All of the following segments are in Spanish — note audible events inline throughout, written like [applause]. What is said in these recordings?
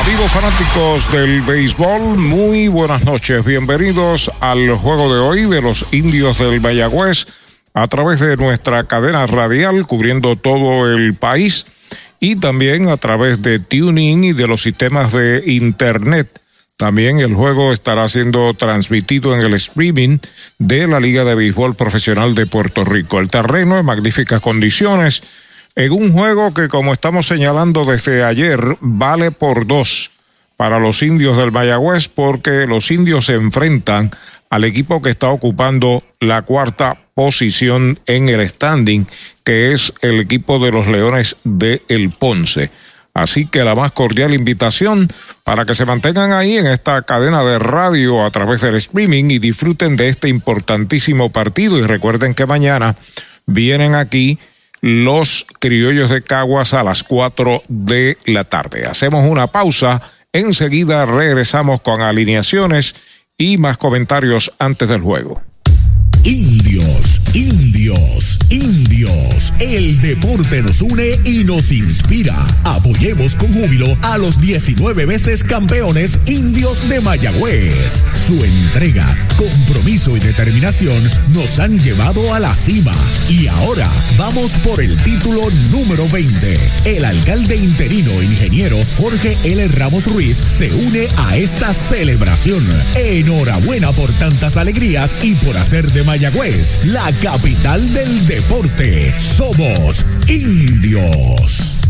Amigos fanáticos del béisbol, muy buenas noches. Bienvenidos al juego de hoy de los indios del Mayagüez a través de nuestra cadena radial cubriendo todo el país y también a través de tuning y de los sistemas de internet también el juego estará siendo transmitido en el streaming de la Liga de Béisbol Profesional de Puerto Rico. El terreno en magníficas condiciones, en un juego que, como estamos señalando desde ayer, vale por dos para los indios del Mayagüez, porque los indios se enfrentan al equipo que está ocupando la cuarta posición en el standing, que es el equipo de los Leones de El Ponce. Así que la más cordial invitación para que se mantengan ahí en esta cadena de radio a través del streaming y disfruten de este importantísimo partido. Y recuerden que mañana vienen aquí los criollos de Caguas a las 4 de la tarde. Hacemos una pausa, enseguida regresamos con alineaciones y más comentarios antes del juego. Indios, indios, indios. El deporte nos une y nos inspira. Apoyemos con júbilo a los 19 veces campeones indios de Mayagüez. Su entrega, compromiso y determinación nos han llevado a la cima. Y ahora vamos por el título número 20. El alcalde interino ingeniero Jorge L. Ramos Ruiz se une a esta celebración. Enhorabuena por tantas alegrías y por hacer de Mayagüez, la capital del deporte. Somos indios.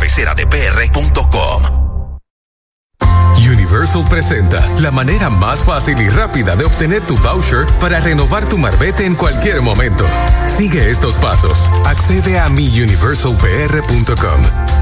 Visita. Universal presenta la manera más fácil y rápida de obtener tu voucher para renovar tu marbete en cualquier momento. Sigue estos pasos. Accede a miuniversalpr.com.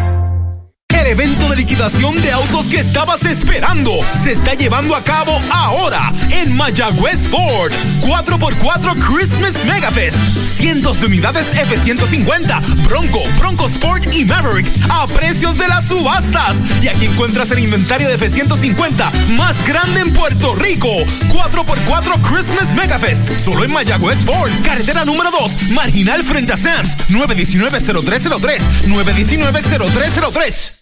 El evento de liquidación de autos que estabas esperando se está llevando a cabo ahora en Mayagüez Ford. 4x4 Christmas Megafest. Cientos de unidades F-150, Bronco, Bronco Sport y Maverick a precios de las subastas. Y aquí encuentras el inventario de F-150 más grande en Puerto Rico. 4x4 Christmas Megafest. Solo en Mayagüez Ford. Carretera número 2. Marginal frente a Sams. 919-0303. 919-0303.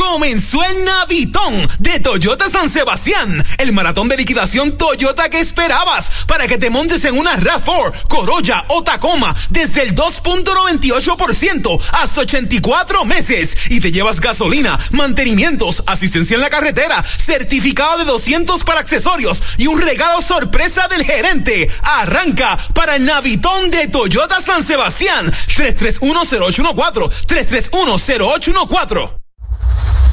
Comenzó el Navitón de Toyota San Sebastián, el maratón de liquidación Toyota que esperabas para que te montes en una RAV4, Corolla o Tacoma desde el 2.98% hasta 84 meses y te llevas gasolina, mantenimientos, asistencia en la carretera, certificado de 200 para accesorios y un regalo sorpresa del gerente. Arranca para el Navitón de Toyota San Sebastián 3310814 3310814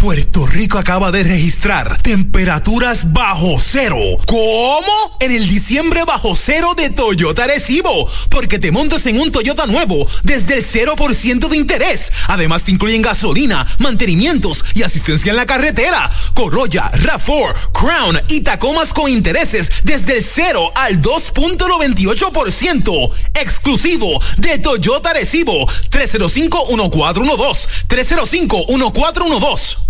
Puerto Rico acaba de registrar temperaturas bajo cero. ¿Cómo? En el diciembre bajo cero de Toyota Recibo. Porque te montas en un Toyota nuevo desde el 0% de interés. Además te incluyen gasolina, mantenimientos y asistencia en la carretera. Corolla, RAV4, Crown y Tacomas con intereses desde el 0 al 2.98%. Exclusivo de Toyota Recibo. 305-1412. 305-1412.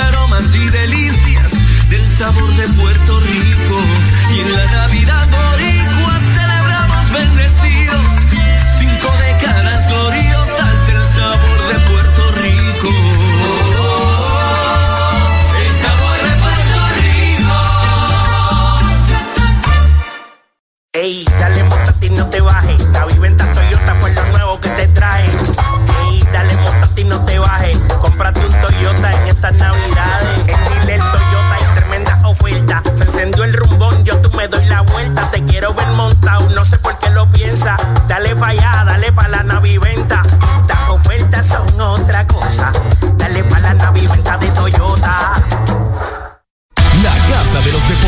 aromas y delicias del sabor de Puerto Rico. Y en la Navidad boricua celebramos bendecidos cinco décadas gloriosas del sabor de Puerto Rico. el sabor de Puerto Rico. Ey, dale montate y no te bajes. La viventa Toyota fue lo nuevo que te trae. Ey, dale montate y no te bajes. Cómprate un Toyota estas navidades. En Dile Toyota hay tremenda oferta. Se encendió el rumbón, yo tú me doy la vuelta. Te quiero ver montado, no sé por qué lo piensa. Dale pa' allá, dale pa' la naviventa. Las ofertas son otra cosa. Dale pa' la naviventa de Toyota. La Casa de los Deportes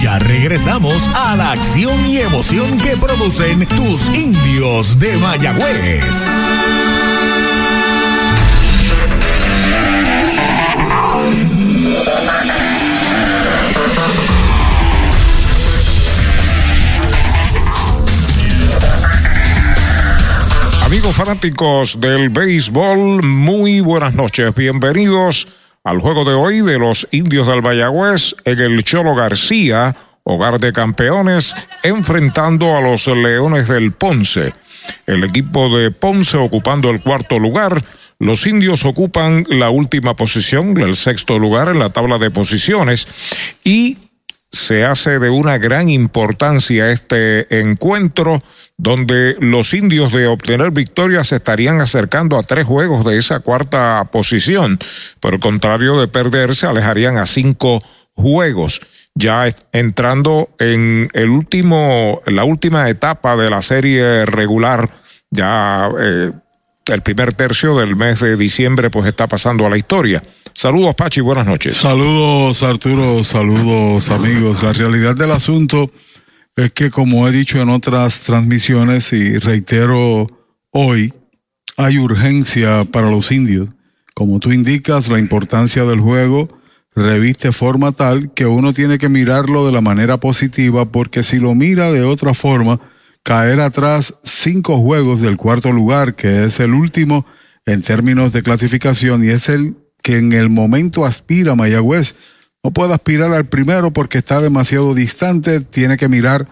Ya regresamos a la acción y emoción que producen tus indios de Mayagüez. Amigos fanáticos del béisbol, muy buenas noches. Bienvenidos al juego de hoy de los indios del Mayagüez en el Cholo García, hogar de campeones, enfrentando a los Leones del Ponce. El equipo de Ponce ocupando el cuarto lugar. Los indios ocupan la última posición, el sexto lugar en la tabla de posiciones. Y se hace de una gran importancia este encuentro donde los indios de obtener victorias se estarían acercando a tres juegos de esa cuarta posición. Por el contrario de perder, se alejarían a cinco juegos. Ya entrando en el último, la última etapa de la serie regular, ya eh, el primer tercio del mes de diciembre, pues está pasando a la historia. Saludos, Pachi, buenas noches. Saludos, Arturo, saludos, amigos. La realidad del asunto es que, como he dicho en otras transmisiones y reitero hoy, hay urgencia para los indios. Como tú indicas, la importancia del juego reviste forma tal que uno tiene que mirarlo de la manera positiva porque si lo mira de otra forma, caer atrás cinco juegos del cuarto lugar, que es el último en términos de clasificación y es el en el momento aspira Mayagüez. No puede aspirar al primero porque está demasiado distante, tiene que mirar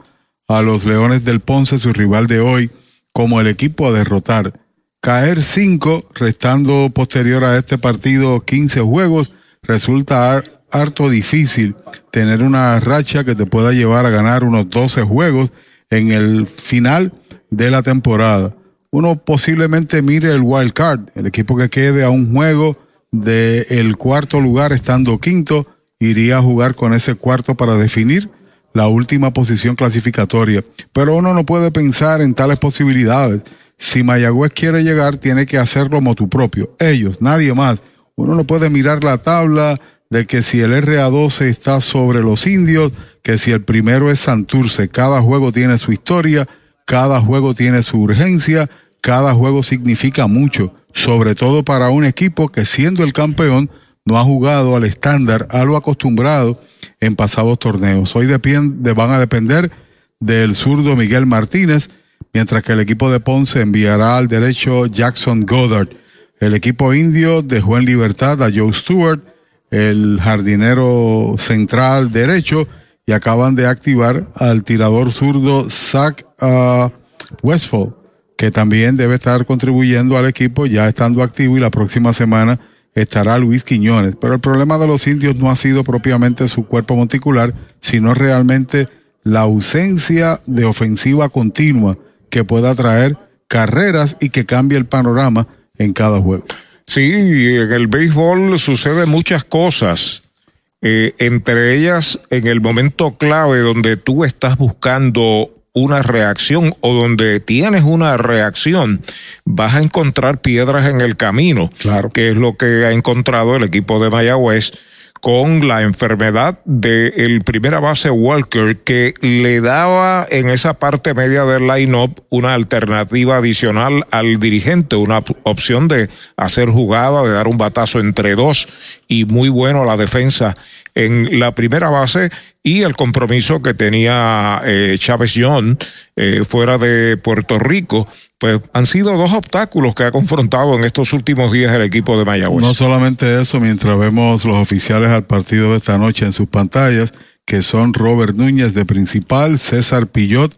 a los Leones del Ponce, su rival de hoy, como el equipo a derrotar. Caer cinco, restando posterior a este partido 15 juegos, resulta harto difícil tener una racha que te pueda llevar a ganar unos 12 juegos en el final de la temporada. Uno posiblemente mire el wild card, el equipo que quede a un juego del el cuarto lugar estando quinto, iría a jugar con ese cuarto para definir la última posición clasificatoria. Pero uno no puede pensar en tales posibilidades. Si Mayagüez quiere llegar, tiene que hacerlo motu propio. Ellos, nadie más. Uno no puede mirar la tabla de que si el RA12 está sobre los indios, que si el primero es Santurce. Cada juego tiene su historia, cada juego tiene su urgencia, cada juego significa mucho, sobre todo para un equipo que siendo el campeón no ha jugado al estándar, a lo acostumbrado en pasados torneos. Hoy van a depender del zurdo Miguel Martínez, mientras que el equipo de Ponce enviará al derecho Jackson Goddard. El equipo indio dejó en libertad a Joe Stewart, el jardinero central derecho, y acaban de activar al tirador zurdo Zach uh, Westfall, que también debe estar contribuyendo al equipo ya estando activo y la próxima semana estará Luis Quiñones. Pero el problema de los indios no ha sido propiamente su cuerpo monticular, sino realmente la ausencia de ofensiva continua que pueda traer carreras y que cambie el panorama en cada juego. Sí, en el béisbol sucede muchas cosas. Eh, entre ellas, en el momento clave donde tú estás buscando una reacción o donde tienes una reacción, vas a encontrar piedras en el camino, claro. que es lo que ha encontrado el equipo de Mayagüez con la enfermedad del el primera base Walker que le daba en esa parte media del line-up una alternativa adicional al dirigente, una opción de hacer jugada, de dar un batazo entre dos y muy bueno la defensa en la primera base y el compromiso que tenía eh, Chávez John eh, fuera de Puerto Rico, pues han sido dos obstáculos que ha confrontado en estos últimos días el equipo de Mayagüez. No solamente eso, mientras vemos los oficiales al partido de esta noche en sus pantallas, que son Robert Núñez de principal, César Pillot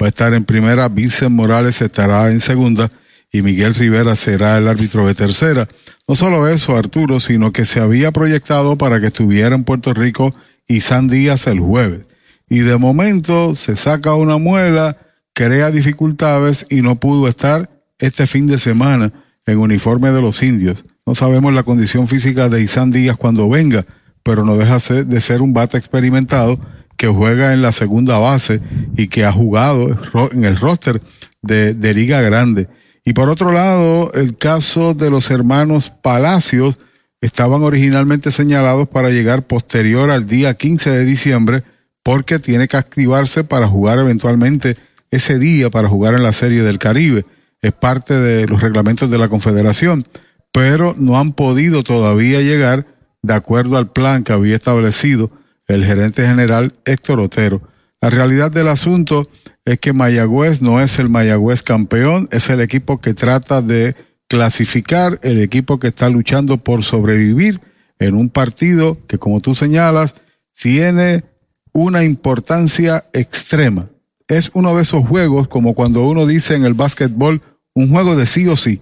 va a estar en primera, Vincent Morales estará en segunda y Miguel Rivera será el árbitro de tercera. No solo eso, Arturo, sino que se había proyectado para que estuviera en Puerto Rico y San Díaz el jueves. Y de momento se saca una muela, crea dificultades y no pudo estar este fin de semana en uniforme de los indios. No sabemos la condición física de Isan Díaz cuando venga, pero no deja de ser un bate experimentado que juega en la segunda base y que ha jugado en el roster de, de Liga Grande. Y por otro lado, el caso de los hermanos Palacios estaban originalmente señalados para llegar posterior al día 15 de diciembre porque tiene que activarse para jugar eventualmente ese día para jugar en la Serie del Caribe. Es parte de los reglamentos de la Confederación, pero no han podido todavía llegar de acuerdo al plan que había establecido el gerente general Héctor Otero. La realidad del asunto es que Mayagüez no es el Mayagüez campeón, es el equipo que trata de clasificar, el equipo que está luchando por sobrevivir en un partido que, como tú señalas, tiene una importancia extrema. Es uno de esos juegos, como cuando uno dice en el básquetbol, un juego de sí o sí.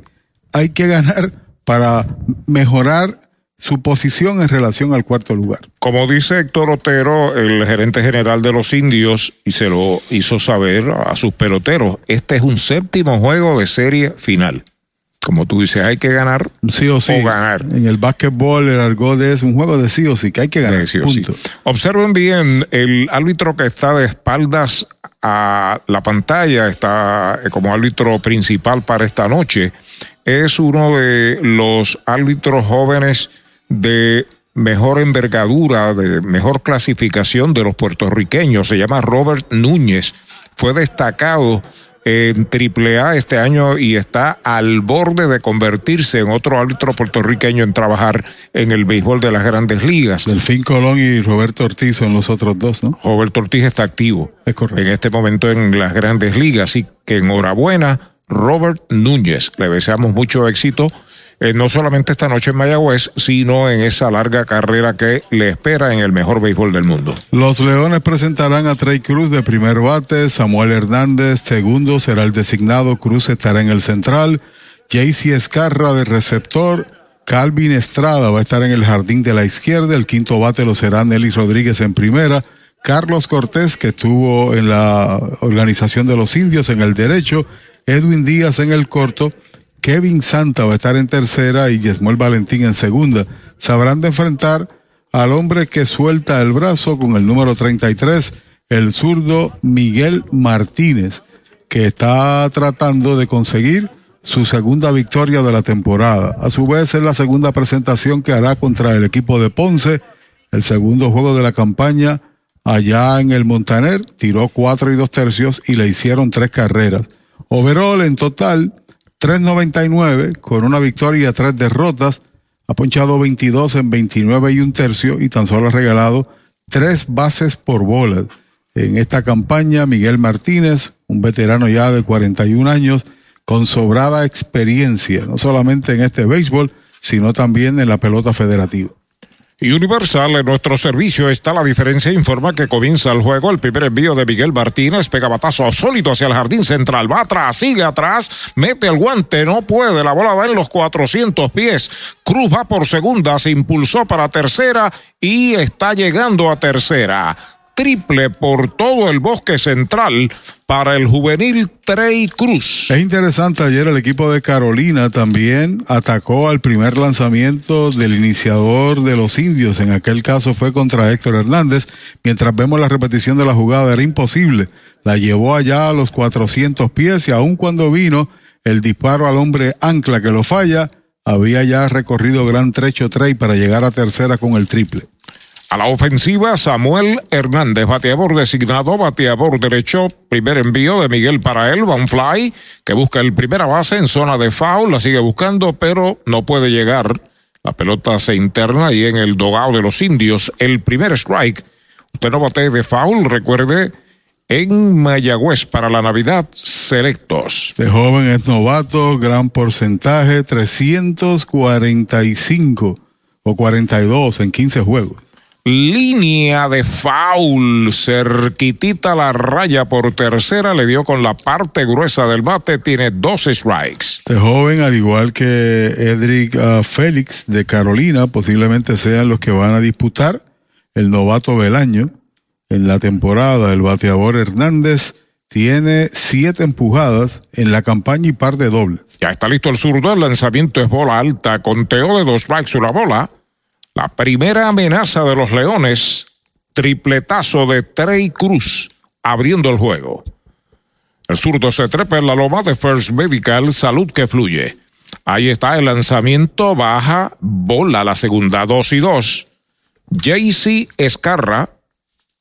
Hay que ganar para mejorar su posición en relación al cuarto lugar. Como dice Héctor Otero, el gerente general de los indios, y se lo hizo saber a sus peloteros, este es un séptimo juego de serie final. Como tú dices, hay que ganar sí o, sí. ganar. En el básquetbol, el argot es un juego de sí o sí, que hay que ganar. Sí punto. Observen bien, el árbitro que está de espaldas a la pantalla, está como árbitro principal para esta noche, es uno de los árbitros jóvenes de mejor envergadura, de mejor clasificación de los puertorriqueños. Se llama Robert Núñez. Fue destacado en AAA este año y está al borde de convertirse en otro árbitro puertorriqueño en trabajar en el béisbol de las grandes ligas. Delfín Colón y Roberto Ortiz son los otros dos, ¿no? Roberto Ortiz está activo es correcto. en este momento en las grandes ligas, así que enhorabuena, Robert Núñez. Le deseamos mucho éxito eh, no solamente esta noche en Mayagüez, sino en esa larga carrera que le espera en el mejor béisbol del mundo. Los Leones presentarán a Trey Cruz de primer bate, Samuel Hernández segundo será el designado, Cruz estará en el central, JC Escarra de receptor, Calvin Estrada va a estar en el jardín de la izquierda, el quinto bate lo será Nelly Rodríguez en primera, Carlos Cortés, que estuvo en la organización de los indios en el derecho, Edwin Díaz en el corto, Kevin Santa va a estar en tercera y Yesmuel Valentín en segunda. Sabrán de enfrentar al hombre que suelta el brazo con el número 33, el zurdo Miguel Martínez, que está tratando de conseguir su segunda victoria de la temporada. A su vez es la segunda presentación que hará contra el equipo de Ponce, el segundo juego de la campaña allá en el Montaner, tiró cuatro y dos tercios y le hicieron tres carreras. Overall en total 3.99 con una victoria y tres derrotas. Ha ponchado 22 en 29 y un tercio y tan solo ha regalado tres bases por bolas. En esta campaña, Miguel Martínez, un veterano ya de 41 años, con sobrada experiencia, no solamente en este béisbol, sino también en la pelota federativa. Universal, en nuestro servicio está la diferencia. Informa que comienza el juego. El primer envío de Miguel Martínez pega batazo sólido hacia el jardín central. Va atrás, sigue atrás, mete el guante, no puede. La bola va en los 400 pies. Cruz va por segunda, se impulsó para tercera y está llegando a tercera triple por todo el bosque central para el juvenil Trey Cruz. Es interesante, ayer el equipo de Carolina también atacó al primer lanzamiento del iniciador de los indios, en aquel caso fue contra Héctor Hernández, mientras vemos la repetición de la jugada, era imposible, la llevó allá a los 400 pies y aun cuando vino el disparo al hombre ancla que lo falla, había ya recorrido gran trecho Trey para llegar a tercera con el triple. A la ofensiva, Samuel Hernández, bateador designado, bateador derecho, primer envío de Miguel para él, Van Fly, que busca el primera base en zona de foul, la sigue buscando, pero no puede llegar. La pelota se interna ahí en el dogado de los indios. El primer strike. Usted no bate de foul, recuerde, en Mayagüez para la Navidad selectos. Este joven es novato, gran porcentaje, 345 o 42 en 15 juegos. Línea de foul, cerquitita la raya por tercera, le dio con la parte gruesa del bate, tiene dos strikes. Este joven, al igual que Edric uh, Félix de Carolina, posiblemente sean los que van a disputar el novato del año en la temporada. El bateador Hernández tiene siete empujadas en la campaña y par de dobles. Ya está listo el zurdo, el lanzamiento es bola alta, conteo de dos strikes una bola. La primera amenaza de los Leones, tripletazo de Trey Cruz, abriendo el juego. El zurdo se trepa en la loma de First Medical, salud que fluye. Ahí está el lanzamiento, baja, bola la segunda, dos y dos. JC Escarra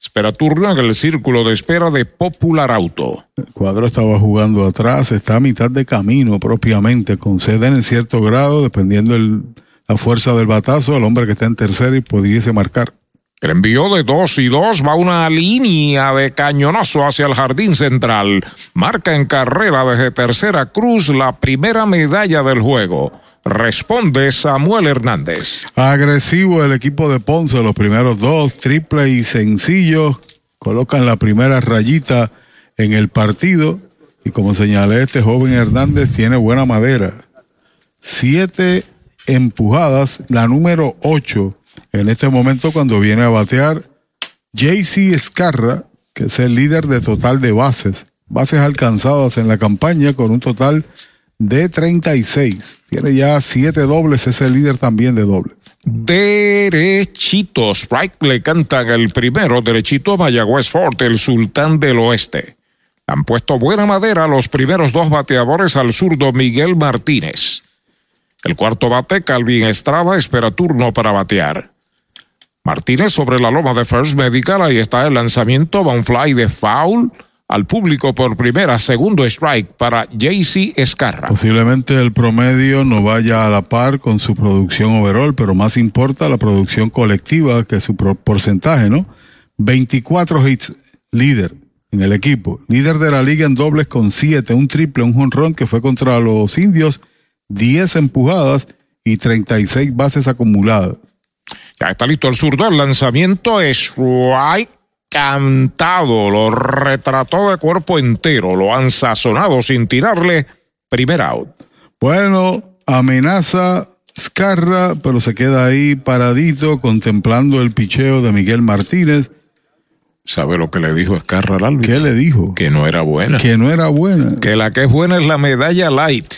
espera turno en el círculo de espera de Popular Auto. El cuadro estaba jugando atrás, está a mitad de camino propiamente, conceden en cierto grado, dependiendo el la fuerza del batazo al hombre que está en tercera y pudiese marcar. El envío de dos y dos va una línea de cañonazo hacia el jardín central. Marca en carrera desde tercera cruz la primera medalla del juego. Responde Samuel Hernández. Agresivo el equipo de Ponce, los primeros dos, triple y sencillo. Colocan la primera rayita en el partido. Y como señalé, este joven Hernández tiene buena madera. Siete empujadas, la número 8 en este momento cuando viene a batear JC Escarra, que es el líder de total de bases, bases alcanzadas en la campaña con un total de 36. Tiene ya siete dobles, es el líder también de dobles. Derechito, Strike le cantan el primero, derechito a Mayagüez Fort, el sultán del oeste. Han puesto buena madera los primeros dos bateadores al zurdo Miguel Martínez. El cuarto bate, Calvin Estrada, espera turno para batear. Martínez sobre la loma de First Medical, ahí está el lanzamiento, va un fly de foul al público por primera, segundo strike para JC Escarra. Posiblemente el promedio no vaya a la par con su producción overall, pero más importa la producción colectiva que su porcentaje, ¿no? 24 hits, líder en el equipo, líder de la liga en dobles con 7, un triple, un jonrón que fue contra los indios 10 empujadas y 36 bases acumuladas. Ya está listo el zurdo, el lanzamiento es cantado, lo retrató de cuerpo entero, lo han sazonado sin tirarle primer out. Bueno, amenaza Scarra, pero se queda ahí paradito contemplando el picheo de Miguel Martínez. ¿Sabe lo que le dijo Escarra al árbitro? ¿Qué le dijo? Que no era buena. Que no era buena. Que la que es buena es la medalla light.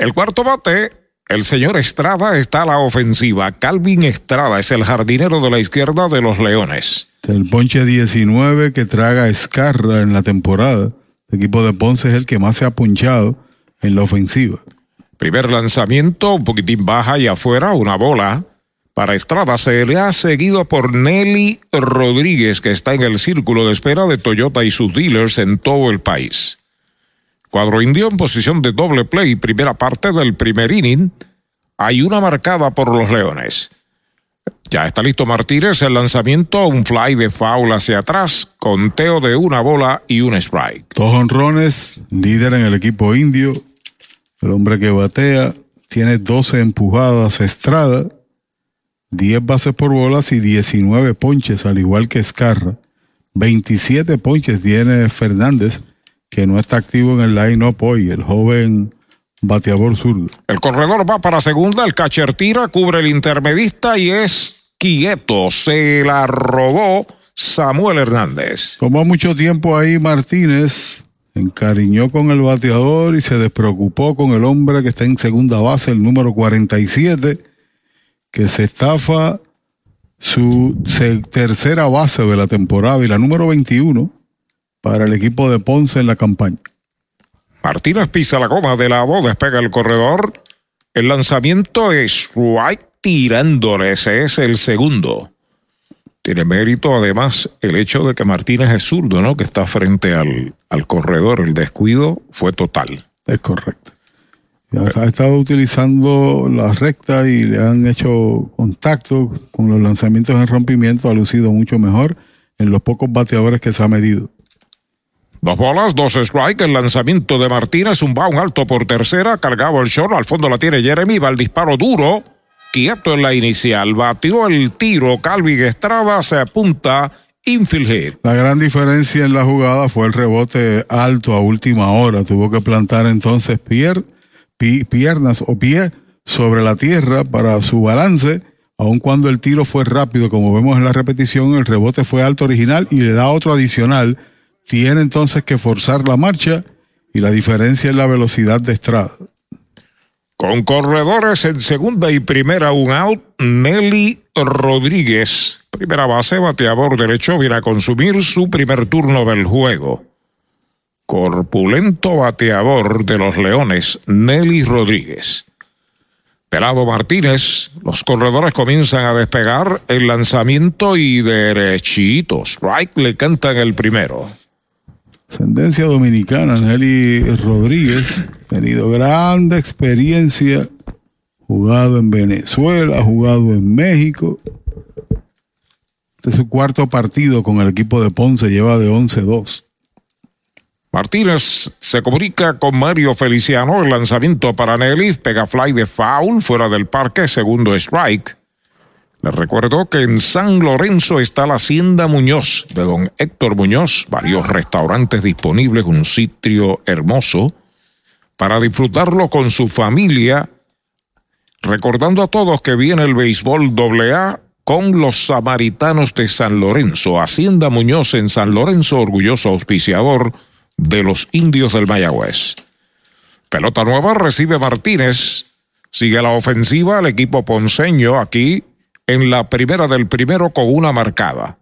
El cuarto bate, el señor Estrada está a la ofensiva. Calvin Estrada es el jardinero de la izquierda de los Leones. El ponche 19 que traga Escarra en la temporada. El equipo de Ponce es el que más se ha punchado en la ofensiva. Primer lanzamiento, un poquitín baja y afuera, una bola. Para Estrada se le ha seguido por Nelly Rodríguez, que está en el círculo de espera de Toyota y sus dealers en todo el país. Cuadro indio en posición de doble play, primera parte del primer inning. Hay una marcada por los Leones. Ya está listo Martínez, el lanzamiento, un fly de foul hacia atrás, conteo de una bola y un strike. Dos honrones, líder en el equipo indio, el hombre que batea, tiene 12 empujadas Estrada, 10 bases por bolas y 19 ponches, al igual que Escarra. 27 ponches tiene Fernández que no está activo en el line-up hoy, el joven bateador zurdo. El corredor va para segunda, el catcher tira, cubre el intermedista y es quieto. Se la robó Samuel Hernández. Tomó mucho tiempo ahí Martínez, encariñó con el bateador y se despreocupó con el hombre que está en segunda base, el número 47, que se estafa su tercera base de la temporada y la número 21 para el equipo de Ponce en la campaña. Martínez pisa la goma de lado, despega el corredor. El lanzamiento es White tirándole, ese es el segundo. Tiene mérito además el hecho de que Martínez es zurdo, ¿no? Que está frente al, al corredor. El descuido fue total. Es correcto. Ha estado utilizando la recta y le han hecho contacto con los lanzamientos en rompimiento, ha lucido mucho mejor en los pocos bateadores que se ha medido. Dos bolas, dos strike, el lanzamiento de Martínez, un un alto por tercera, cargado el short, al fondo la tiene Jeremy, va el disparo duro, quieto en la inicial, batió el tiro, Calvin Estrada se apunta infield La gran diferencia en la jugada fue el rebote alto a última hora, tuvo que plantar entonces pier, piernas o pie sobre la tierra para su balance, aun cuando el tiro fue rápido, como vemos en la repetición, el rebote fue alto original y le da otro adicional tiene entonces que forzar la marcha y la diferencia es la velocidad de Estrada. Con corredores en segunda y primera, un out, Nelly Rodríguez, primera base, bateador derecho, viene a consumir su primer turno del juego. Corpulento bateador de los Leones, Nelly Rodríguez. Pelado Martínez, los corredores comienzan a despegar el lanzamiento y derechitos. Strike le cantan el primero. Ascendencia dominicana, Nelly Rodríguez, tenido grande experiencia, jugado en Venezuela, jugado en México. Este es su cuarto partido con el equipo de Ponce, lleva de 11-2. Martínez se comunica con Mario Feliciano, el lanzamiento para Nelly, pega fly de foul, fuera del parque, segundo strike. Les recuerdo que en San Lorenzo está la Hacienda Muñoz de don Héctor Muñoz, varios restaurantes disponibles, un sitio hermoso para disfrutarlo con su familia. Recordando a todos que viene el béisbol AA con los samaritanos de San Lorenzo. Hacienda Muñoz en San Lorenzo, orgulloso auspiciador de los indios del Mayagüez. Pelota nueva recibe Martínez. Sigue la ofensiva el equipo ponceño aquí en la primera del primero con una marcada.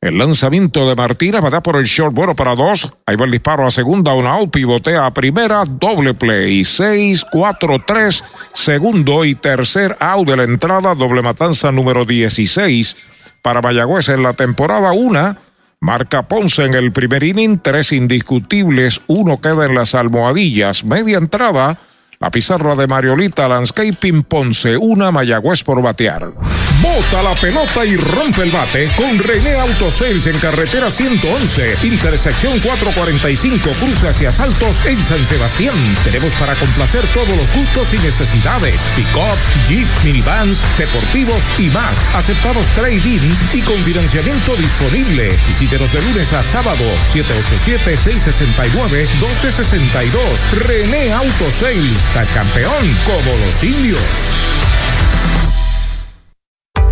El lanzamiento de Martínez va por el short, bueno para dos. Ahí va el disparo a segunda, una out, pivotea a primera, doble play. Seis, cuatro, tres, segundo y tercer out de la entrada, doble matanza número 16 para Mayagüez en la temporada. Una, marca Ponce en el primer inning, tres indiscutibles, uno queda en las almohadillas. Media entrada, la pizarra de Mariolita Landscaping Ponce, una Mayagüez por batear. Bota la pelota y rompe el bate con René Autosales en carretera 111, intersección 445, cruce hacia Saltos en San Sebastián. Tenemos para complacer todos los gustos y necesidades: pick-up, jeep, minivans, deportivos y más. Aceptamos trading y con financiamiento disponible. Visítenos de lunes a sábado, 787-669-1262. René Autosales campeón como los indios.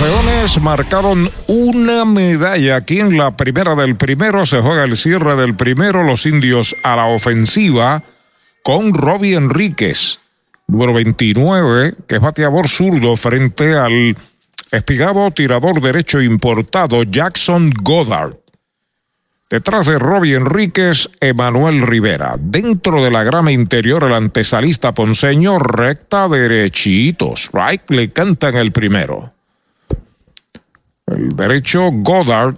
Los marcaron una medalla aquí en la primera del primero. Se juega el cierre del primero. Los indios a la ofensiva con Robbie Enríquez, número 29, que es bateador zurdo frente al espigado tirador derecho importado Jackson Goddard. Detrás de Robbie Enríquez, Emanuel Rivera. Dentro de la grama interior, el antesalista ponceño, recta derechitos. Right, le cantan el primero. El derecho Goddard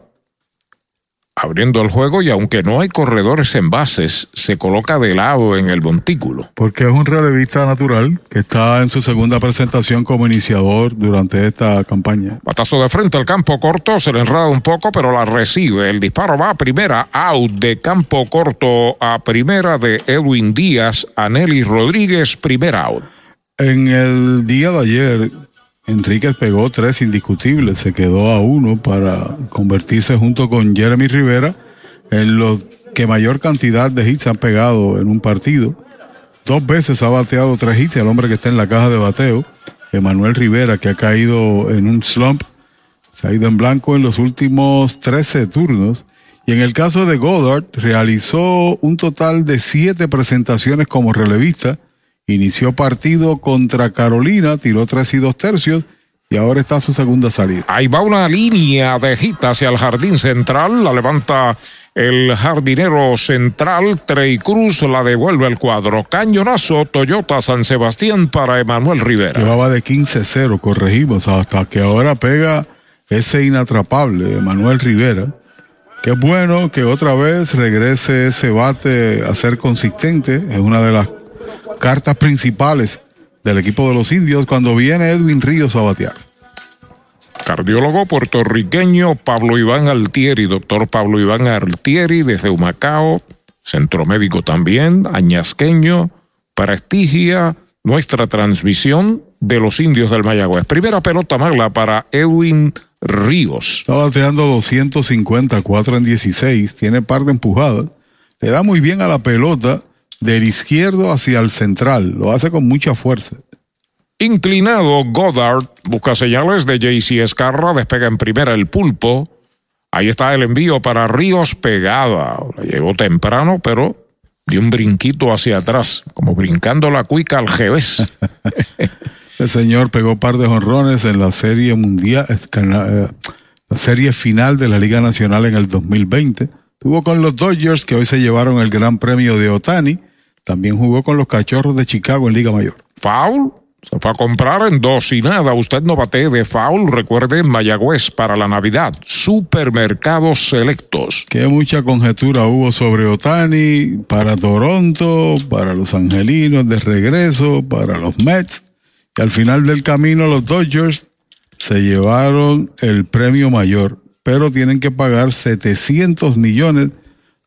abriendo el juego y aunque no hay corredores en bases, se coloca de lado en el montículo. Porque es un relevista natural que está en su segunda presentación como iniciador durante esta campaña. Batazo de frente al campo corto, se le enreda un poco, pero la recibe. El disparo va a primera, out de campo corto a primera de Edwin Díaz, a Nelly Rodríguez, primera out. En el día de ayer, Enríquez pegó tres indiscutibles, se quedó a uno para convertirse junto con Jeremy Rivera en los que mayor cantidad de hits han pegado en un partido. Dos veces ha bateado tres hits el hombre que está en la caja de bateo, Emanuel Rivera, que ha caído en un slump, se ha ido en blanco en los últimos 13 turnos. Y en el caso de Goddard, realizó un total de siete presentaciones como relevista Inició partido contra Carolina, tiró tres y dos tercios y ahora está su segunda salida. Ahí va una línea de hit hacia el jardín central, la levanta el jardinero central, Trey Cruz la devuelve al cuadro. Cañonazo, Toyota San Sebastián para Emanuel Rivera. Llevaba de 15-0, corregimos, hasta que ahora pega ese inatrapable, Emanuel Rivera. Qué bueno que otra vez regrese ese bate a ser consistente, es una de las cartas principales del equipo de los indios cuando viene Edwin Ríos a batear. Cardiólogo puertorriqueño Pablo Iván Altieri, doctor Pablo Iván Altieri desde Humacao, centro médico también, añasqueño, prestigia nuestra transmisión de los indios del Mayagüez. Primera pelota mala para Edwin Ríos. Está bateando 254 en 16, tiene par de empujadas, le da muy bien a la pelota del izquierdo hacia el central. Lo hace con mucha fuerza. Inclinado, Goddard busca señales de JC Escarra, despega en primera el pulpo. Ahí está el envío para Ríos pegada. llegó temprano, pero dio un brinquito hacia atrás, como brincando la cuica al revés. [laughs] el señor pegó par de jonrones en la serie mundial, eh, la serie final de la Liga Nacional en el 2020. Tuvo con los Dodgers que hoy se llevaron el Gran Premio de Otani también jugó con los Cachorros de Chicago en Liga Mayor. Foul. Se fue a comprar en dos y nada. Usted no bate de foul. Recuerde Mayagüez para la Navidad. Supermercados selectos. Que mucha conjetura hubo sobre Otani para Toronto, para los Angelinos de regreso, para los Mets. Y al final del camino los Dodgers se llevaron el premio mayor, pero tienen que pagar 700 millones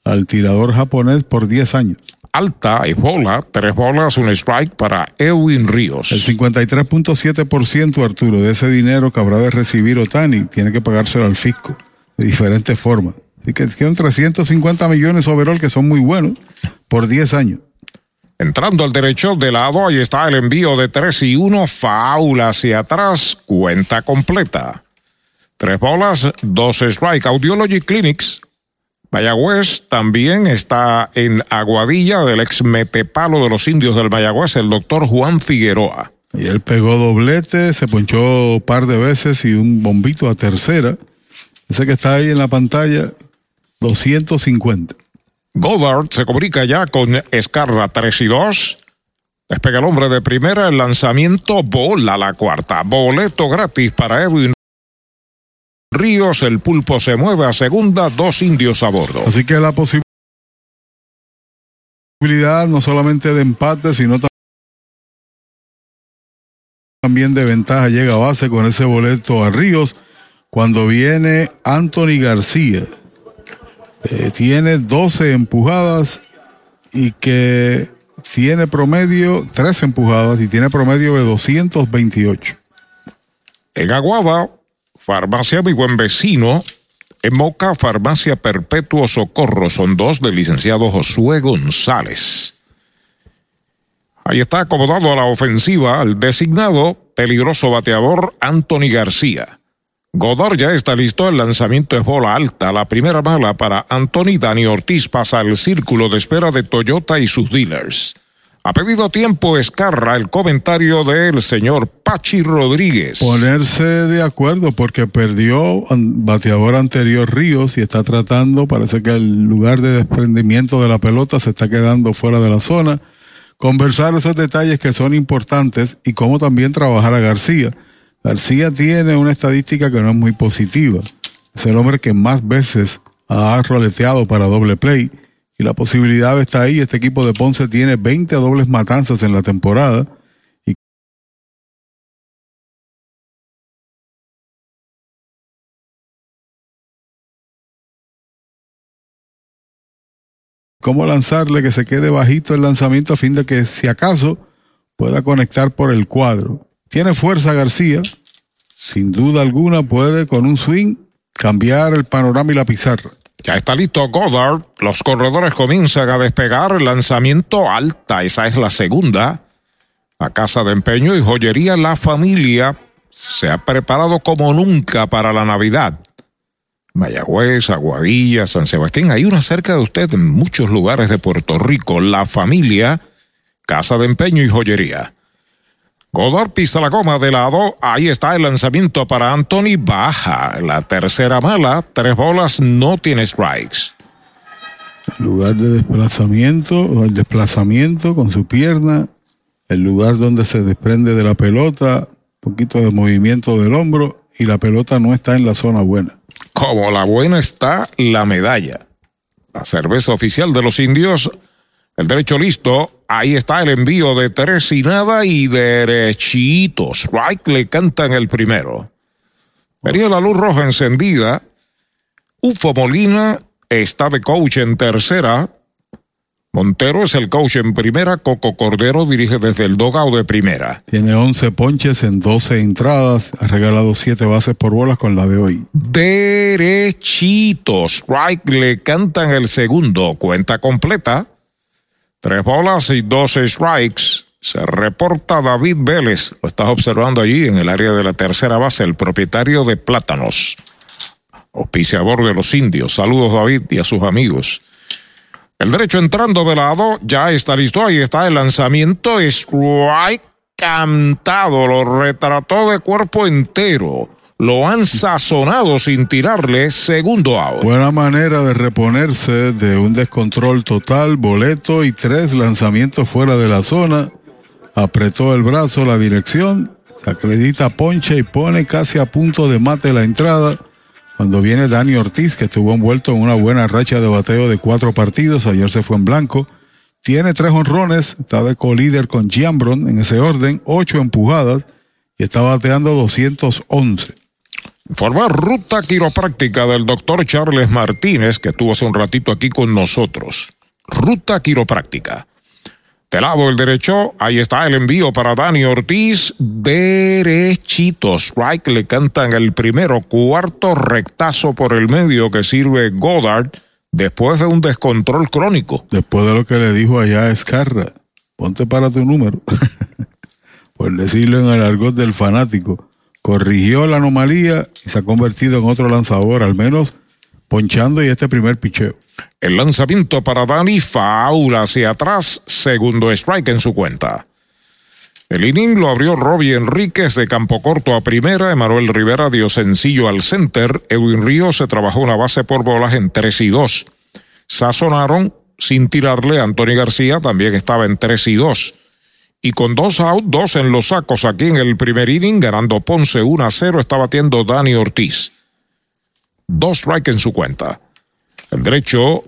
al tirador japonés por 10 años alta y bola, tres bolas, un strike para Edwin Ríos. El 53.7% Arturo de ese dinero que habrá de recibir Otani tiene que pagárselo al fisco de diferentes formas. Así que son 350 millones overall que son muy buenos por 10 años. Entrando al derecho de lado, ahí está el envío de 3 y 1, faula hacia atrás, cuenta completa. Tres bolas, dos strike. Audiology Clinics Mayagüez también está en Aguadilla del ex metepalo de los indios del Mayagüez, el doctor Juan Figueroa. Y él pegó doblete, se ponchó un par de veces y un bombito a tercera. Ese que está ahí en la pantalla, 250. Goddard se comunica ya con Escarra 3 y 2. Despega el hombre de primera, el lanzamiento bola la cuarta. Boleto gratis para Edwin Ríos, el pulpo se mueve a segunda, dos indios a bordo. Así que la posibilidad no solamente de empate, sino también de ventaja llega a base con ese boleto a Ríos cuando viene Anthony García. Eh, tiene 12 empujadas y que tiene promedio, 3 empujadas y tiene promedio de 228. En Aguaba, Farmacia Mi Buen Vecino, en Moca, Farmacia Perpetuo Socorro, son dos del licenciado Josué González. Ahí está acomodado a la ofensiva el designado peligroso bateador Anthony García. Godor ya está listo, el lanzamiento es bola alta, la primera mala para Anthony Dani Ortiz pasa al círculo de espera de Toyota y sus dealers. Ha pedido tiempo Escarra el comentario del señor Pachi Rodríguez. Ponerse de acuerdo porque perdió bateador anterior Ríos y está tratando, parece que el lugar de desprendimiento de la pelota se está quedando fuera de la zona. Conversar esos detalles que son importantes y cómo también trabajar a García. García tiene una estadística que no es muy positiva. Es el hombre que más veces ha roleteado para doble play y la posibilidad está ahí. Este equipo de Ponce tiene 20 dobles matanzas en la temporada. Y cómo lanzarle que se quede bajito el lanzamiento a fin de que si acaso pueda conectar por el cuadro. Tiene fuerza García, sin duda alguna puede con un swing cambiar el panorama y la pizarra. Ya está listo Goddard. Los corredores comienzan a despegar. Lanzamiento alta. Esa es la segunda. La casa de empeño y joyería La Familia se ha preparado como nunca para la Navidad. Mayagüez, Aguadilla, San Sebastián. Hay una cerca de usted en muchos lugares de Puerto Rico. La Familia, casa de empeño y joyería. Godor pisa la goma de lado. Ahí está el lanzamiento para Anthony. Baja. La tercera mala. Tres bolas. No tiene strikes. Lugar de desplazamiento, el desplazamiento con su pierna. El lugar donde se desprende de la pelota. Un poquito de movimiento del hombro. Y la pelota no está en la zona buena. Como la buena está la medalla. La cerveza oficial de los indios. El derecho listo. Ahí está el envío de tres y nada y derechitos. Strike le cantan el primero. Vería la luz roja encendida. Ufo Molina está de coach en tercera. Montero es el coach en primera. Coco Cordero dirige desde el dogao de primera. Tiene 11 ponches en 12 entradas. Ha regalado 7 bases por bolas con la de hoy. Derechitos. Strike le cantan el segundo. Cuenta completa. Tres bolas y dos strikes. Se reporta David Vélez. Lo estás observando allí en el área de la tercera base, el propietario de Plátanos. Auspiciador de los indios. Saludos David y a sus amigos. El derecho entrando de lado. Ya está listo. Ahí está el lanzamiento. Strike cantado. Lo retrató de cuerpo entero lo han sazonado sin tirarle segundo out. Buena manera de reponerse de un descontrol total, boleto y tres lanzamientos fuera de la zona. Apretó el brazo la dirección, acredita ponche y pone casi a punto de mate la entrada. Cuando viene Dani Ortiz, que estuvo envuelto en una buena racha de bateo de cuatro partidos, ayer se fue en blanco. Tiene tres honrones, está de colíder con Giambron en ese orden, ocho empujadas y está bateando 211. Formar ruta quiropráctica del doctor Charles Martínez, que estuvo hace un ratito aquí con nosotros. Ruta quiropráctica. De lado el derecho, ahí está el envío para Dani Ortiz. Derechito, strike le cantan el primero, cuarto rectazo por el medio que sirve Goddard después de un descontrol crónico. Después de lo que le dijo allá a Escarra, ponte para tu número. [laughs] Por decirlo en el argot del fanático corrigió la anomalía y se ha convertido en otro lanzador, al menos ponchando y este primer picheo. El lanzamiento para Dani, faula hacia atrás, segundo strike en su cuenta. El inning lo abrió Robbie Enríquez de campo corto a primera, Emanuel Rivera dio sencillo al center, Edwin Ríos se trabajó una base por bolas en 3 y 2. Sazonaron sin tirarle, Antonio García también estaba en 3 y 2 y con dos out, dos en los sacos aquí en el primer inning, ganando Ponce 1 a 0, está batiendo Dani Ortiz. Dos strikes en su cuenta. El derecho,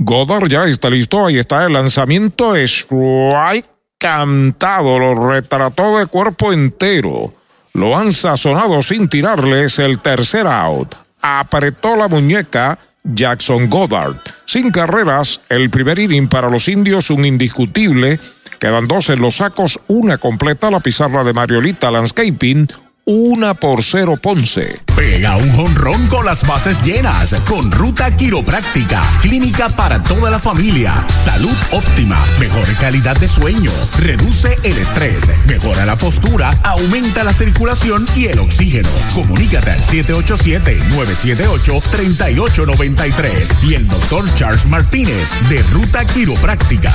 Godard ya está listo, ahí está el lanzamiento, strike cantado, lo retrató de cuerpo entero. Lo han sazonado sin tirarles el tercer out. Apretó la muñeca Jackson Goddard. Sin carreras, el primer inning para los indios, un indiscutible Quedan dos en los sacos, una completa la pizarra de Mariolita Landscaping, una por cero Ponce. Pega un jonrón con las bases llenas, con ruta quiropráctica, clínica para toda la familia, salud óptima, mejor calidad de sueño, reduce el estrés, mejora la postura, aumenta la circulación y el oxígeno. Comunícate al 787-978-3893 y el doctor Charles Martínez de Ruta Quiropráctica.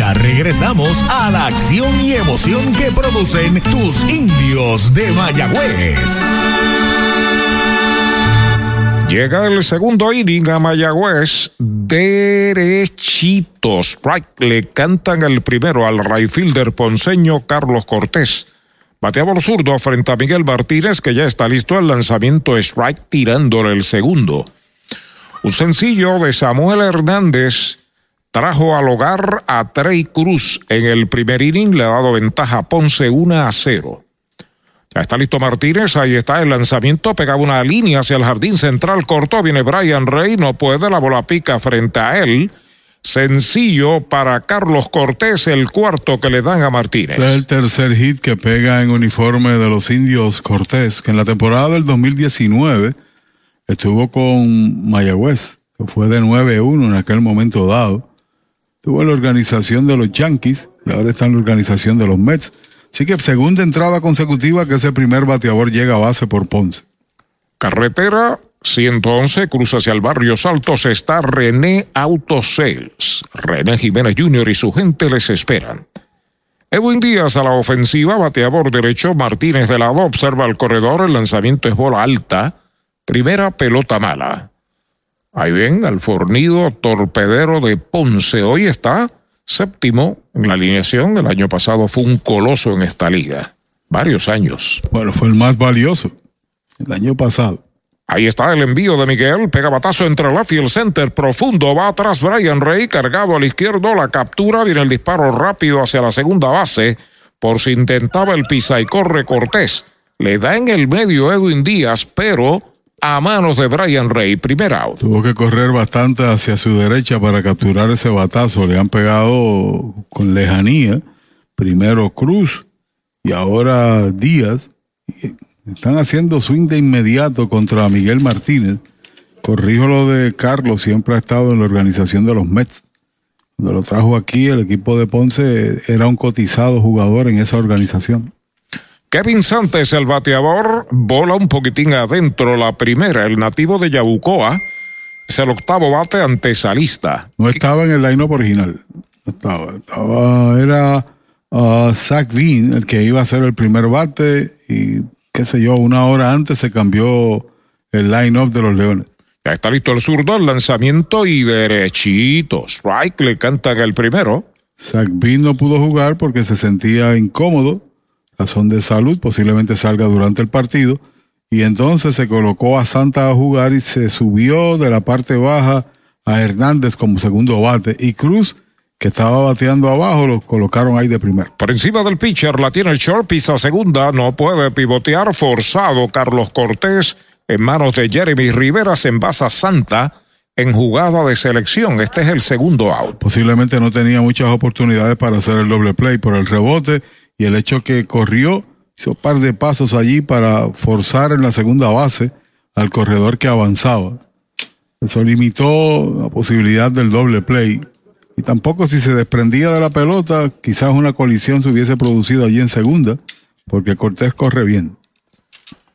Ya regresamos a la acción y emoción que producen tus indios de Mayagüez. Llega el segundo inning a Mayagüez, derechitos. Right, le cantan el primero al right fielder ponceño Carlos Cortés. Bateaba zurdo frente a Miguel Martínez, que ya está listo el lanzamiento strike tirándole el segundo. Un sencillo de Samuel Hernández trajo al hogar a Trey Cruz en el primer inning, le ha dado ventaja a Ponce 1 a 0. Ya está listo Martínez, ahí está el lanzamiento, pegaba una línea hacia el jardín central, cortó, viene Brian Rey, no puede, la bola pica frente a él. Sencillo para Carlos Cortés, el cuarto que le dan a Martínez. Es el tercer hit que pega en uniforme de los indios Cortés, que en la temporada del 2019 estuvo con Mayagüez, que fue de 9-1 en aquel momento dado. Estuvo en la organización de los Yankees y ahora está en la organización de los Mets. Así que segunda entrada consecutiva que ese primer bateador llega a base por Ponce. Carretera 111 cruza hacia el barrio Saltos está René Auto Sales. René Jiménez Jr. y su gente les esperan. Edwin Díaz a la ofensiva, bateador derecho, Martínez de lado, observa el corredor, el lanzamiento es bola alta, primera pelota mala. Ahí ven al fornido torpedero de Ponce, hoy está séptimo en la alineación. El año pasado fue un coloso en esta liga. Varios años. Bueno, fue el más valioso el año pasado. Ahí está el envío de Miguel, pega batazo entre el y el center profundo, va atrás Brian Rey, cargado al izquierdo, la captura, viene el disparo rápido hacia la segunda base, por si intentaba el pisa y corre Cortés. Le da en el medio Edwin Díaz, pero a manos de Brian Rey, primer out. Tuvo que correr bastante hacia su derecha para capturar ese batazo. Le han pegado con lejanía. Primero Cruz y ahora Díaz. Están haciendo swing de inmediato contra Miguel Martínez. Corrijo lo de Carlos, siempre ha estado en la organización de los Mets. Cuando lo trajo aquí, el equipo de Ponce era un cotizado jugador en esa organización. Kevin Santos, el bateador, bola un poquitín adentro la primera. El nativo de Yabucoa es el octavo bate ante Salista. No estaba en el line-up original. No estaba. estaba era uh, Zach Bean el que iba a ser el primer bate y qué sé yo, una hora antes se cambió el line-up de los Leones. Ya está listo el zurdo, el lanzamiento y derechito. Strike le cantan el primero. Zach Bean no pudo jugar porque se sentía incómodo razón de salud, posiblemente salga durante el partido. Y entonces se colocó a Santa a jugar y se subió de la parte baja a Hernández como segundo bate. Y Cruz, que estaba bateando abajo, lo colocaron ahí de primero. Por encima del pitcher la tiene short, pisa segunda, no puede pivotear, forzado Carlos Cortés en manos de Jeremy Rivera, se envasa Santa en jugada de selección. Este es el segundo out. Posiblemente no tenía muchas oportunidades para hacer el doble play por el rebote y el hecho que corrió, hizo un par de pasos allí para forzar en la segunda base al corredor que avanzaba. Eso limitó la posibilidad del doble play. Y tampoco si se desprendía de la pelota, quizás una colisión se hubiese producido allí en segunda, porque Cortés corre bien.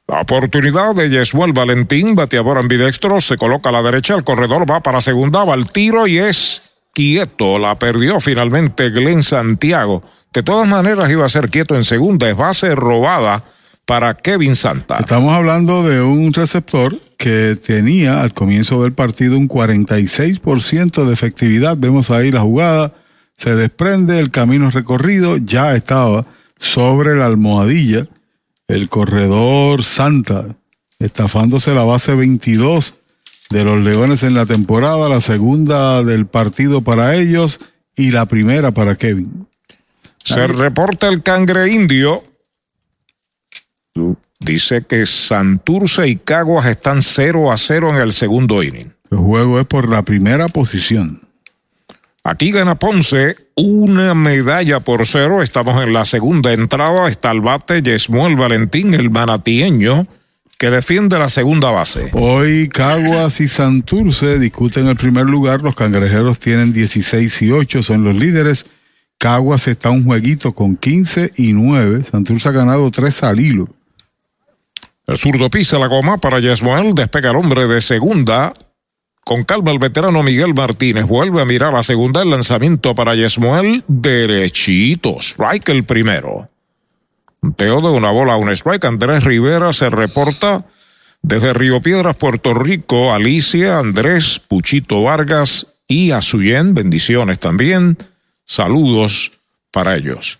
La oportunidad de Yesuel Valentín, bateador ambidextro, se coloca a la derecha, el corredor va para segunda, va al tiro y es quieto. La perdió finalmente Glenn Santiago. De todas maneras iba a ser quieto en segunda, es base robada para Kevin Santa. Estamos hablando de un receptor que tenía al comienzo del partido un 46% de efectividad. Vemos ahí la jugada, se desprende el camino recorrido, ya estaba sobre la almohadilla el corredor Santa, estafándose la base 22 de los Leones en la temporada, la segunda del partido para ellos y la primera para Kevin. Se reporta el cangre indio. Dice que Santurce y Caguas están 0 a 0 en el segundo inning. El juego es por la primera posición. Aquí gana Ponce una medalla por cero. Estamos en la segunda entrada. Está el bate Yesmuel Valentín, el manatieño, que defiende la segunda base. Hoy Caguas y Santurce discuten el primer lugar. Los cangrejeros tienen 16 y 8, son los líderes. Caguas está un jueguito con 15 y 9. Santurce ha ganado 3 al hilo. El zurdo pisa la goma para Yesmuel. Despega el hombre de segunda. Con calma el veterano Miguel Martínez vuelve a mirar la segunda, el lanzamiento para Yesmuel, derechito, strike el primero. Teo de una bola a un strike, Andrés Rivera se reporta desde Río Piedras, Puerto Rico, Alicia, Andrés, Puchito Vargas y Azuyen, bendiciones también, saludos para ellos.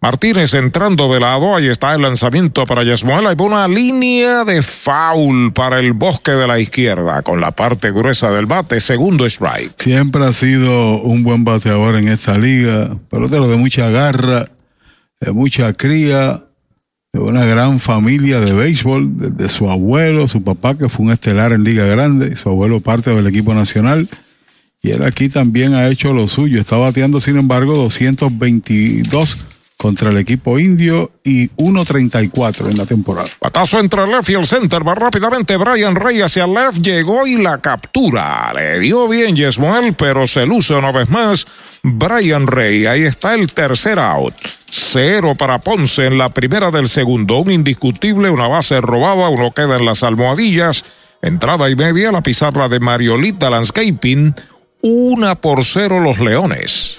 Martínez entrando de lado, ahí está el lanzamiento para Yasmuel, hay una línea de foul para el bosque de la izquierda, con la parte gruesa del bate, segundo strike. Siempre ha sido un buen bateador en esta liga, pelotero de mucha garra, de mucha cría, de una gran familia de béisbol, desde su abuelo, su papá que fue un estelar en Liga Grande, su abuelo parte del equipo nacional. Y él aquí también ha hecho lo suyo. Está bateando, sin embargo, 222 contra el equipo indio y 1.34 en la temporada. Patazo entre el left y el center. Va rápidamente Brian Rey hacia el left. Llegó y la captura. Le dio bien Yesmuel, pero se luce una vez más Brian Rey. Ahí está el tercer out. Cero para Ponce en la primera del segundo. Un indiscutible, una base robada. Uno queda en las almohadillas. Entrada y media, la pizarra de Mariolita Landscaping una por cero los Leones.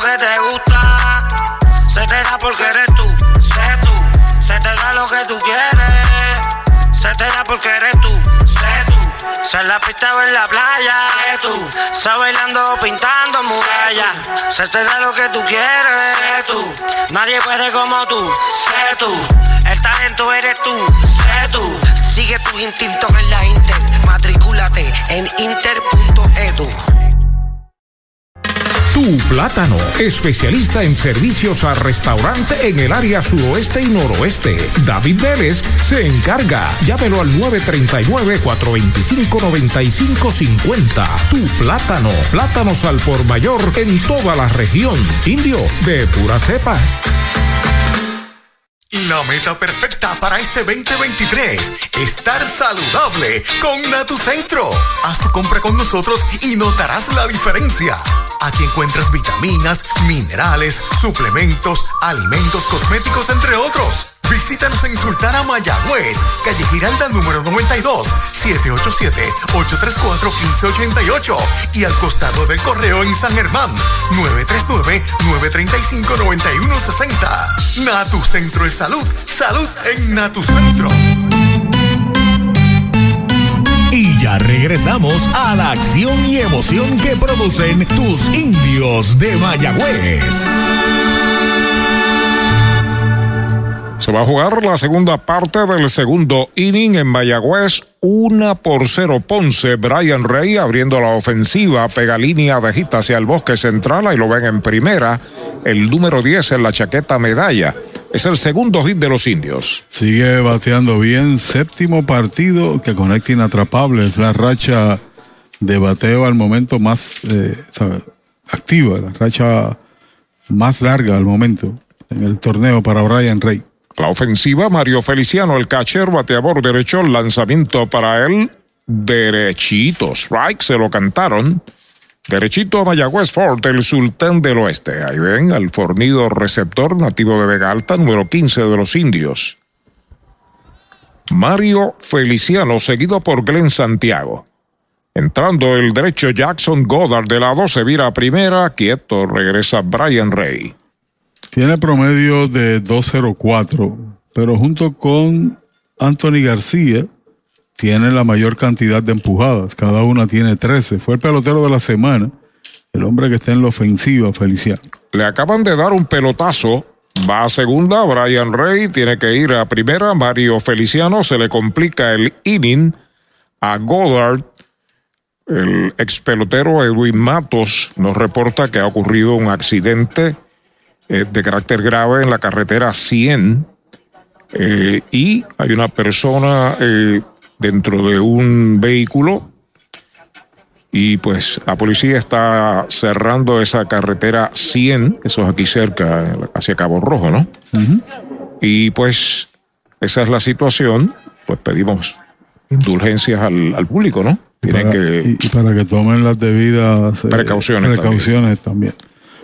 Que te gusta, se te da porque eres tú, sé tú. Se te da lo que tú quieres, se te da porque eres tú, sé tú. Se la pista o en la playa, sé tú. Se bailando pintando murallas, se te da lo que tú quieres, sé tú. Nadie puede como tú, sé tú. El talento eres tú, sé tú. Sigue tus instintos en la Inter, matricúlate en inter.edu. Tu Plátano, especialista en servicios a restaurante en el área suroeste y noroeste. David Vélez se encarga. Llámelo al 939-425-9550. Tu Plátano, plátanos al por mayor en toda la región. Indio, de pura cepa. La meta perfecta para este 2023, estar saludable con Natucentro. Haz tu compra con nosotros y notarás la diferencia. Aquí encuentras vitaminas, minerales, suplementos, alimentos, cosméticos, entre otros. Visítanos en Sultana Mayagüez, calle Giralda número 92, 787-834-1588 y al costado del correo en San Germán, 939-935-9160. Natu Centro de Salud, salud en Natu Centro. Y ya regresamos a la acción y emoción que producen tus indios de Mayagüez. Se va a jugar la segunda parte del segundo inning en Mayagüez, una por cero Ponce. Brian Rey abriendo la ofensiva, pega línea de gita hacia el bosque central, ahí lo ven en primera. El número 10 en la chaqueta medalla. Es el segundo hit de los indios. Sigue bateando bien, séptimo partido que conecta inatrapable. Es la racha de bateo al momento más eh, ¿sabe? activa, la racha más larga al momento en el torneo para Brian Rey. La ofensiva, Mario Feliciano, el catcher, bateador derecho, lanzamiento para él, derechito. Strike, se lo cantaron. Derechito a Mayagüez Ford, el sultán del oeste. Ahí ven al fornido receptor nativo de Vega Alta, número 15 de los indios. Mario Feliciano, seguido por Glenn Santiago. Entrando el derecho Jackson Goddard de lado, se vira a primera, quieto, regresa Brian Rey. Tiene promedio de 2.04, pero junto con Anthony García tiene la mayor cantidad de empujadas. Cada una tiene 13. Fue el pelotero de la semana, el hombre que está en la ofensiva, Feliciano. Le acaban de dar un pelotazo. Va a segunda, Brian Rey tiene que ir a primera. Mario Feliciano se le complica el inning a Goddard. El ex pelotero Edwin Matos nos reporta que ha ocurrido un accidente eh, de carácter grave en la carretera 100 eh, y hay una persona eh, dentro de un vehículo y pues la policía está cerrando esa carretera 100, eso es aquí cerca, hacia Cabo Rojo, ¿no? Y pues esa es la situación, pues pedimos indulgencias al, público, ¿no? Tienen que, y, para que tomen las debidas precauciones, precauciones también.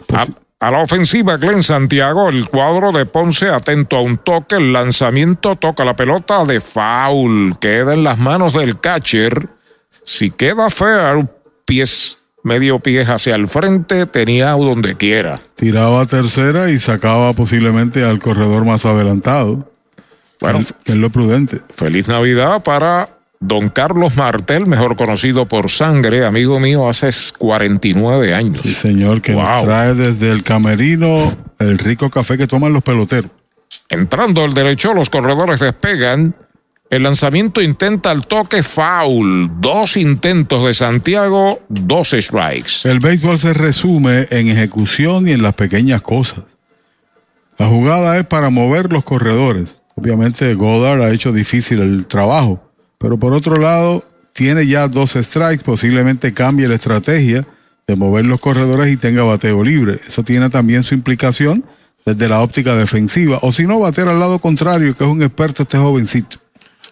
Pues a la ofensiva, Glenn Santiago, el cuadro de Ponce atento a un toque, el lanzamiento toca la pelota de foul, queda en las manos del catcher. Si queda fea, pies, medio pie hacia el frente, tenía donde quiera. Tiraba a tercera y sacaba posiblemente al corredor más adelantado. Bueno, que es lo prudente. Feliz Navidad para Don Carlos Martel, mejor conocido por Sangre, amigo mío, hace 49 años. Sí, señor, que nos trae desde el camerino el rico café que toman los peloteros. Entrando el derecho, los corredores despegan. El lanzamiento intenta el toque foul. Dos intentos de Santiago, dos strikes. El béisbol se resume en ejecución y en las pequeñas cosas. La jugada es para mover los corredores. Obviamente Godard ha hecho difícil el trabajo pero por otro lado, tiene ya dos strikes, posiblemente cambie la estrategia de mover los corredores y tenga bateo libre. Eso tiene también su implicación desde la óptica defensiva. O si no, bater al lado contrario, que es un experto este jovencito.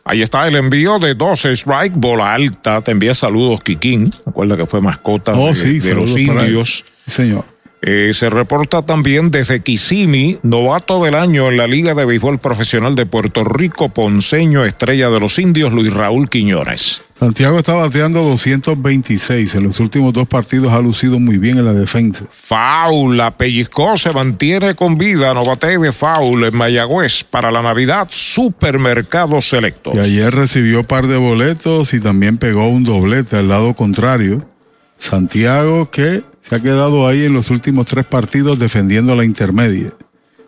Ahí está el envío de dos strikes, bola alta. Te envía saludos, Kikín. Recuerda que fue mascota oh, de, los indios. señor. Eh, se reporta también desde Kissimmee, novato del año en la Liga de Béisbol Profesional de Puerto Rico, ponceño, estrella de los indios, Luis Raúl Quiñones. Santiago está bateando 226. En los últimos dos partidos ha lucido muy bien en la defensa. Faula, pellizcó, se mantiene con vida. No bate de faul en Mayagüez para la Navidad, Supermercado Selectos. Y ayer recibió par de boletos y también pegó un doblete al lado contrario. Santiago que se ha quedado ahí en los últimos tres partidos defendiendo la intermedia.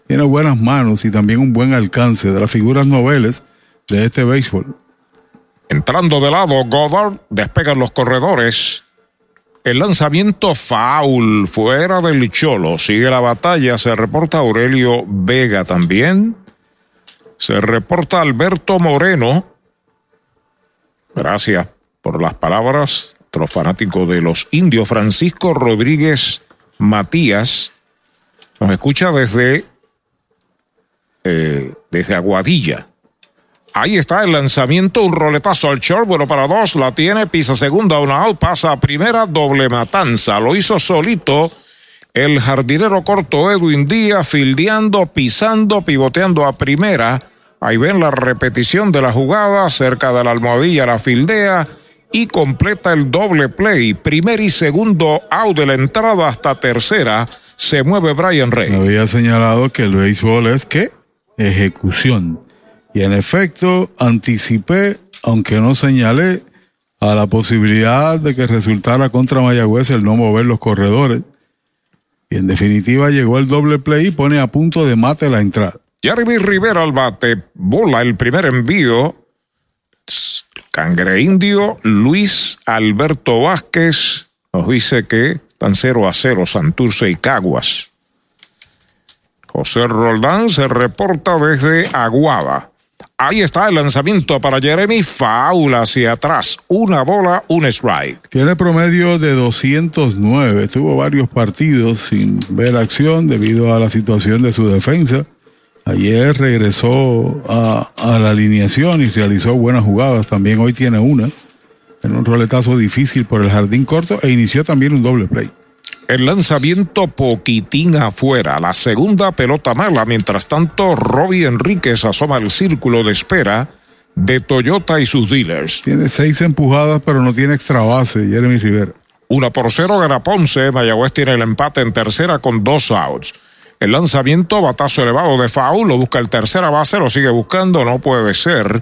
Tiene buenas manos y también un buen alcance de las figuras noveles de este béisbol. Entrando de lado, Goddard despegan los corredores. El lanzamiento foul fuera del Cholo. Sigue la batalla. Se reporta Aurelio Vega también. Se reporta Alberto Moreno. Gracias por las palabras otro fanático de los indios, Francisco Rodríguez Matías, nos escucha desde, eh, desde Aguadilla. Ahí está el lanzamiento, un roletazo al short, bueno para dos, la tiene, pisa segunda, una out, pasa a primera, doble matanza, lo hizo solito el jardinero corto Edwin Díaz, fildeando, pisando, pivoteando a primera. Ahí ven la repetición de la jugada, cerca de la almohadilla la fildea, y completa el doble play. Primer y segundo out de la entrada hasta tercera. Se mueve Brian Rey. había señalado que el béisbol es que ejecución. Y en efecto, anticipé, aunque no señalé, a la posibilidad de que resultara contra Mayagüez el no mover los corredores. Y en definitiva llegó el doble play y pone a punto de mate la entrada. Jeremy Rivera al bate, bola el primer envío, Cangre Indio, Luis Alberto Vázquez nos dice que están 0 a 0 Santurce y Caguas. José Roldán se reporta desde Aguaba. Ahí está el lanzamiento para Jeremy Faula hacia atrás. Una bola, un strike. Tiene promedio de 209. Tuvo varios partidos sin ver acción debido a la situación de su defensa. Ayer regresó a, a la alineación y realizó buenas jugadas. También hoy tiene una en un roletazo difícil por el jardín corto e inició también un doble play. El lanzamiento poquitín afuera, la segunda pelota mala. Mientras tanto, Robbie Enríquez asoma el círculo de espera de Toyota y sus dealers. Tiene seis empujadas, pero no tiene extra base, Jeremy Rivera. Una por cero gana Ponce. Mayagüez tiene el empate en tercera con dos outs. El lanzamiento, batazo elevado de foul, lo busca el tercera base, lo sigue buscando, no puede ser.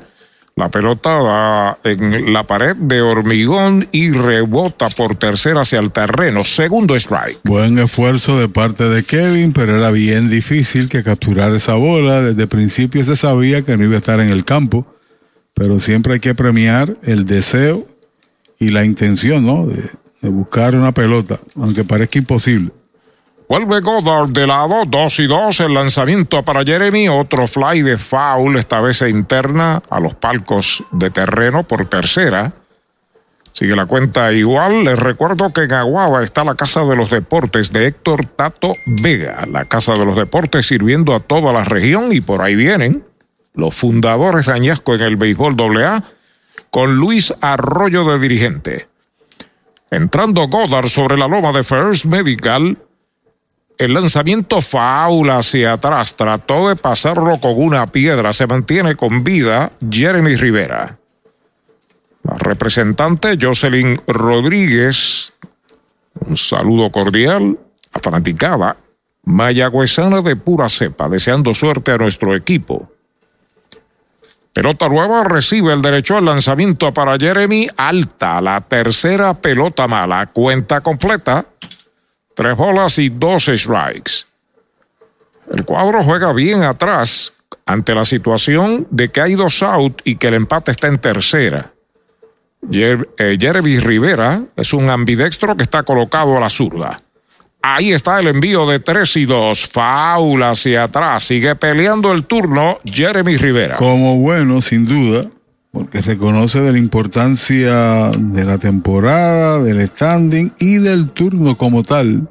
La pelota va en la pared de hormigón y rebota por tercera hacia el terreno. Segundo strike. Buen esfuerzo de parte de Kevin, pero era bien difícil que capturar esa bola. Desde el principio se sabía que no iba a estar en el campo, pero siempre hay que premiar el deseo y la intención, ¿no? De, de buscar una pelota, aunque parezca imposible. Vuelve Goddard de lado, 2 y 2. El lanzamiento para Jeremy. Otro fly de foul, esta vez interna a los palcos de terreno por tercera. Sigue la cuenta igual. Les recuerdo que en Aguada está la Casa de los Deportes de Héctor Tato Vega. La Casa de los Deportes sirviendo a toda la región y por ahí vienen los fundadores de Añasco en el béisbol AA con Luis Arroyo de dirigente. Entrando Goddard sobre la loma de First Medical. El lanzamiento faula hacia atrás trató de pasarlo con una piedra. Se mantiene con vida Jeremy Rivera. La representante Jocelyn Rodríguez. Un saludo cordial a fanaticada mayagüezana de pura cepa, deseando suerte a nuestro equipo. Pelota nueva recibe el derecho al lanzamiento para Jeremy Alta, la tercera pelota mala, cuenta completa. Tres bolas y dos strikes. El cuadro juega bien atrás ante la situación de que hay dos out y que el empate está en tercera. Jer eh, Jeremy Rivera es un ambidextro que está colocado a la zurda. Ahí está el envío de 3 y 2. Faula hacia atrás. Sigue peleando el turno Jeremy Rivera. Como bueno, sin duda, porque reconoce de la importancia de la temporada, del standing y del turno como tal,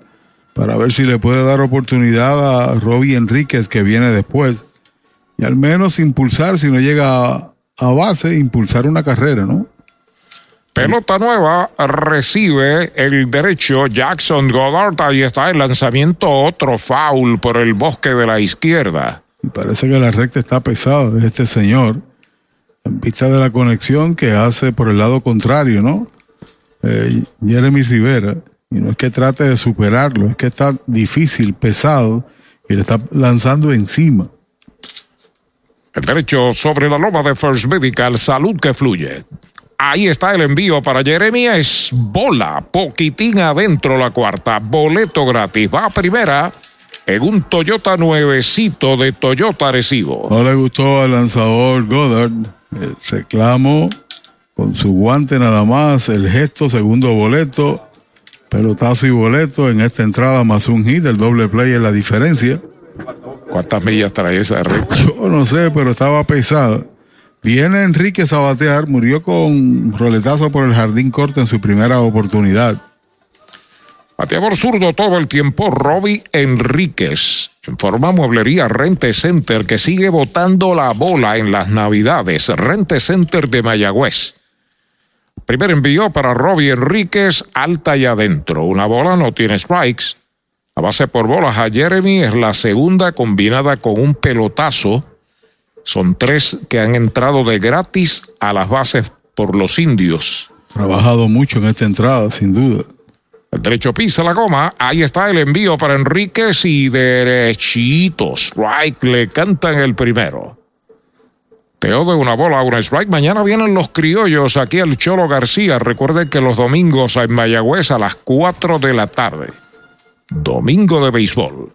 para ver si le puede dar oportunidad a Robbie Enríquez que viene después. Y al menos impulsar, si no llega a, base, impulsar una carrera, ¿no? Pelota nueva recibe el derecho Jackson Goddard. Ahí está el lanzamiento, otro foul por el bosque de la izquierda. Y parece que la recta está pesada de este señor. En vista de la conexión que hace por el lado contrario, ¿no? Eh, Jeremy Rivera. Y no es que trate de superarlo, es que está difícil, pesado, y le está lanzando encima. El derecho sobre la loma de First Medical, salud que fluye. Ahí está el envío para Jeremy. Es bola, poquitín adentro la cuarta. Boleto gratis. Va a primera en un Toyota nuevecito de Toyota Arecibo. No le gustó al lanzador Goddard. El reclamo con su guante nada más. El gesto, segundo boleto. Pelotazo y boleto en esta entrada más un hit. El doble play es la diferencia. ¿Cuántas millas trae esa recta? Yo no sé, pero estaba pesada. Viene Enrique a batear, murió con roletazo por el jardín corto en su primera oportunidad. Bateador zurdo todo el tiempo, Robbie Enríquez. En forma mueblería Rente Center que sigue botando la bola en las navidades. Rente Center de Mayagüez. Primer envío para Robbie Enríquez, alta y adentro. Una bola no tiene strikes. La base por bolas a Jeremy es la segunda combinada con un pelotazo. Son tres que han entrado de gratis a las bases por los indios. Trabajado mucho en esta entrada, sin duda. El derecho pisa la goma. Ahí está el envío para Enríquez y derechito. Strike le cantan el primero. Teo de una bola, una strike. Mañana vienen los criollos aquí al Cholo García. Recuerden que los domingos en Mayagüez a las 4 de la tarde. Domingo de béisbol.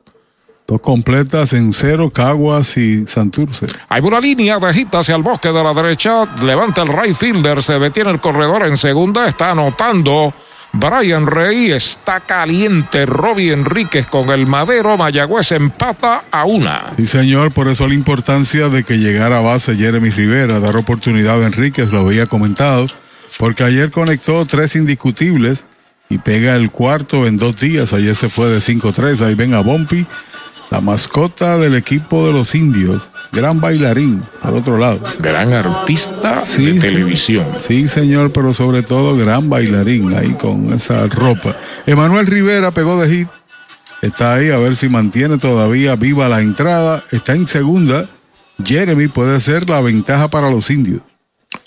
Dos completas en cero, Caguas y Santurce. Hay una línea de hit hacia el bosque de la derecha. Levanta el right fielder, se detiene el corredor en segunda. Está anotando Brian Rey. Está caliente Robbie Enríquez con el madero. Mayagüez empata a una. Sí, señor. Por eso la importancia de que llegara a base Jeremy Rivera, dar oportunidad a Enríquez, lo había comentado. Porque ayer conectó tres indiscutibles y pega el cuarto en dos días. Ayer se fue de 5-3. Ahí ven a Bompi la mascota del equipo de los indios, gran bailarín, al otro lado. Gran artista de televisión. Sí, señor, pero sobre todo gran bailarín ahí con esa ropa. Emanuel Rivera pegó de hit. Está ahí a ver si mantiene todavía viva la entrada. Está en segunda. Jeremy puede ser la ventaja para los indios.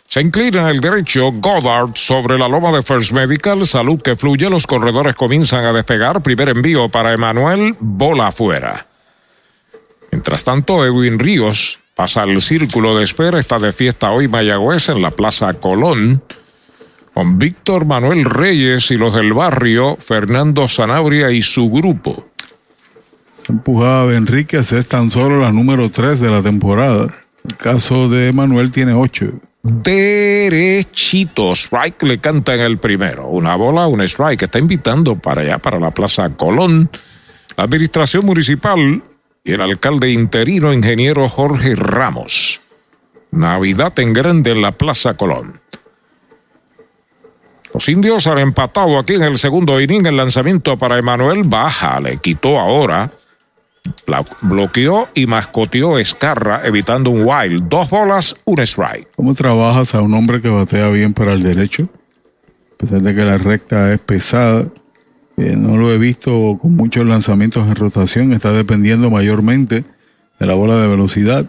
Se inclina en el derecho Goddard sobre la loma de First Medical. Salud que fluye. Los corredores comienzan a despegar. Primer envío para Emanuel. Bola afuera. Mientras tanto, Edwin Ríos pasa al círculo de espera. Está de fiesta hoy Mayagüez en la Plaza Colón. Con Víctor Manuel Reyes y los del barrio, Fernando Zanabria y su grupo. Empujada de Enríquez es tan solo la número 3 de la temporada. El caso de Manuel tiene 8 derechito. Strike le canta en el primero. Una bola, un strike. Está invitando para allá, para la Plaza Colón. La administración municipal y el alcalde interino, ingeniero Jorge Ramos. Navidad en grande en la Plaza Colón. Los indios han empatado aquí en el segundo inning. El lanzamiento para Emanuel baja, le quitó ahora bloqueó y mascoteó Escarra, evitando un wild. Dos bolas, un strike. ¿Cómo trabajas a un hombre que batea bien para el derecho? A pesar de que la recta es pesada, eh, no lo he visto con muchos lanzamientos en rotación, está dependiendo mayormente de la bola de velocidad.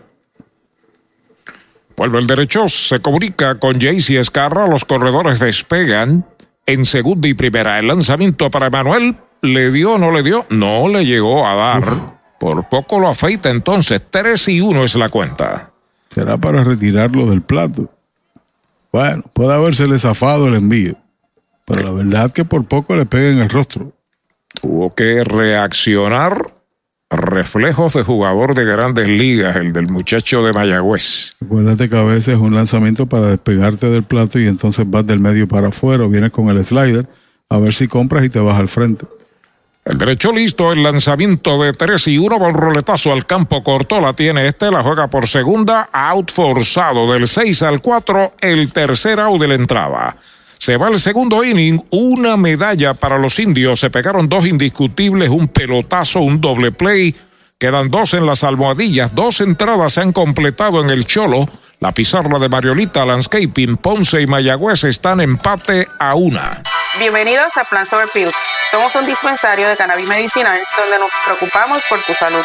Vuelve el derecho, se comunica con Jaycee Escarra, los corredores despegan en segunda y primera. El lanzamiento para Emanuel, ¿le dio o no le dio? No le llegó a dar. Por poco lo afeita entonces. 3 y 1 es la cuenta. Será para retirarlo del plato. Bueno, puede habérsele zafado el envío. Pero la verdad que por poco le pega en el rostro. Tuvo que reaccionar. Reflejos de jugador de grandes ligas, el del muchacho de Mayagüez. Acuérdate que a veces es un lanzamiento para despegarte del plato y entonces vas del medio para afuera, vienes con el slider, a ver si compras y te vas al frente. El derecho listo, el lanzamiento de 3 y 1 va roletazo al campo corto, la tiene este, la juega por segunda, out forzado del 6 al 4, el tercer out de la entrada. Se va el segundo inning, una medalla para los indios, se pegaron dos indiscutibles, un pelotazo, un doble play, quedan dos en las almohadillas, dos entradas se han completado en el cholo, la pizarra de Mariolita Landscaping, Ponce y Mayagüez están empate a una. Bienvenidos a Plan Sober Pills. Somos un dispensario de cannabis medicinal donde nos preocupamos por tu salud.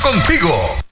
contigo.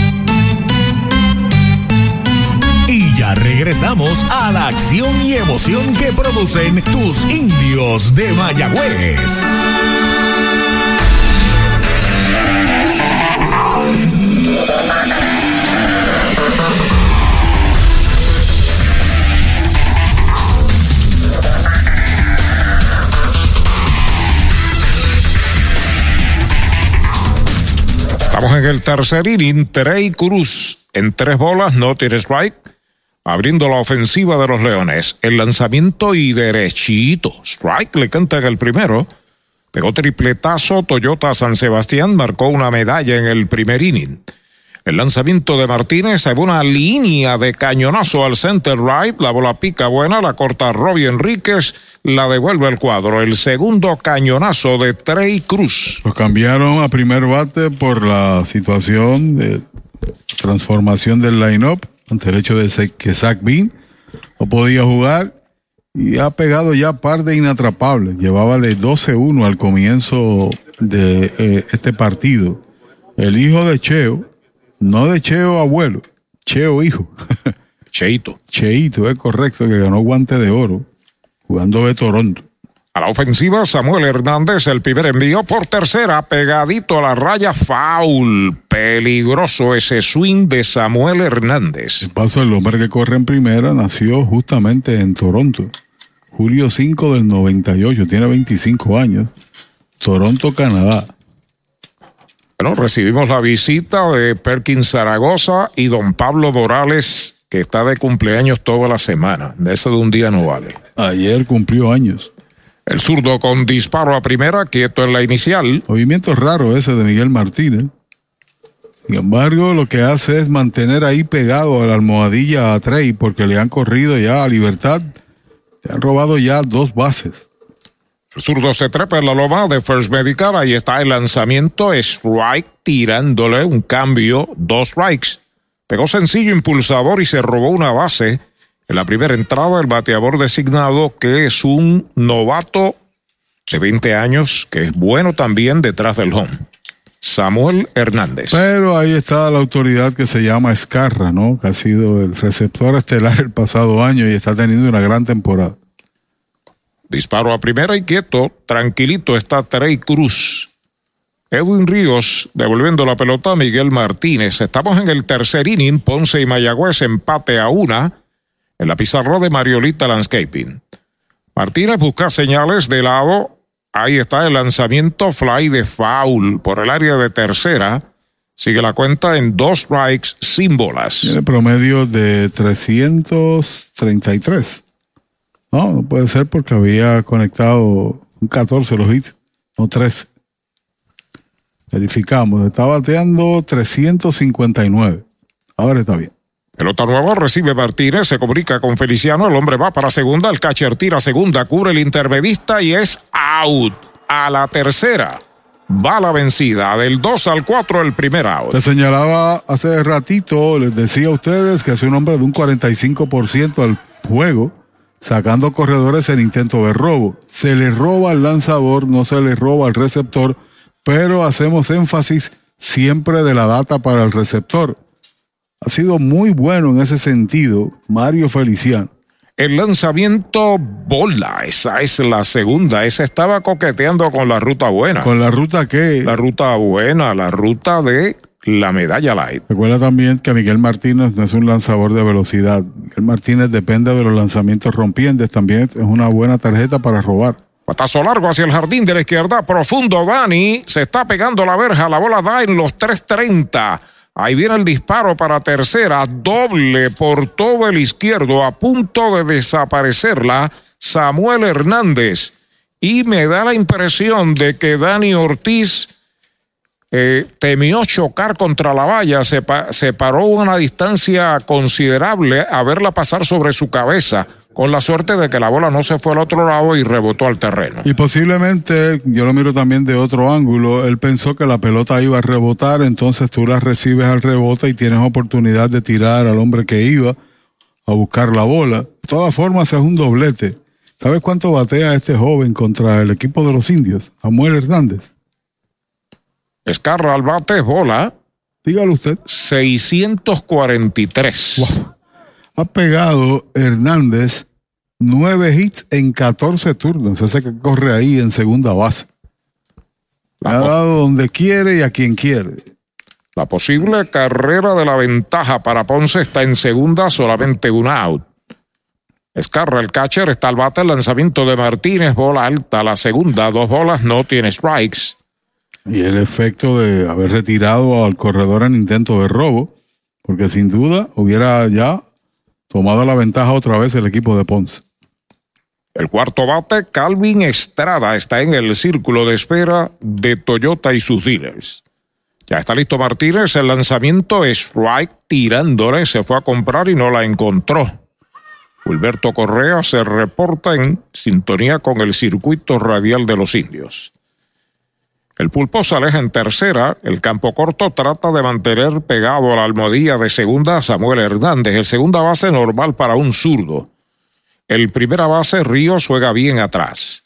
Y ya regresamos a la acción y emoción que producen tus indios de Mayagüez. Estamos en el tercer inning. Trey Cruz en tres bolas, no tiene strike. Abriendo la ofensiva de los Leones. El lanzamiento y derechito. Strike le canta en el primero. Pegó tripletazo. Toyota San Sebastián marcó una medalla en el primer inning. El lanzamiento de Martínez en una línea de cañonazo al center right. La bola pica buena, la corta Robbie Enríquez, la devuelve el cuadro. El segundo cañonazo de Trey Cruz. Lo cambiaron a primer bate por la situación de transformación del line-up ante el hecho de que Zach Bean no podía jugar y ha pegado ya par de inatrapables. Llevaba de 12-1 al comienzo de eh, este partido. El hijo de Cheo, no de Cheo abuelo, Cheo hijo. Cheito. [laughs] Cheito, es correcto, que ganó guante de oro jugando de Toronto. A la ofensiva, Samuel Hernández, el primer envío por tercera, pegadito a la raya, foul. Peligroso ese swing de Samuel Hernández. El paso del hombre que corre en primera nació justamente en Toronto. Julio 5 del 98, tiene 25 años. Toronto, Canadá. Bueno, recibimos la visita de Perkins Zaragoza y don Pablo Morales, que está de cumpleaños toda la semana. De eso de un día no vale. Ayer cumplió años. El zurdo con disparo a primera, quieto en la inicial. Movimiento raro ese de Miguel Martínez. Sin embargo, lo que hace es mantener ahí pegado a la almohadilla a Trey porque le han corrido ya a libertad. Le han robado ya dos bases. El zurdo se trepa en la loma de First Medical. Ahí está el lanzamiento. Strike tirándole un cambio. Dos strikes. Pegó sencillo impulsador y se robó una base. En la primera entrada, el bateador designado, que es un novato de 20 años, que es bueno también detrás del home. Samuel Hernández. Pero ahí está la autoridad que se llama Escarra, ¿no? Que ha sido el receptor estelar el pasado año y está teniendo una gran temporada. Disparo a primera y quieto, tranquilito está Trey Cruz. Edwin Ríos devolviendo la pelota a Miguel Martínez. Estamos en el tercer inning, Ponce y Mayagüez empate a una en la pizarra de Mariolita Landscaping. Martínez busca señales de lado. Ahí está el lanzamiento fly de foul por el área de tercera. Sigue la cuenta en dos strikes sin bolas. Tiene promedio de 333. No, no puede ser porque había conectado un 14 los hits, no 13. Verificamos, está bateando 359. Ahora está bien. Pelota nueva, recibe Martínez, se comunica con Feliciano, el hombre va para segunda, el catcher tira segunda, cubre el intermedista y es out. A la tercera va la vencida, del 2 al 4 el primer out. Te señalaba hace ratito, les decía a ustedes que es un hombre de un 45% al juego, sacando corredores en intento de robo. Se le roba al lanzador, no se le roba al receptor, pero hacemos énfasis siempre de la data para el receptor ha sido muy bueno en ese sentido, Mario Feliciano. El lanzamiento bola, esa es la segunda. Esa estaba coqueteando con la ruta buena. ¿Con la ruta qué? La ruta buena, la ruta de la medalla light. Recuerda también que Miguel Martínez no es un lanzador de velocidad. Miguel Martínez depende de los lanzamientos rompientes. También es una buena tarjeta para robar. Patazo largo hacia el jardín de la izquierda, profundo. Dani se está pegando la verja. La bola da en los 330. Ahí viene el disparo para tercera, doble por todo el izquierdo, a punto de desaparecerla, Samuel Hernández. Y me da la impresión de que Dani Ortiz eh, temió chocar contra la valla, se, se paró una distancia considerable a verla pasar sobre su cabeza con la suerte de que la bola no se fue al otro lado y rebotó al terreno. Y posiblemente, yo lo miro también de otro ángulo, él pensó que la pelota iba a rebotar, entonces tú la recibes al rebote y tienes oportunidad de tirar al hombre que iba a buscar la bola. De todas formas, es un doblete. ¿Sabes cuánto batea este joven contra el equipo de los indios? Samuel Hernández. Escarra al bate, bola. Dígalo usted. 643. Ha pegado Hernández nueve hits en 14 turnos. Ese que corre ahí en segunda base. ha dado donde quiere y a quien quiere. La posible carrera de la ventaja para Ponce está en segunda, solamente un out. Escarra el catcher, está al bate, el lanzamiento de Martínez, bola alta, la segunda, dos bolas, no tiene strikes. Y el efecto de haber retirado al corredor en intento de robo, porque sin duda hubiera ya tomado la ventaja otra vez el equipo de Ponce. El cuarto bate, Calvin Estrada, está en el círculo de espera de Toyota y sus dealers. Ya está listo Martínez, el lanzamiento es strike tirándole, se fue a comprar y no la encontró. Wilberto Correa se reporta en sintonía con el circuito radial de los indios. El pulpo se aleja en tercera, el campo corto trata de mantener pegado a la almohadilla de segunda Samuel Hernández, el segunda base normal para un zurdo. El primera base Ríos juega bien atrás.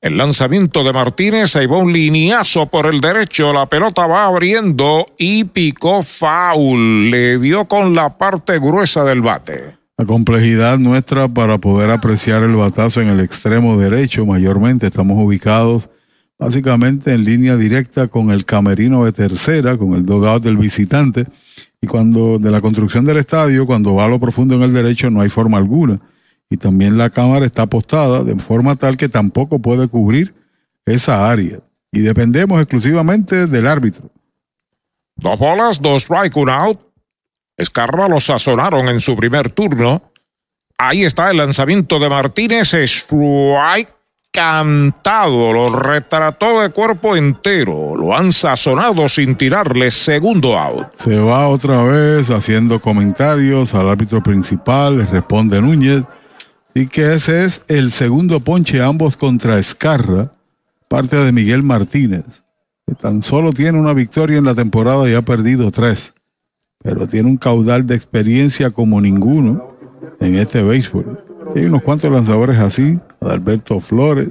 El lanzamiento de Martínez, ahí va un lineazo por el derecho, la pelota va abriendo y picó foul, le dio con la parte gruesa del bate. La complejidad nuestra para poder apreciar el batazo en el extremo derecho, mayormente estamos ubicados básicamente en línea directa con el camerino de tercera, con el dogout del visitante, y cuando de la construcción del estadio, cuando va a lo profundo en el derecho no hay forma alguna y también la cámara está apostada de forma tal que tampoco puede cubrir esa área. Y dependemos exclusivamente del árbitro. Dos bolas, dos strike, un out. Escarra lo sazonaron en su primer turno. Ahí está el lanzamiento de Martínez. Strike cantado. Lo retrató de cuerpo entero. Lo han sazonado sin tirarle segundo out. Se va otra vez haciendo comentarios al árbitro principal. Le responde Núñez y que ese es el segundo ponche ambos contra Escarra, parte de Miguel Martínez, que tan solo tiene una victoria en la temporada y ha perdido tres, pero tiene un caudal de experiencia como ninguno en este béisbol. Hay unos cuantos lanzadores así, Adalberto Flores,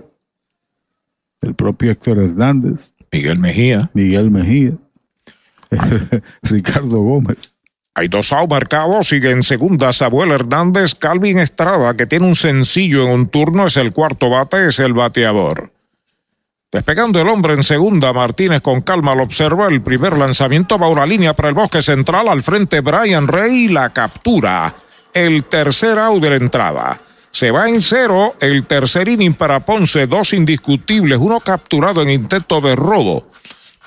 el propio Héctor Hernández, Miguel Mejía, Miguel Mejía, [laughs] Ricardo Gómez. Hay dos out marcados, sigue en segunda Samuel Hernández, Calvin Estrada, que tiene un sencillo en un turno, es el cuarto bate, es el bateador. Despegando el hombre en segunda, Martínez con calma lo observa. El primer lanzamiento va una línea para el bosque central. Al frente, Brian Rey la captura. El tercer out de la entrada. Se va en cero el tercer inning para Ponce. Dos indiscutibles, uno capturado en intento de robo.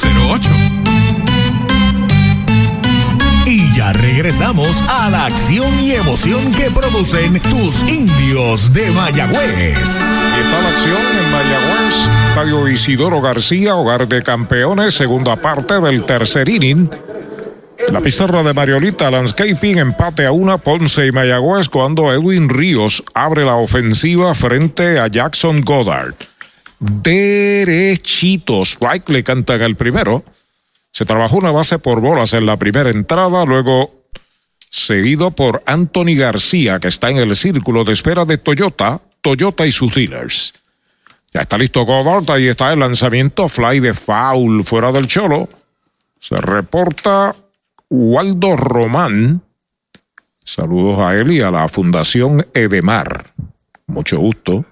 408 8808 y ya regresamos a la acción y emoción que producen tus indios de Mayagüez. Y está la acción en Mayagüez, Estadio Isidoro García, hogar de campeones, segunda parte del tercer inning. La pizarra de Mariolita Landscaping empate a una Ponce y Mayagüez cuando Edwin Ríos abre la ofensiva frente a Jackson Goddard derechito. Strike le cantan el primero. Se trabajó una base por bolas en la primera entrada, luego seguido por Anthony García, que está en el círculo de espera de Toyota, Toyota y sus dealers. Ya está listo Goddard, ahí está el lanzamiento, fly de foul fuera del cholo. Se reporta Waldo Román. Saludos a él y a la Fundación Edemar. Mucho gusto.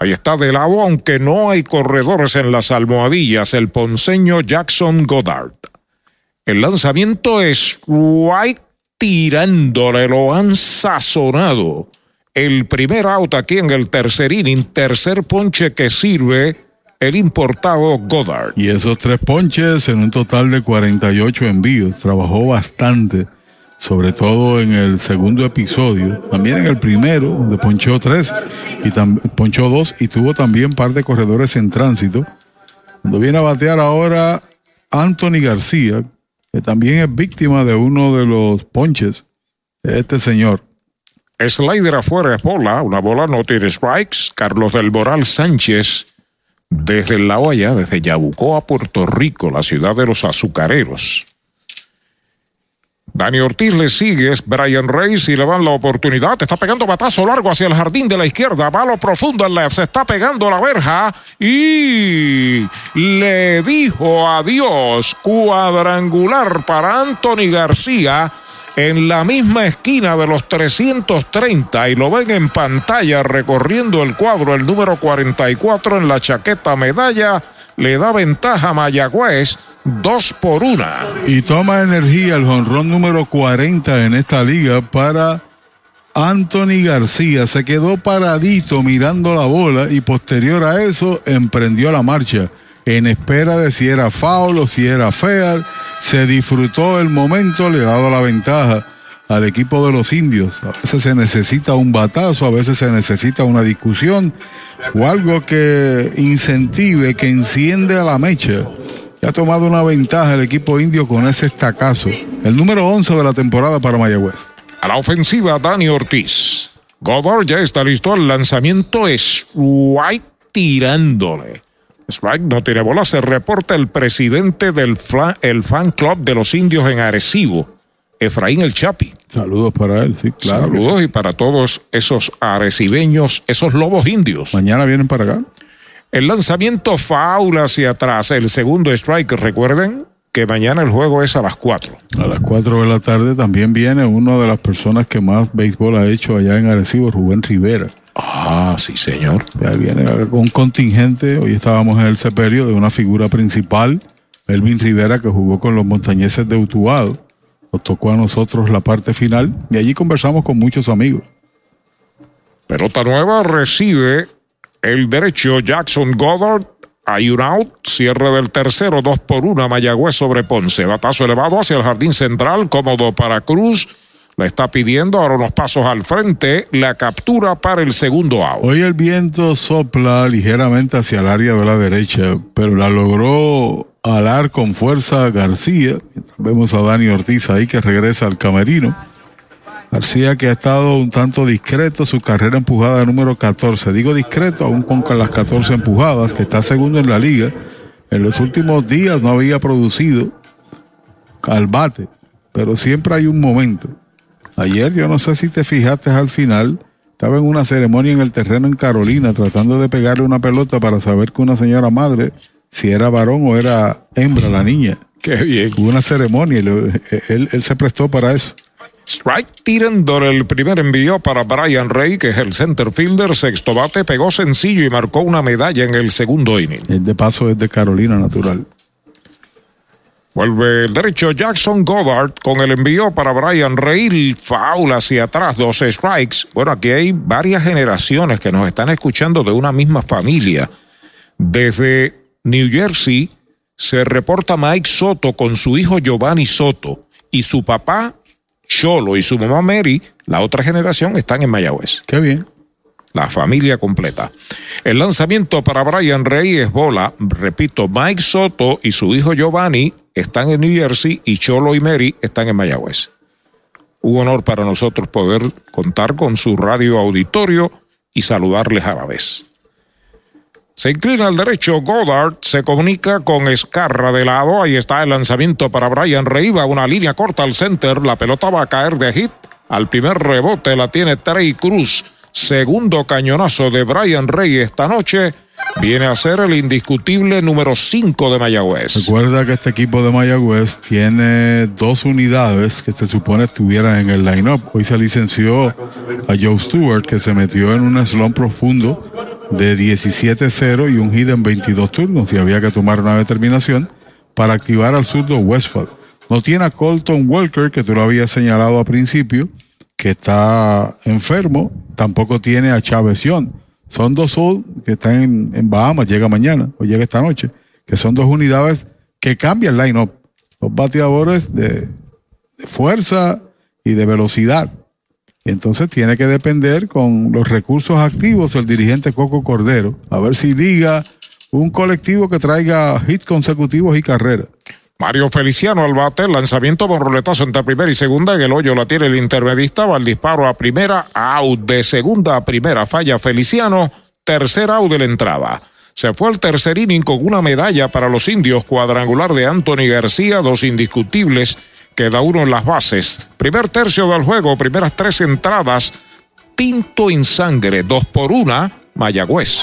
Ahí está de lado, aunque no hay corredores en las almohadillas, el ponceño Jackson Goddard. El lanzamiento es White tirándole, lo han sazonado. El primer out aquí en el tercer inning, tercer ponche que sirve el importado Goddard. Y esos tres ponches en un total de 48 envíos. Trabajó bastante, sobre todo en el segundo episodio. También en el primero, donde ponchó tres y ponchó dos y tuvo también par de corredores en tránsito. Cuando viene a batear ahora Anthony García, que también es víctima de uno de los ponches este señor. Slider afuera es bola, una bola no tiene strikes. Carlos del Moral Sánchez desde La Hoya, desde Yabucoa, Puerto Rico, la ciudad de los azucareros. Dani Ortiz le sigue, es Brian Reyes y le van la oportunidad. Está pegando batazo largo hacia el jardín de la izquierda. Balo profundo en left. Se está pegando la verja y le dijo adiós. Cuadrangular para Anthony García en la misma esquina de los 330 y lo ven en pantalla recorriendo el cuadro el número 44 en la chaqueta medalla le da ventaja a Mayagüez dos por una. Y toma energía el jonrón número 40 en esta liga para Anthony García. Se quedó paradito mirando la bola y posterior a eso emprendió la marcha en espera de si era foul o si era fair. Se disfrutó el momento, le ha dado la ventaja al equipo de los indios. A veces se necesita un batazo, a veces se necesita una discusión o algo que incentive, que enciende a la mecha. Y ha tomado una ventaja el equipo indio con ese estacazo. El número 11 de la temporada para Mayagüez. A la ofensiva, Dani Ortiz. Goddard ya está listo. El lanzamiento es White tirándole. Strike no tiene bola. Se reporta el presidente del el fan club de los indios en Arecibo, Efraín El Chapi. Saludos para él, sí, claro. Saludos y para todos esos arecibeños, esos lobos indios. Mañana vienen para acá. El lanzamiento faula hacia atrás, el segundo strike, recuerden que mañana el juego es a las 4. A las 4 de la tarde también viene una de las personas que más béisbol ha hecho allá en Arecibo, Rubén Rivera. Ah, sí, señor. Ya viene un contingente. Hoy estábamos en el sepelio de una figura principal, Elvin Rivera, que jugó con los montañeses de Utuado. Nos tocó a nosotros la parte final y allí conversamos con muchos amigos. Pelota nueva recibe el derecho Jackson Goddard. Hay un out, cierre del tercero, dos por una, Mayagüez sobre Ponce. Batazo elevado hacia el jardín central, cómodo para Cruz. Le está pidiendo ahora unos pasos al frente, la captura para el segundo out. Hoy el viento sopla ligeramente hacia el área de la derecha, pero la logró alar con fuerza García. Vemos a Dani Ortiz ahí que regresa al camerino. García que ha estado un tanto discreto, su carrera empujada número 14. Digo discreto aún con las 14 empujadas, que está segundo en la liga. En los últimos días no había producido al bate, pero siempre hay un momento. Ayer yo no sé si te fijaste al final, estaba en una ceremonia en el terreno en Carolina tratando de pegarle una pelota para saber que una señora madre, si era varón o era hembra la niña. Qué bien. Hubo una ceremonia, él, él se prestó para eso. Strike tirando el primer envío para Brian Rey, que es el center fielder. Sexto bate, pegó sencillo y marcó una medalla en el segundo inning. El de paso es de Carolina Natural. Vuelve el derecho Jackson Goddard con el envío para Brian Rey. Foul hacia atrás, dos strikes. Bueno, aquí hay varias generaciones que nos están escuchando de una misma familia. Desde New Jersey se reporta Mike Soto con su hijo Giovanni Soto y su papá Cholo y su mamá Mary, la otra generación, están en Mayagüez. Qué bien. La familia completa. El lanzamiento para Brian Rey es bola. Repito, Mike Soto y su hijo Giovanni están en New Jersey y Cholo y Mary están en Mayagüez. Un honor para nosotros poder contar con su radio auditorio y saludarles a la vez. Se inclina al derecho Goddard, se comunica con Escarra de lado. Ahí está el lanzamiento para Brian Reiva, una línea corta al center. La pelota va a caer de hit. Al primer rebote la tiene Trey Cruz. Segundo cañonazo de Brian Rey esta noche. Viene a ser el indiscutible número 5 de Mayagüez. Recuerda que este equipo de Mayagüez tiene dos unidades que se supone estuvieran en el line-up. Hoy se licenció a Joe Stewart, que se metió en un slump profundo de 17-0 y un hit en 22 turnos y había que tomar una determinación para activar al zurdo Westfall. No tiene a Colton Walker, que tú lo habías señalado al principio, que está enfermo. Tampoco tiene a Chávez Young. Son dos Soul que están en, Bahamas, llega mañana o llega esta noche, que son dos unidades que cambian el line-up. Dos bateadores de, de fuerza y de velocidad. Y entonces tiene que depender con los recursos activos el dirigente Coco Cordero, a ver si liga un colectivo que traiga hits consecutivos y carreras. Mario Feliciano al bate, lanzamiento con roletazo entre primera y segunda, en el hoyo la tiene el intermedista, va al disparo a primera, out de segunda a primera, falla Feliciano, tercera out de la entrada. Se fue el tercer inning con una medalla para los indios, cuadrangular de Anthony García, dos indiscutibles, queda uno en las bases. Primer tercio del juego, primeras tres entradas, tinto en sangre, dos por una, Mayagüez.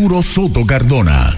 Soto Cardona.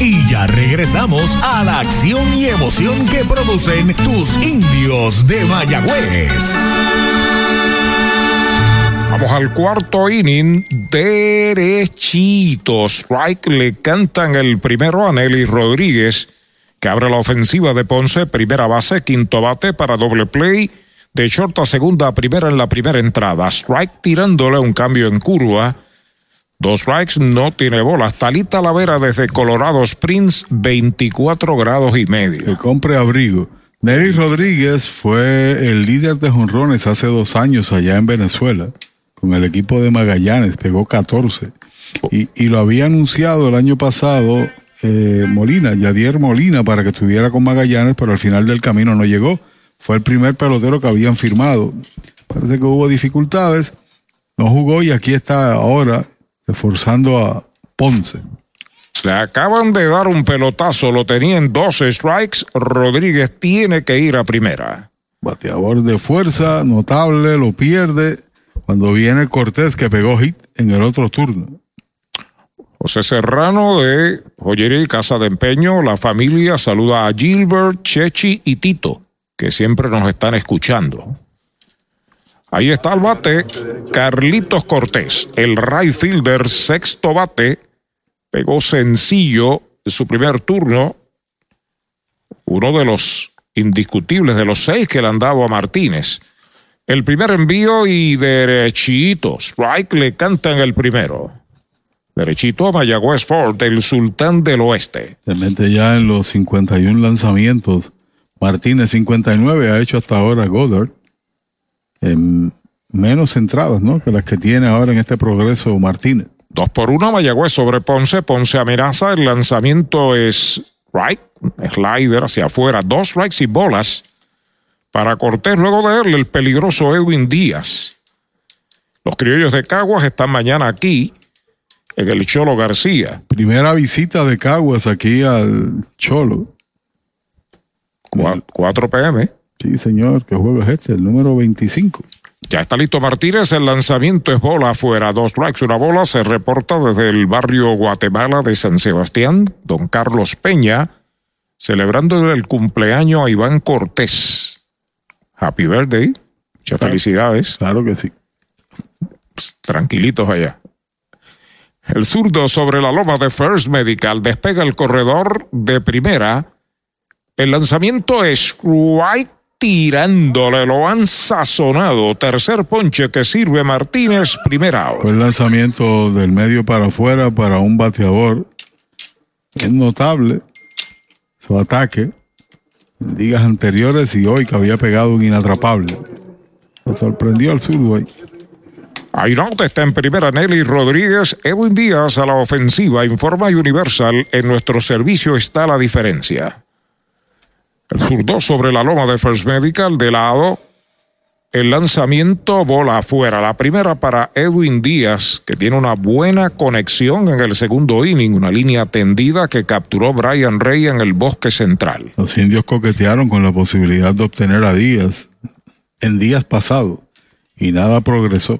Y ya regresamos a la acción y emoción que producen tus indios de Mayagüez. Vamos al cuarto inning, derechito. Strike le cantan el primero a Nelly Rodríguez, que abre la ofensiva de Ponce, primera base, quinto bate para doble play. De short a segunda a primera en la primera entrada. Strike tirándole un cambio en curva. Dos strikes, no tiene bolas. Talita Lavera desde Colorado Springs, 24 grados y medio. Que compre abrigo. Nelly Rodríguez fue el líder de jonrones hace dos años allá en Venezuela, con el equipo de Magallanes, pegó 14. Y, y lo había anunciado el año pasado eh, Molina, Yadier Molina, para que estuviera con Magallanes, pero al final del camino no llegó. Fue el primer pelotero que habían firmado. Parece que hubo dificultades, no jugó y aquí está ahora reforzando a Ponce. Le acaban de dar un pelotazo, lo tenían 12 strikes. Rodríguez tiene que ir a primera. Bateador de fuerza, notable, lo pierde. Cuando viene Cortés que pegó hit en el otro turno. José Serrano de Joyería y Casa de Empeño, la familia saluda a Gilbert, Chechi y Tito, que siempre nos están escuchando. Ahí está el bate, Carlitos Cortés, el right fielder, sexto bate, pegó sencillo su primer turno, uno de los indiscutibles de los seis que le han dado a Martínez. El primer envío y derechito, strike le cantan el primero. Derechito a Mayagüez Ford, el sultán del oeste. Se mete ya en los 51 lanzamientos. Martínez 59 ha hecho hasta ahora Goddard. En menos entradas, ¿no? Que las que tiene ahora en este progreso Martínez. Dos por uno Mayagüez sobre Ponce. Ponce amenaza. El lanzamiento es right, slider hacia afuera. Dos strikes y bolas para Cortés. Luego de él, el peligroso Edwin Díaz. Los criollos de Caguas están mañana aquí en el Cholo García. Primera visita de Caguas aquí al Cholo. 4 pm. Sí, señor, ¿qué juego es este? El número 25. Ya está listo Martínez, el lanzamiento es bola afuera, dos strikes, una bola, se reporta desde el barrio Guatemala de San Sebastián, don Carlos Peña, celebrando el cumpleaños a Iván Cortés. Happy birthday, muchas felicidades. Claro que sí. Pues, tranquilitos allá. El zurdo sobre la loma de First Medical despega el corredor de primera. El lanzamiento es right tirándole, lo han sazonado. Tercer ponche que sirve Martínez, primera. el lanzamiento del medio para afuera para un bateador. Es notable su ataque en días anteriores y hoy que había pegado un inatrapable. Me sorprendió al zurdo ahí. Airaute está en primera, Nelly Rodríguez, Edwin Díaz a la ofensiva, informa Universal, en nuestro servicio está la diferencia. El zurdo sobre la loma de First Medical de lado. El lanzamiento bola afuera. La primera para Edwin Díaz, que tiene una buena conexión en el segundo inning, una línea tendida que capturó Brian Rey en el bosque central. Los indios coquetearon con la posibilidad de obtener a Díaz en días pasados y nada progresó.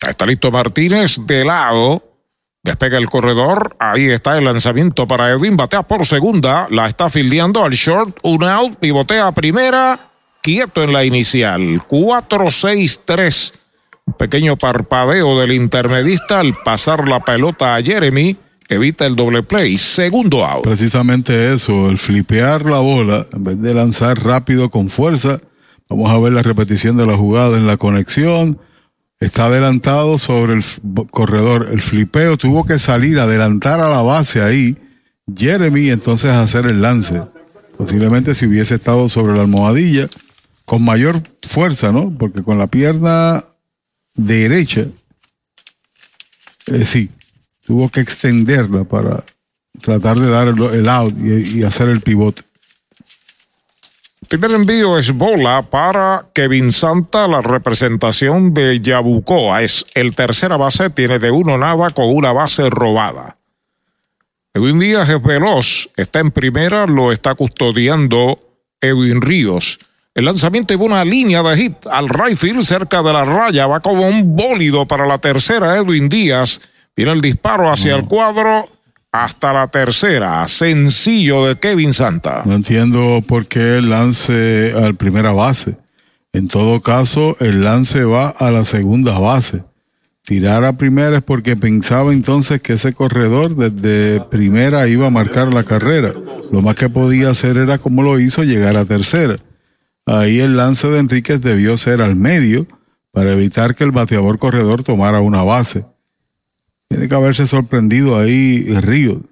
Está listo Martínez de lado. Despega el corredor. Ahí está el lanzamiento para Edwin. Batea por segunda. La está fildeando al short. Un out. Pivotea a primera. Quieto en la inicial. 4-6-3. Un pequeño parpadeo del intermedista al pasar la pelota a Jeremy. Evita el doble play. Segundo out. Precisamente eso. El flipear la bola. En vez de lanzar rápido con fuerza. Vamos a ver la repetición de la jugada en la conexión está adelantado sobre el corredor. El flipeo tuvo que salir, adelantar a la base ahí. Jeremy entonces hacer el lance. Posiblemente si hubiese estado sobre la almohadilla, con mayor fuerza, ¿no? Porque con la pierna derecha, eh, sí, tuvo que extenderla para tratar de dar el, out y hacer el pivote. Primer envío es bola para Kevin Santa, la representación de Yabucoa. Es el tercera base, tiene de uno nada con una base robada. Edwin Díaz es veloz, está en primera, lo está custodiando Edwin Ríos. El lanzamiento de una línea de hit al right field cerca de la raya, va como un bólido para la tercera, Edwin Díaz. Viene el disparo hacia el cuadro hasta la tercera. Sencillo de Kevin Santa. No entiendo por qué el lance al primera base. En todo caso, el lance va a la segunda base. Tirar a primera es porque pensaba entonces que ese corredor desde primera iba a marcar la carrera. Lo más que podía hacer era como lo hizo llegar a tercera. Ahí el lance de Enríquez debió ser al medio para evitar que el bateador corredor tomara una base. Tiene que haberse sorprendido ahí Río.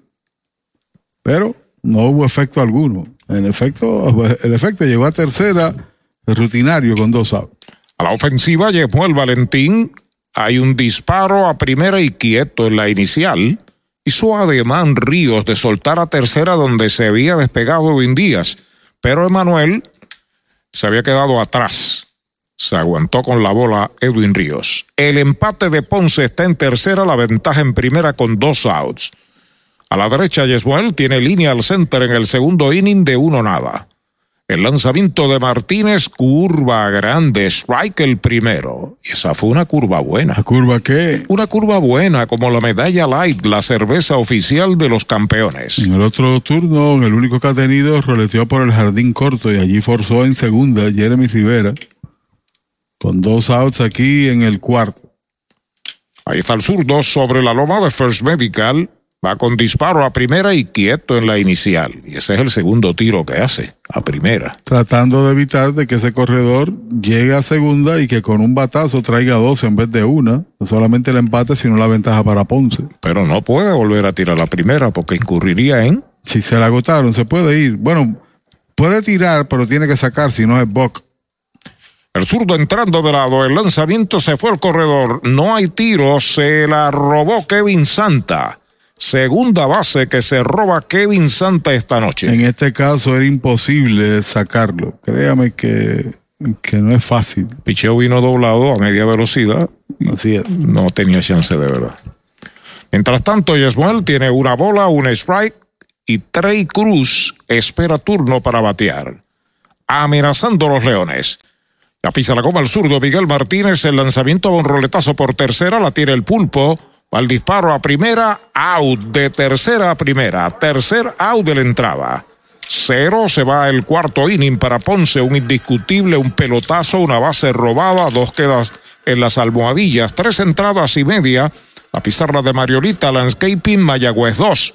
Pero no hubo efecto alguno. En efecto, el efecto llegó a tercera, rutinario con dos outs. A la ofensiva llegó el Valentín. Hay un disparo a primera y quieto en la inicial. Hizo ademán Ríos de soltar a tercera donde se había despegado Vin Díaz. Pero Emanuel se había quedado atrás. Se aguantó con la bola Edwin Ríos. El empate de Ponce está en tercera, la ventaja en primera con dos outs. A la derecha, Yesmuel tiene línea al center en el segundo inning de uno nada. El lanzamiento de Martínez, curva grande, strike el primero. Y esa fue una curva buena. ¿La curva qué? Una curva buena, como la medalla light, la cerveza oficial de los campeones. En el otro turno, el único que ha tenido, roleteó por el jardín corto y allí forzó en segunda Jeremy Rivera con dos outs aquí en el cuarto. Ahí está el zurdo sobre la loma de First Medical. Va con disparo a primera y quieto en la inicial. Y ese es el segundo tiro que hace, a primera. Tratando de evitar de que ese corredor llegue a segunda y que con un batazo traiga dos en vez de una. No solamente el empate, sino la ventaja para Ponce. Pero no puede volver a tirar la primera porque incurriría en... Si se la agotaron, se puede ir. Bueno, puede tirar, pero tiene que sacar, si no es Buck. El zurdo entrando de lado, el lanzamiento se fue al corredor, no hay tiro, se la robó Kevin Santa. Segunda base que se roba Kevin Santa esta noche. En este caso era imposible sacarlo. Créame que, que no es fácil. Picheo vino doblado a media velocidad. Así es. No tenía chance de verdad. Mientras tanto, Yesmuel tiene una bola, un strike y Trey Cruz espera turno para batear. Amenazando a los Leones. La pisa la goma al zurdo Miguel Martínez. El lanzamiento a un roletazo por tercera. La tira el pulpo. Al disparo a primera. Out de tercera a primera. Tercer out de la entrada. Cero se va el cuarto inning para Ponce. Un indiscutible, un pelotazo, una base robada. Dos quedas en las almohadillas. Tres entradas y media. La pizarra de Mariolita Landscaping Mayagüez 2,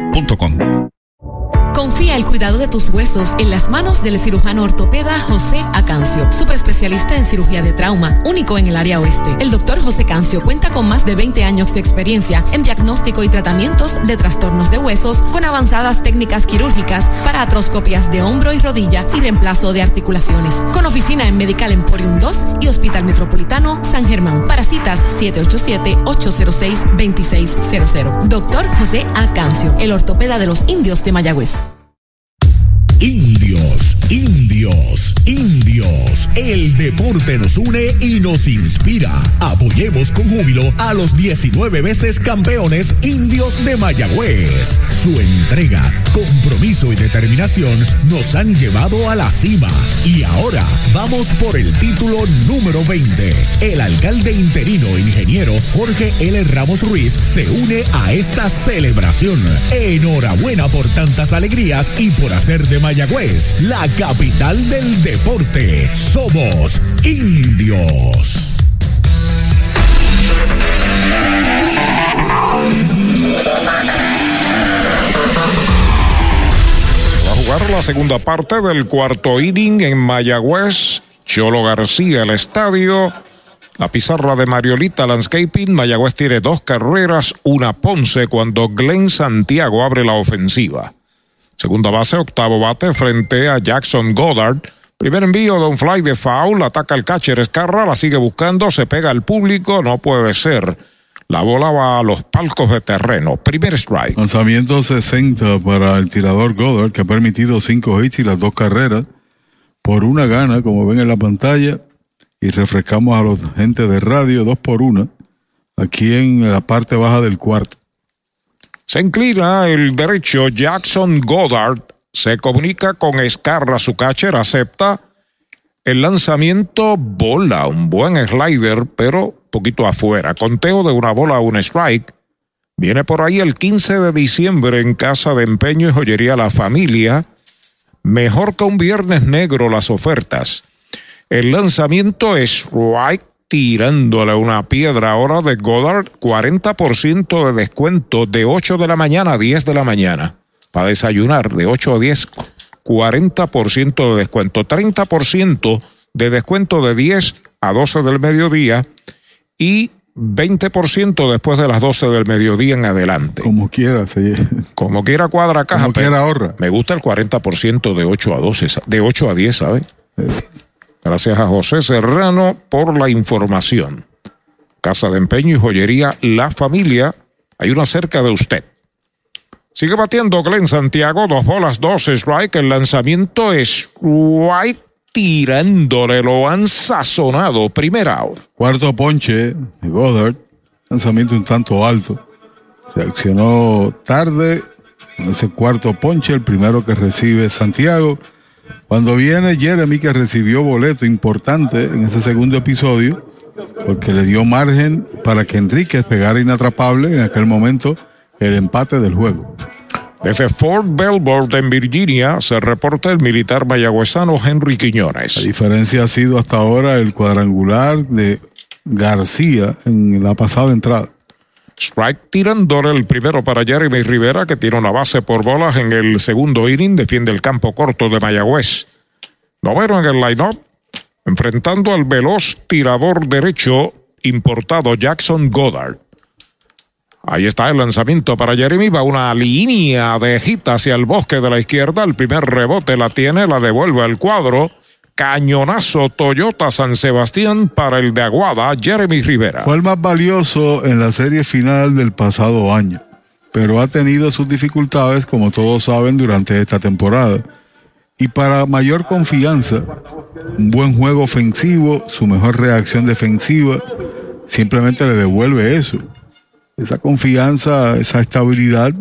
www.radiomasaje.com. Confía el cuidado de tus huesos en las manos del cirujano ortopeda José Acancio, subespecialista en cirugía de trauma, único en el área oeste. El doctor José Cancio cuenta con más de 20 años de experiencia en diagnóstico y tratamientos de trastornos de huesos con avanzadas técnicas quirúrgicas para atroscopias de hombro y rodilla y reemplazo de articulaciones. Con oficina en Medical Emporium 2 y Hospital Metropolitano San Germán. Para citas 787-806-2600. Doctor José Acancio, el ortopeda de los indios de Mayagüez. Indios, indios, indios. El deporte nos une y nos inspira. Apoyemos con júbilo a los 19 veces campeones indios de Mayagüez. Su entrega, compromiso y determinación nos han llevado a la cima. Y ahora vamos por el título número 20. El alcalde interino ingeniero Jorge L. Ramos Ruiz se une a esta celebración. Enhorabuena por tantas alegrías y por hacer de Mayagüez, la capital del deporte. Somos indios. Va a jugar la segunda parte del cuarto inning en Mayagüez. Cholo García, el estadio. La pizarra de Mariolita Landscaping. Mayagüez tiene dos carreras, una Ponce cuando Glenn Santiago abre la ofensiva. Segunda base, octavo bate frente a Jackson Goddard. Primer envío de un fly de foul, ataca el catcher Escarra, la sigue buscando, se pega al público, no puede ser. La bola va a los palcos de terreno. Primer strike. Lanzamiento 60 para el tirador Goddard, que ha permitido cinco hits y las dos carreras. Por una gana, como ven en la pantalla. Y refrescamos a los gente de radio, dos por una. Aquí en la parte baja del cuarto. Se inclina el derecho Jackson Goddard. Se comunica con Escarra, su catcher, acepta el lanzamiento bola, un buen slider, pero poquito afuera. Conteo de una bola a un strike. Viene por ahí el 15 de diciembre en Casa de Empeño y Joyería La Familia. Mejor que un viernes negro las ofertas. El lanzamiento es strike tirándole una piedra ahora de Goddard, 40% de descuento de 8 de la mañana a 10 de la mañana. Para desayunar, de 8 a 10, 40% de descuento. 30% de descuento de 10 a 12 del mediodía y 20% después de las 12 del mediodía en adelante. Como quiera, se... Como quiera cuadra caja. Como quiera ahorra. Me gusta el 40% de 8 a 12, de 8 a 10, ¿sabes? Gracias a José Serrano por la información. Casa de Empeño y Joyería La Familia. Hay una cerca de usted. Sigue batiendo Glenn Santiago, dos bolas, dos strike. El lanzamiento es White tirándole, lo han sazonado. Primera. Cuarto ponche de Goddard. Lanzamiento un tanto alto. Reaccionó tarde en ese cuarto ponche, el primero que recibe Santiago. Cuando viene Jeremy, que recibió boleto importante en ese segundo episodio, porque le dio margen para que Enríquez pegara inatrapable en aquel momento el empate del juego. Desde Fort Belvoir en Virginia se reporta el militar mayagüezano Henry Quiñones. La diferencia ha sido hasta ahora el cuadrangular de García en la pasada entrada. Strike tirándole el primero para Jeremy Rivera, que tiene una base por bolas en el segundo inning, defiende el campo corto de Mayagüez. Noveno en el line-up, enfrentando al veloz tirador derecho importado Jackson Goddard. Ahí está el lanzamiento para Jeremy. Va una línea de gita hacia el bosque de la izquierda. El primer rebote la tiene, la devuelve al cuadro. Cañonazo Toyota San Sebastián para el de Aguada, Jeremy Rivera. Fue el más valioso en la serie final del pasado año, pero ha tenido sus dificultades, como todos saben, durante esta temporada. Y para mayor confianza, un buen juego ofensivo, su mejor reacción defensiva, simplemente le devuelve eso esa confianza, esa estabilidad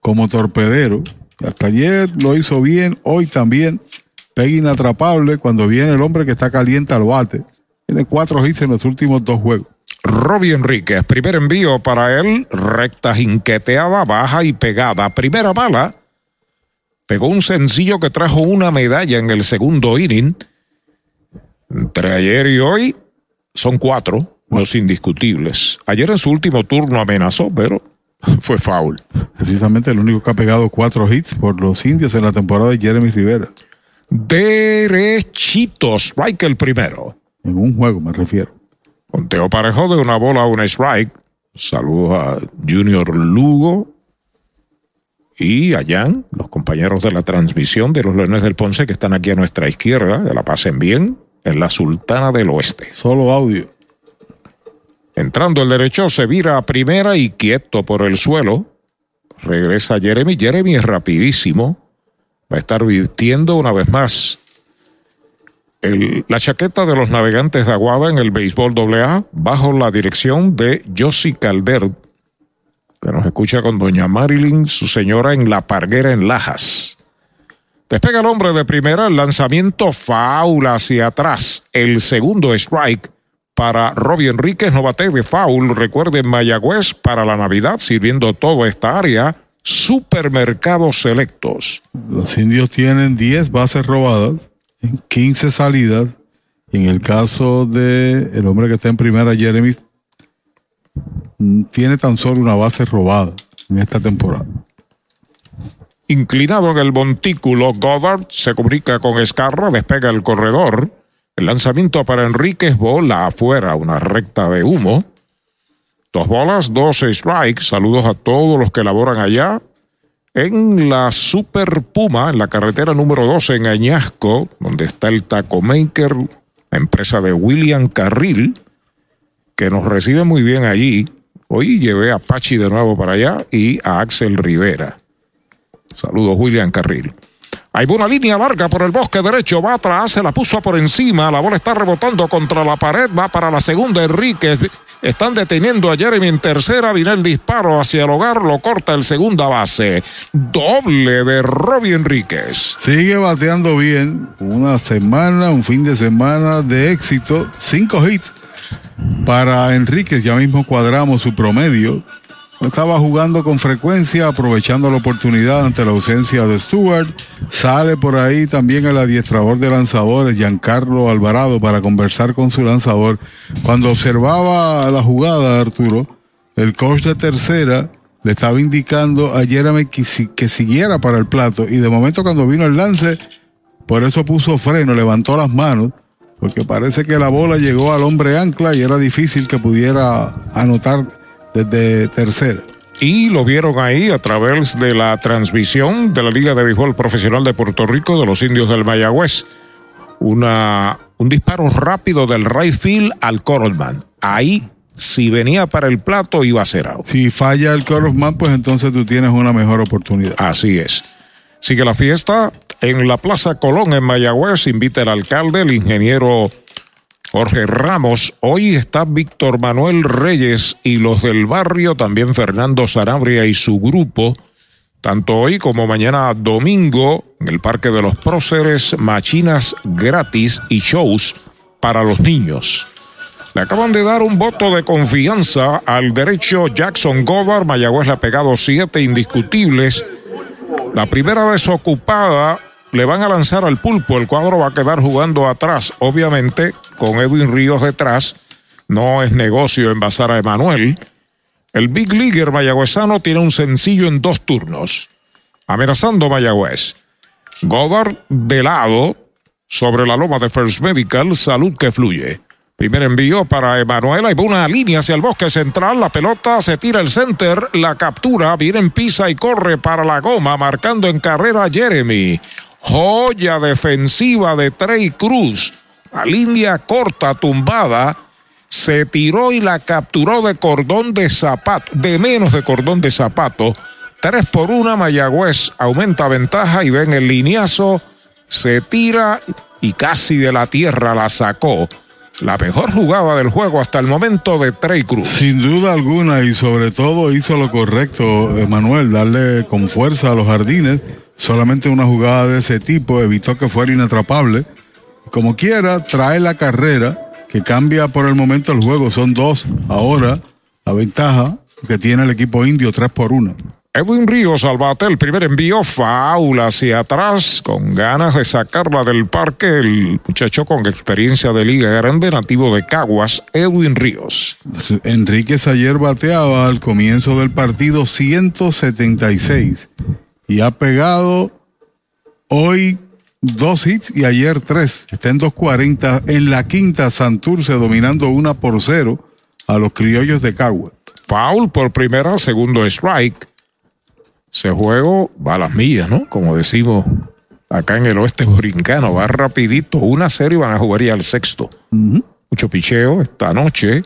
como torpedero. Hasta ayer lo hizo bien, hoy también. Inatrapable cuando viene el hombre que está caliente al bate. Tiene cuatro hits en los últimos dos juegos. Robbie Enríquez, primer envío para él, recta jinqueteada, baja y pegada. Primera mala, pegó un sencillo que trajo una medalla en el segundo inning. Entre ayer y hoy son cuatro los indiscutibles. Ayer en su último turno amenazó, pero [laughs] fue foul. Precisamente el único que ha pegado cuatro hits por los indios en la temporada de Jeremy Rivera. Derechito, strike el primero. En un juego me refiero. Conteo parejo de una bola a un strike. Saludos a Junior Lugo y a Jan, los compañeros de la transmisión de los Leones del Ponce que están aquí a nuestra izquierda, que la pasen bien, en la Sultana del Oeste. Solo audio. Entrando el derecho, se vira a primera y quieto por el suelo. Regresa Jeremy. Jeremy es rapidísimo. Va a estar vistiendo una vez más la chaqueta de los navegantes de Aguada en el béisbol AA bajo la dirección de Josie Calder, que nos escucha con doña Marilyn, su señora en La Parguera en Lajas. Despega el hombre de primera, el lanzamiento faula hacia atrás, el segundo strike para Robbie Enríquez, no bate de foul. Recuerden Mayagüez para la Navidad, sirviendo toda esta área. Supermercados selectos. Los indios tienen 10 bases robadas en 15 salidas. en el caso de el hombre que está en primera, Jeremy, tiene tan solo una base robada en esta temporada. Inclinado en el montículo, Goddard se comunica con Escarra, despega el corredor. El lanzamiento para Enríquez, bola afuera, una recta de humo. Dos bolas, dos strikes. Saludos a todos los que laboran allá. En la Super Puma, en la carretera número 12 en Añasco, donde está el Taco Maker, la empresa de William Carril, que nos recibe muy bien allí. Hoy llevé a Pachi de nuevo para allá y a Axel Rivera. Saludos, William Carril. Hay una línea larga por el bosque derecho, va atrás, se la puso por encima, la bola está rebotando contra la pared, va para la segunda Enríquez. Están deteniendo a Jeremy en tercera, viene el disparo hacia el hogar, lo corta el segunda base. Doble de Robbie Enríquez. Sigue bateando bien, una semana, un fin de semana de éxito, cinco hits para Enríquez, ya mismo cuadramos su promedio, estaba jugando con frecuencia, aprovechando la oportunidad ante la ausencia de Stewart. Sale por ahí también el adiestrador de lanzadores, Giancarlo Alvarado, para conversar con su lanzador. Cuando observaba la jugada, Arturo, el coach de tercera le estaba indicando a Jeremy que, que siguiera para el plato. Y de momento cuando vino el lance, por eso puso freno, levantó las manos, porque parece que la bola llegó al hombre ancla y era difícil que pudiera anotar desde tercera. Y lo vieron ahí a través de la transmisión de la Liga de Béisbol Profesional de Puerto Rico de los Indios del Mayagüez. Una, un disparo rápido del right field al Corolman. Ahí, si venía para el plato, iba a ser out. Si falla el Corolman, pues entonces tú tienes una mejor oportunidad. Así es. Sigue la fiesta en la Plaza Colón en Mayagüez. Invita el alcalde, el ingeniero Jorge Ramos. Hoy está Víctor Manuel Reyes y los del barrio, también Fernando Sanabria y su grupo. Tanto hoy como mañana domingo en el Parque de los Próceres, machinas gratis y shows para los niños. Le acaban de dar un voto de confianza al derecho Jackson Goddard. Mayagüez le ha pegado siete indiscutibles La primera desocupada le van a lanzar al pulpo. El cuadro va a quedar jugando atrás, obviamente, con Edwin Ríos detrás. No es negocio envasar a Emanuel. El Big Leaguer mayagüezano tiene un sencillo en dos turnos. Amenazando Mayagüez. Goddard de lado sobre la loma de First Medical. Salud que fluye. Primer envío para Emanuela y una línea hacia el bosque central. La pelota se tira el center, la captura, viene en pisa y corre para la goma, marcando en carrera Jeremy. Joya defensiva de Trey Cruz. La línea corta, tumbada. Se tiró y la capturó de cordón de zapato, de menos de cordón de zapato. Tres por una, Mayagüez aumenta ventaja y ven el lineazo. Se tira y casi de la tierra la sacó la mejor jugada del juego hasta el momento de Trey Cruz. Sin duda alguna y sobre todo hizo lo correcto Manuel, darle con fuerza a los jardines. Solamente una jugada de ese tipo evitó que fuera inatrapable. Como quiera, trae la carrera que cambia por el momento el juego. Son dos ahora la ventaja que tiene el equipo indio, tres por uno. Edwin Ríos al bate, el primer envío, faula hacia atrás, con ganas de sacarla del parque. El muchacho con experiencia de liga grande, nativo de Caguas, Edwin Ríos. Enríquez ayer bateaba al comienzo del partido 176 y ha pegado hoy dos hits y ayer tres. Está en 240 en la quinta Santurce dominando una por cero a los criollos de Caguas. Foul por primera, segundo strike. Ese juego va a las millas, ¿no? Como decimos acá en el oeste borincano, va rapidito. Una serie van a jugar ya al sexto. Mucho picheo esta noche,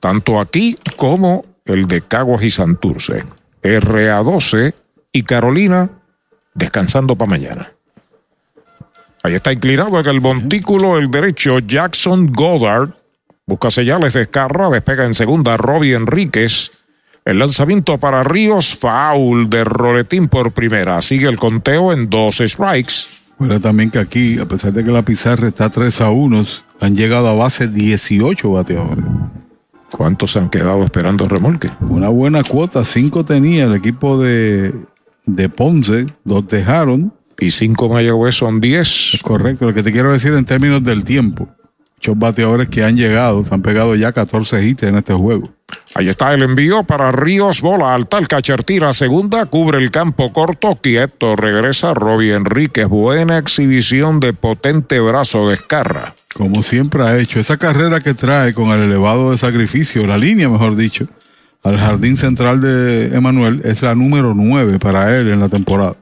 tanto aquí como el de Caguas y Santurce. RA12 y Carolina descansando para mañana. Ahí está inclinado en el montículo el derecho Jackson Goddard. Busca señales de escarra, despega en segunda Robbie Enríquez. El lanzamiento para Ríos, foul de Roletín por primera. Sigue el conteo en dos strikes. Bueno, también que aquí, a pesar de que la pizarra está 3 a 1, han llegado a base 18 bateadores. ¿Cuántos han quedado esperando el remolque? Una buena cuota, cinco tenía el equipo de, de Ponce, dos dejaron. Y cinco Mayagüez son 10. Es correcto, lo que te quiero decir en términos del tiempo. Muchos bateadores que han llegado, se han pegado ya 14 hits en este juego. Ahí está el envío para Ríos, bola alta, el catcher tira segunda, cubre el campo corto, quieto, regresa Robbie Enríquez, buena exhibición de potente brazo de escarra. Como siempre ha hecho, esa carrera que trae con el elevado de sacrificio, la línea mejor dicho, al jardín central de Emanuel es la número 9 para él en la temporada.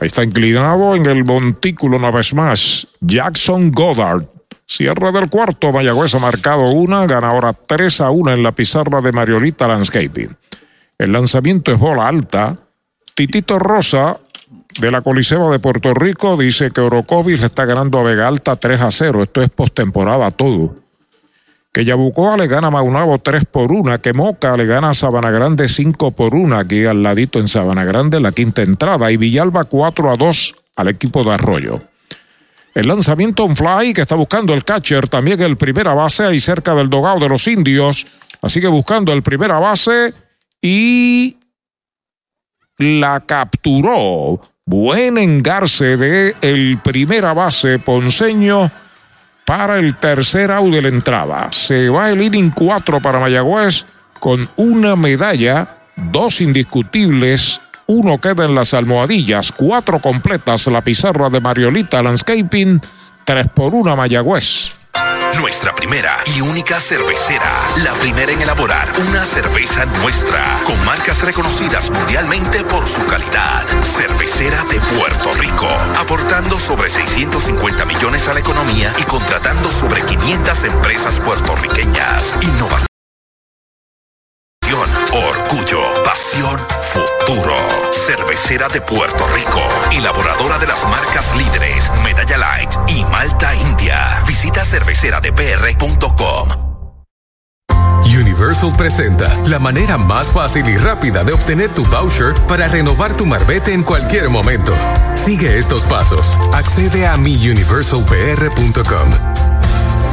Ahí está inclinado en el montículo una vez más, Jackson Goddard. Cierre del cuarto, Mayagüez ha marcado una, gana ahora 3 a 1 en la pizarra de Mariolita Landscaping. El lanzamiento es bola alta. Titito Rosa, de la Coliseo de Puerto Rico, dice que Orocovis le está ganando a Vega Alta 3 a 0. Esto es postemporada todo. Que Yabucoa le gana a Maunabo 3 por 1. Que Moca le gana a Sabana Grande 5 por 1. Aquí al ladito en Sabana Grande, la quinta entrada. Y Villalba 4 a 2 al equipo de Arroyo. El lanzamiento on fly que está buscando el catcher, también el primera base ahí cerca del dogado de los indios. Así que buscando el primera base y la capturó. Buen engarce de el primera base ponceño para el tercer out de la entrada. Se va el inning 4 para Mayagüez con una medalla, dos indiscutibles uno queda en las almohadillas, cuatro completas la pizarra de Mariolita Landscaping, tres por una Mayagüez. Nuestra primera y única cervecera, la primera en elaborar una cerveza nuestra, con marcas reconocidas mundialmente por su calidad. Cervecera de Puerto Rico, aportando sobre 650 millones a la economía y contratando sobre 500 empresas puertorriqueñas. Innovación orgullo, pasión, futuro. Cervecera de Puerto Rico, elaboradora de las marcas líderes Medalla Light y Malta India. Visita cerveceradepr.com. Universal presenta la manera más fácil y rápida de obtener tu voucher para renovar tu marbete en cualquier momento. Sigue estos pasos. Accede a miuniversalpr.com.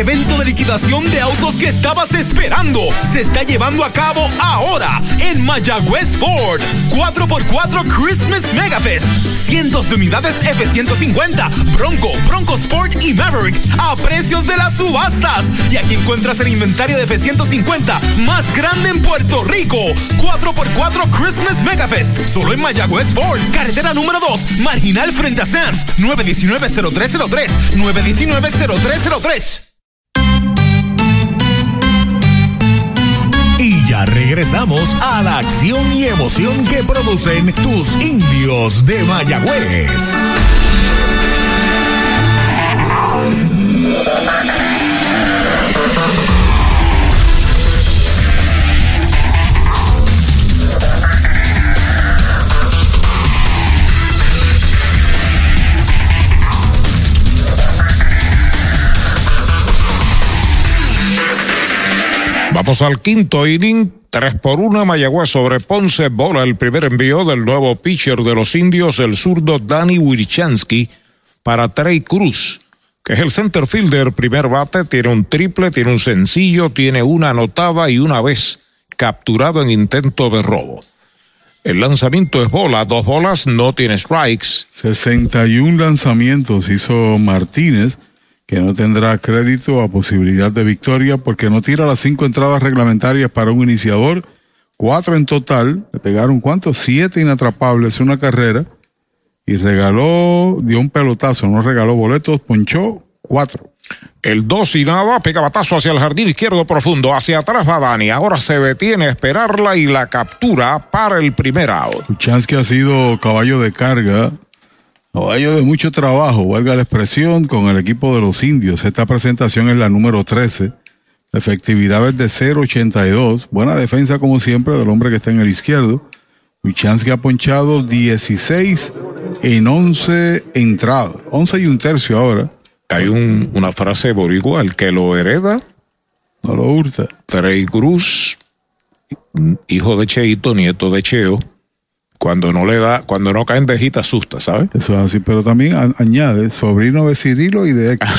Evento de liquidación de autos que estabas esperando se está llevando a cabo ahora en Mayagüez Ford. 4x4 Christmas Megafest. Cientos de unidades F-150, Bronco, Bronco Sport y Maverick a precios de las subastas. Y aquí encuentras el inventario de F-150 más grande en Puerto Rico. 4x4 Christmas Megafest. Solo en Mayagüez Ford. Carretera número 2. Marginal frente a Sams. 919-0303. 919-0303. Ya regresamos a la acción y emoción que producen tus indios de Mayagüez. Vamos al quinto inning. 3 por 1 Mayagüez sobre Ponce. Bola el primer envío del nuevo pitcher de los indios, el zurdo Danny Wirchansky, para Trey Cruz, que es el center fielder. Primer bate, tiene un triple, tiene un sencillo, tiene una anotada y una vez capturado en intento de robo. El lanzamiento es bola, dos bolas, no tiene strikes. 61 lanzamientos hizo Martínez que no tendrá crédito a posibilidad de victoria porque no tira las cinco entradas reglamentarias para un iniciador, cuatro en total, le pegaron cuántos, siete inatrapables una carrera y regaló, dio un pelotazo, no regaló boletos, ponchó cuatro. El dos y nada, pega batazo hacia el jardín izquierdo profundo, hacia atrás va Dani, ahora se detiene a esperarla y la captura para el primer out. que ha sido caballo de carga Caballo de mucho trabajo, valga la expresión, con el equipo de los indios. Esta presentación es la número 13. La efectividad es de 0.82. Buena defensa, como siempre, del hombre que está en el izquierdo. que ha ponchado 16 en 11 entradas. 11 y un tercio ahora. Hay un, una frase boricua, el que lo hereda. No lo hurta. Trey Cruz, hijo de Cheito, nieto de Cheo cuando no le da, cuando no caen de gita asusta, ¿sabes? Eso es así, pero también añade sobrino de Cirilo y de [laughs] Héctor.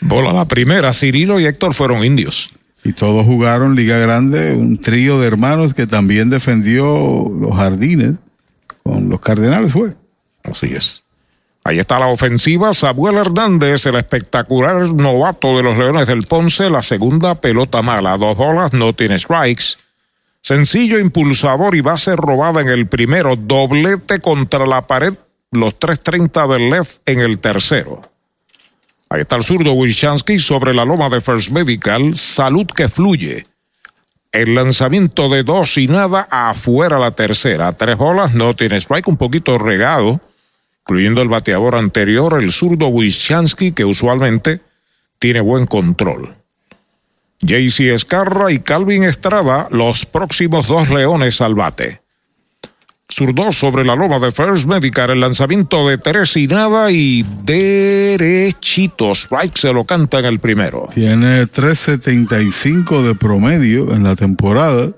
Bola la primera, Cirilo y Héctor fueron indios. Y todos jugaron Liga Grande, un trío de hermanos que también defendió los jardines con los Cardenales fue. Así es. Ahí está la ofensiva. Samuel Hernández, el espectacular novato de los Leones del Ponce, la segunda pelota mala. Dos bolas, no tiene strikes. Sencillo impulsador y base robada en el primero, doblete contra la pared, los 3.30 del left en el tercero. Ahí está el zurdo Wilchansky sobre la loma de First Medical, salud que fluye. El lanzamiento de dos y nada afuera la tercera. Tres bolas, no tiene strike, un poquito regado, incluyendo el bateador anterior, el zurdo Wilchansky, que usualmente tiene buen control. JC Escarra y Calvin Estrada, los próximos dos leones al bate. Zurdo sobre la loma de First Medical, el lanzamiento de tres y nada y derechito. Strike se lo canta en el primero. Tiene 3.75 de promedio en la temporada.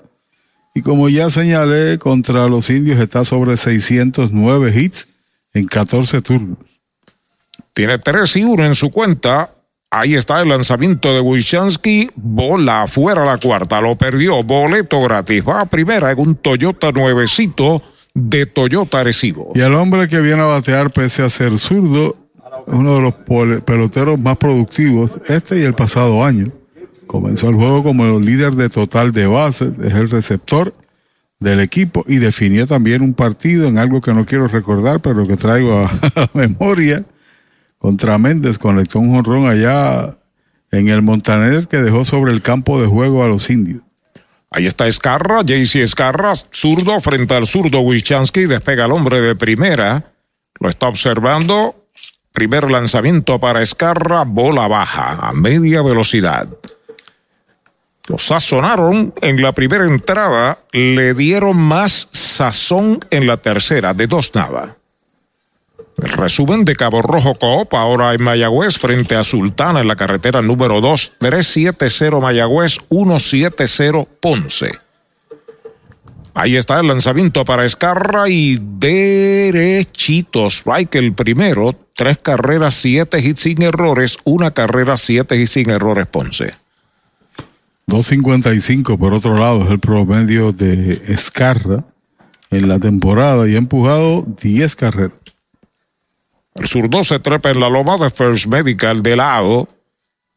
Y como ya señalé, contra los indios está sobre 609 hits en 14 turnos. Tiene 3 y 1 en su cuenta Ahí está el lanzamiento de Wilchansky, bola afuera la cuarta, lo perdió, boleto gratis, va a primera en un Toyota nuevecito de Toyota Arecibo. Y el hombre que viene a batear pese a ser zurdo, uno de los peloteros más productivos este y el pasado año. Comenzó el juego como el líder de total de base, es el receptor del equipo y definió también un partido en algo que no quiero recordar, pero que traigo a, [laughs] a memoria contra Méndez, conectó un jonrón allá en el Montaner que dejó sobre el campo de juego a los indios. Ahí está Escarra, JC Escarra, zurdo frente al zurdo Wischansky, despega el hombre de primera, lo está observando, primer lanzamiento para Escarra, bola baja, a media velocidad. Lo sazonaron en la primera entrada, le dieron más sazón en la tercera, de dos nada. El resumen de Cabo Rojo Coop, ahora en Mayagüez, frente a Sultana, en la carretera número 2, 370 Mayagüez, 170 Ponce. Ahí está el lanzamiento para Escarra y derechito. Strike el primero. Tres carreras, siete hits sin errores. Una carrera, siete hits sin errores, Ponce. 2.55 por otro lado es el promedio de Escarra en la temporada y ha empujado 10 carreras. El zurdo se trepa en la loma de First Medical de lado.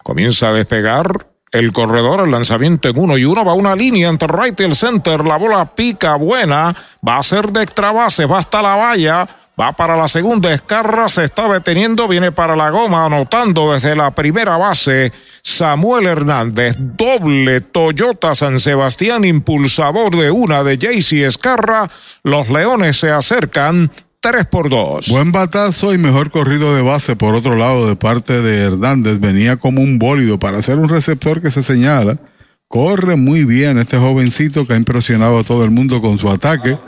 Comienza a despegar el corredor, el lanzamiento en uno y uno, va una línea entre right y el center, la bola pica buena, va a ser de extra base, va hasta la valla, va para la segunda escarra, se está deteniendo, viene para la goma, anotando desde la primera base. Samuel Hernández, doble Toyota San Sebastián, impulsador de una de JC Escarra. Los Leones se acercan 3 por 2. Buen batazo y mejor corrido de base por otro lado de parte de Hernández. Venía como un bólido para ser un receptor que se señala. Corre muy bien este jovencito que ha impresionado a todo el mundo con su ataque,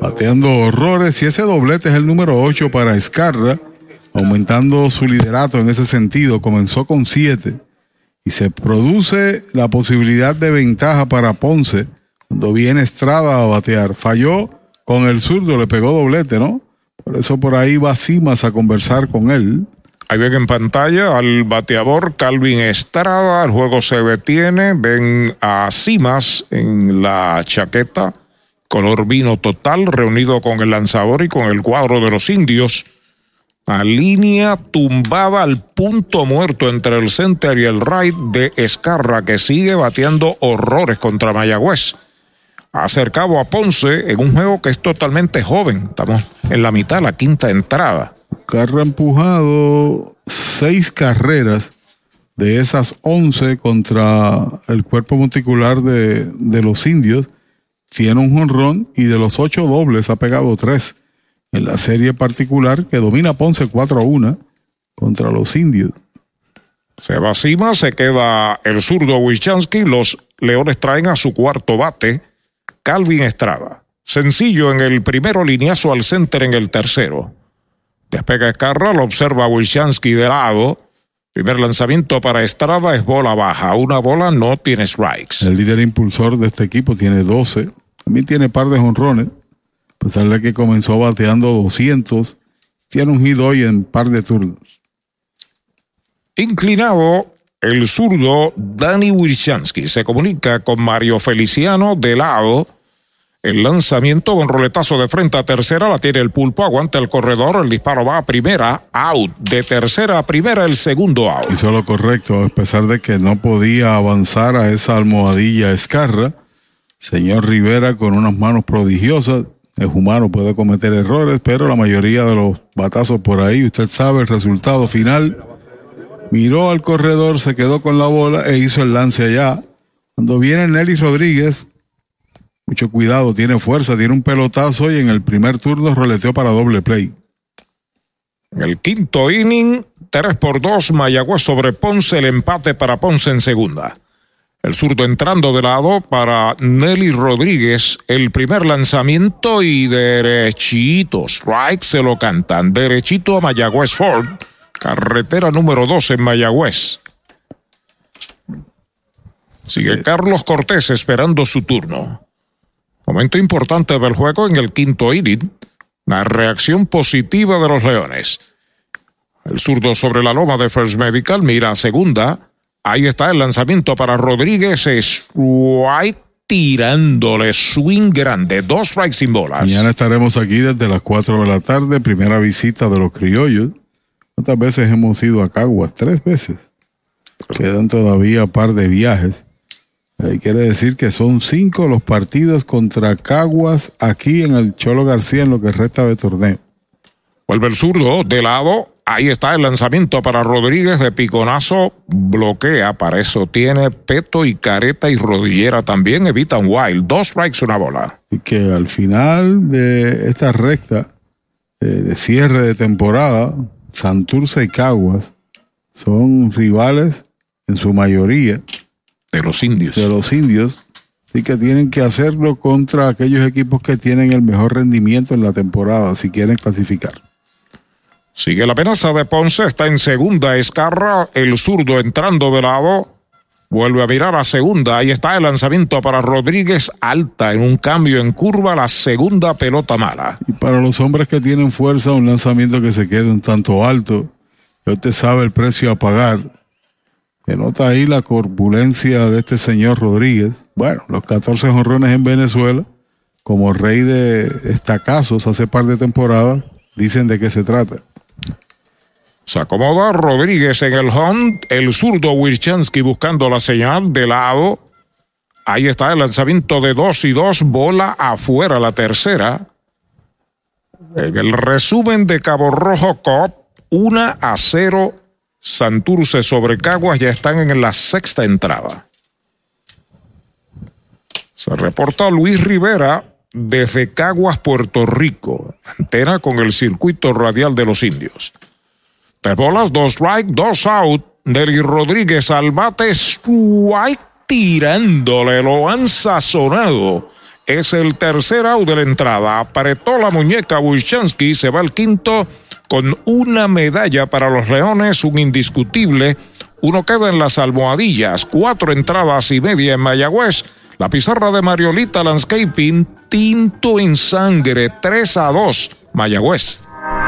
bateando horrores y ese doblete es el número 8 para Escarra, aumentando su liderato en ese sentido. Comenzó con 7 y se produce la posibilidad de ventaja para Ponce cuando viene Estrada a batear. Falló con el zurdo, le pegó doblete, ¿no? Por eso por ahí va Simas a conversar con él. Ahí ven en pantalla al bateador Calvin Estrada, el juego se detiene, ven a Simas en la chaqueta, color vino total, reunido con el lanzador y con el cuadro de los indios. A línea tumbada al punto muerto entre el center y el right de Escarra, que sigue bateando horrores contra Mayagüez acercado a Ponce en un juego que es totalmente joven. Estamos en la mitad, la quinta entrada. Carro empujado seis carreras de esas once contra el cuerpo monticular de, de los indios. Tiene un jonrón y de los ocho dobles ha pegado tres. En la serie particular que domina Ponce 4 a 1 contra los indios. Se va cima, se queda el zurdo Wischansky. Los Leones traen a su cuarto bate Calvin Estrada. Sencillo en el primero, lineazo al center en el tercero. Despega Escarra, lo observa Wilshansky de lado. Primer lanzamiento para Estrada es bola baja. Una bola no tiene strikes. El líder impulsor de este equipo tiene 12. También tiene par de jonrones. A pesar de que comenzó bateando 200, tiene un hit hoy en par de turnos. Inclinado, el zurdo Dani Wilshansky se comunica con Mario Feliciano de lado. El lanzamiento con roletazo de frente a tercera la tiene el pulpo, aguanta el corredor, el disparo va a primera, out. De tercera a primera, el segundo out. Hizo lo correcto, a pesar de que no podía avanzar a esa almohadilla escarra. Señor Rivera con unas manos prodigiosas. Es humano, puede cometer errores, pero la mayoría de los batazos por ahí, usted sabe el resultado final miró al corredor, se quedó con la bola e hizo el lance allá. Cuando viene Nelly Rodríguez, mucho cuidado, tiene fuerza, tiene un pelotazo y en el primer turno roleteó para doble play. En el quinto inning, 3 por 2, Mayagüez sobre Ponce, el empate para Ponce en segunda. El zurdo entrando de lado para Nelly Rodríguez, el primer lanzamiento y derechito, strike se lo cantan, derechito a Mayagüez Ford carretera número 2 en Mayagüez. Sigue Carlos Cortés esperando su turno. Momento importante del juego en el quinto inning. La reacción positiva de los Leones. El zurdo sobre la loma de First Medical mira segunda. Ahí está el lanzamiento para Rodríguez. Strike tirándole swing grande. Dos strikes sin bolas. Mañana estaremos aquí desde las 4 de la tarde. Primera visita de los criollos. ¿Cuántas veces hemos ido a Caguas? Tres veces. Quedan todavía un par de viajes. Eh, quiere decir que son cinco los partidos contra Caguas aquí en el Cholo García en lo que resta de torneo. Vuelve el zurdo de lado. Ahí está el lanzamiento para Rodríguez de piconazo. Bloquea. Para eso tiene peto y careta y rodillera también. Evita un wild. Dos strikes, una bola. Y que al final de esta recta eh, de cierre de temporada, Santurce y Caguas son rivales en su mayoría. De los indios. De los indios. Así que tienen que hacerlo contra aquellos equipos que tienen el mejor rendimiento en la temporada si quieren clasificar. Sigue la amenaza de Ponce, está en segunda Escarra, el zurdo entrando de lado. Vuelve a mirar a segunda. Ahí está el lanzamiento para Rodríguez alta en un cambio en curva. La segunda pelota mala. Y para los hombres que tienen fuerza, un lanzamiento que se quede un tanto alto. Usted sabe el precio a pagar. nota ahí la corpulencia de este señor Rodríguez. Bueno, los 14 jonrones en Venezuela, como rey de estacazos hace par de temporadas, dicen de qué se trata. Se acomoda Rodríguez en el home, el zurdo Wirchansky buscando la señal de lado. Ahí está el lanzamiento de dos y dos, bola afuera la tercera. En el resumen de Cabo Rojo Cop, 1 a 0 Santurce sobre Caguas ya están en la sexta entrada. Se reporta Luis Rivera desde Caguas, Puerto Rico, antena con el circuito radial de los indios. Tres bolas, dos strike, dos out. Nelly Rodríguez al bate, strike tirándole, lo han sazonado. Es el tercer out de la entrada. Apretó la muñeca Wyshansky, se va al quinto con una medalla para los Leones, un indiscutible. Uno queda en las almohadillas, cuatro entradas y media en Mayagüez. La pizarra de Mariolita Landscaping, tinto en sangre, 3 a 2, Mayagüez.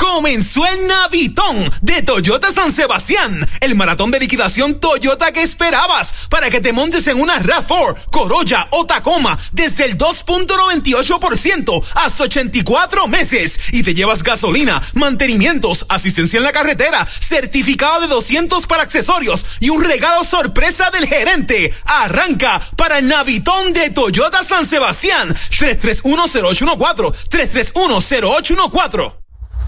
Comenzó el Navitón de Toyota San Sebastián, el maratón de liquidación Toyota que esperabas para que te montes en una RAV4, Corolla o Tacoma desde el 2.98% hasta 84 meses. Y te llevas gasolina, mantenimientos, asistencia en la carretera, certificado de 200 para accesorios y un regalo sorpresa del gerente. Arranca para el Navitón de Toyota San Sebastián. 3310814 3310814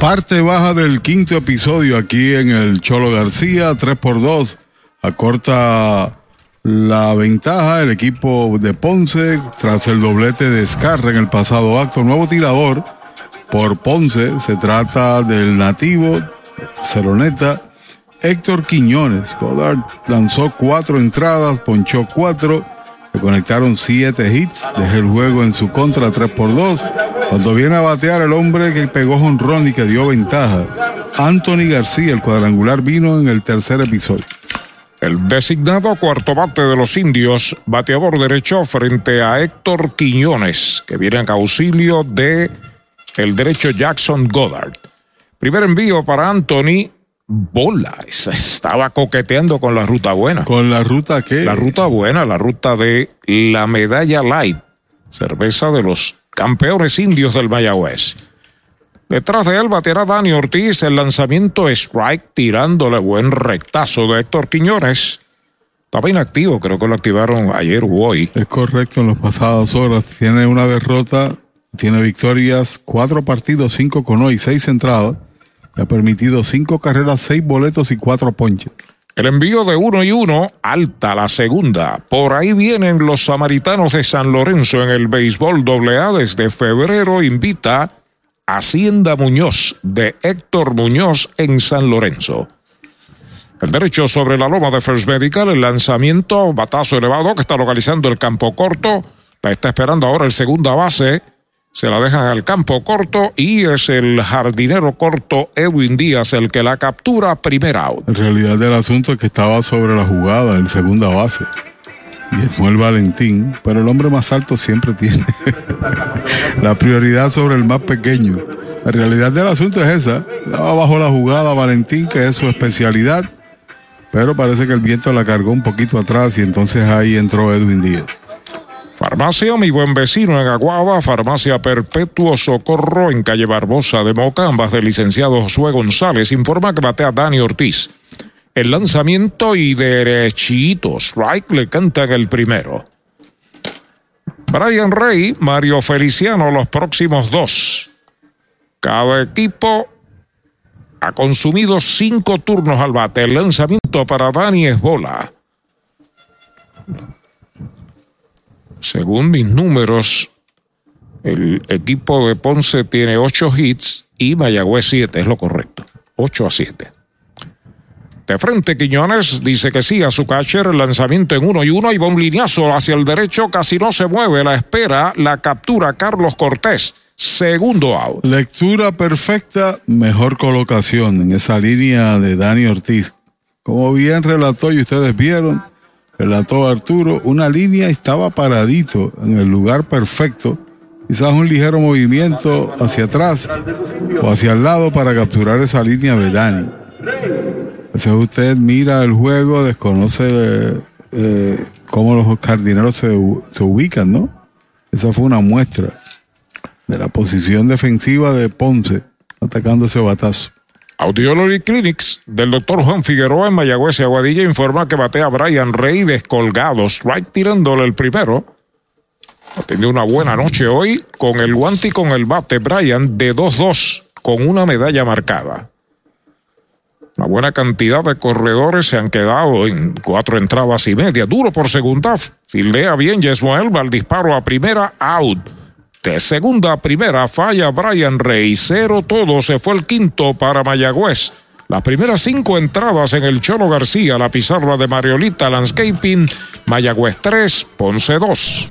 Parte baja del quinto episodio aquí en el Cholo García, 3 por 2 acorta la ventaja el equipo de Ponce tras el doblete de Escarra en el pasado acto. Nuevo tirador por Ponce, se trata del nativo Ceroneta Héctor Quiñones. Godard lanzó cuatro entradas, ponchó cuatro le conectaron siete hits, dejó el juego en su contra 3 por 2. Cuando viene a batear el hombre que pegó honrón y que dio ventaja, Anthony García, el cuadrangular vino en el tercer episodio. El designado cuarto bate de los indios, bateador derecho frente a Héctor Quiñones, que viene en auxilio de el derecho Jackson Goddard. Primer envío para Anthony, bola. Estaba coqueteando con la ruta buena. ¿Con la ruta qué? La ruta buena, la ruta de la medalla light. Cerveza de los campeones indios del Mayagüez. Detrás de él baterá Dani Ortiz el lanzamiento strike tirándole buen rectazo de Héctor Quiñones. Estaba inactivo, creo que lo activaron ayer o hoy. Es correcto, en las pasadas horas. Tiene una derrota, tiene victorias, cuatro partidos, cinco con hoy, seis entradas ha permitido cinco carreras, seis boletos y cuatro ponches. El envío de uno y uno, alta la segunda. Por ahí vienen los samaritanos de San Lorenzo en el béisbol AA desde febrero. Invita Hacienda Muñoz de Héctor Muñoz en San Lorenzo. El derecho sobre la loma de First Medical, el lanzamiento, batazo elevado que está localizando el campo corto. La está esperando ahora el segunda base. Se la dejan al campo corto y es el jardinero corto Edwin Díaz el que la captura primera out. En realidad del asunto es que estaba sobre la jugada en segunda base. Y es el Valentín, pero el hombre más alto siempre tiene [laughs] la prioridad sobre el más pequeño. La realidad del asunto es esa. Estaba bajo la jugada Valentín, que es su especialidad, pero parece que el viento la cargó un poquito atrás y entonces ahí entró Edwin Díaz. Farmacia Mi Buen Vecino en Aguaba, Farmacia Perpetuo Socorro en calle Barbosa de Moca, ambas del licenciado Josué González, informa que batea Dani Ortiz. El lanzamiento y derechito, strike le cantan el primero. Brian Rey, Mario Feliciano, los próximos dos. Cada equipo ha consumido cinco turnos al bate. El lanzamiento para Dani es bola. Según mis números, el equipo de Ponce tiene ocho hits y Mayagüez siete, es lo correcto. Ocho a siete. De frente, Quiñones dice que sí a su catcher, el lanzamiento en uno y uno y va un lineazo hacia el derecho, casi no se mueve, la espera, la captura Carlos Cortés. Segundo out. Lectura perfecta, mejor colocación en esa línea de Dani Ortiz. Como bien relató y ustedes vieron, relató Arturo, una línea estaba paradito en el lugar perfecto. Quizás un ligero movimiento hacia atrás o hacia el lado para capturar esa línea de Dani. Entonces usted mira el juego, desconoce eh, cómo los jardineros se, se ubican, ¿no? Esa fue una muestra de la posición defensiva de Ponce atacando ese batazo. Audiology Clinics del doctor Juan Figueroa en Mayagüez y Aguadilla informa que batea Brian Rey descolgado, strike tirándole el primero. Ha tenido una buena noche hoy con el guante y con el bate Brian de 2-2 con una medalla marcada. Una buena cantidad de corredores se han quedado en cuatro entradas y media. Duro por segunda. Fildea bien Yesmuel. Va al disparo a primera. Out. De segunda a primera falla Brian Rey. Cero todo. Se fue el quinto para Mayagüez. Las primeras cinco entradas en el Cholo García. La pizarra de Mariolita Landscaping. Mayagüez 3, Ponce 2.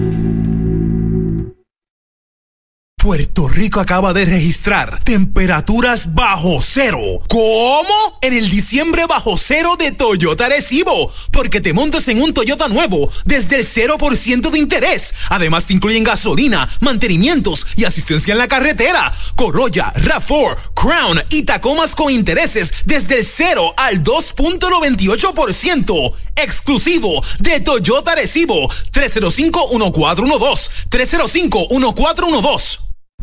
Puerto Rico acaba de registrar temperaturas bajo cero. ¿Cómo? En el diciembre bajo cero de Toyota Recibo. Porque te montas en un Toyota nuevo desde el 0% de interés. Además te incluyen gasolina, mantenimientos y asistencia en la carretera. Corolla, RAV4, Crown y Tacomas con intereses desde el 0 al 2.98%. Exclusivo de Toyota Recibo. 305-1412. 305-1412.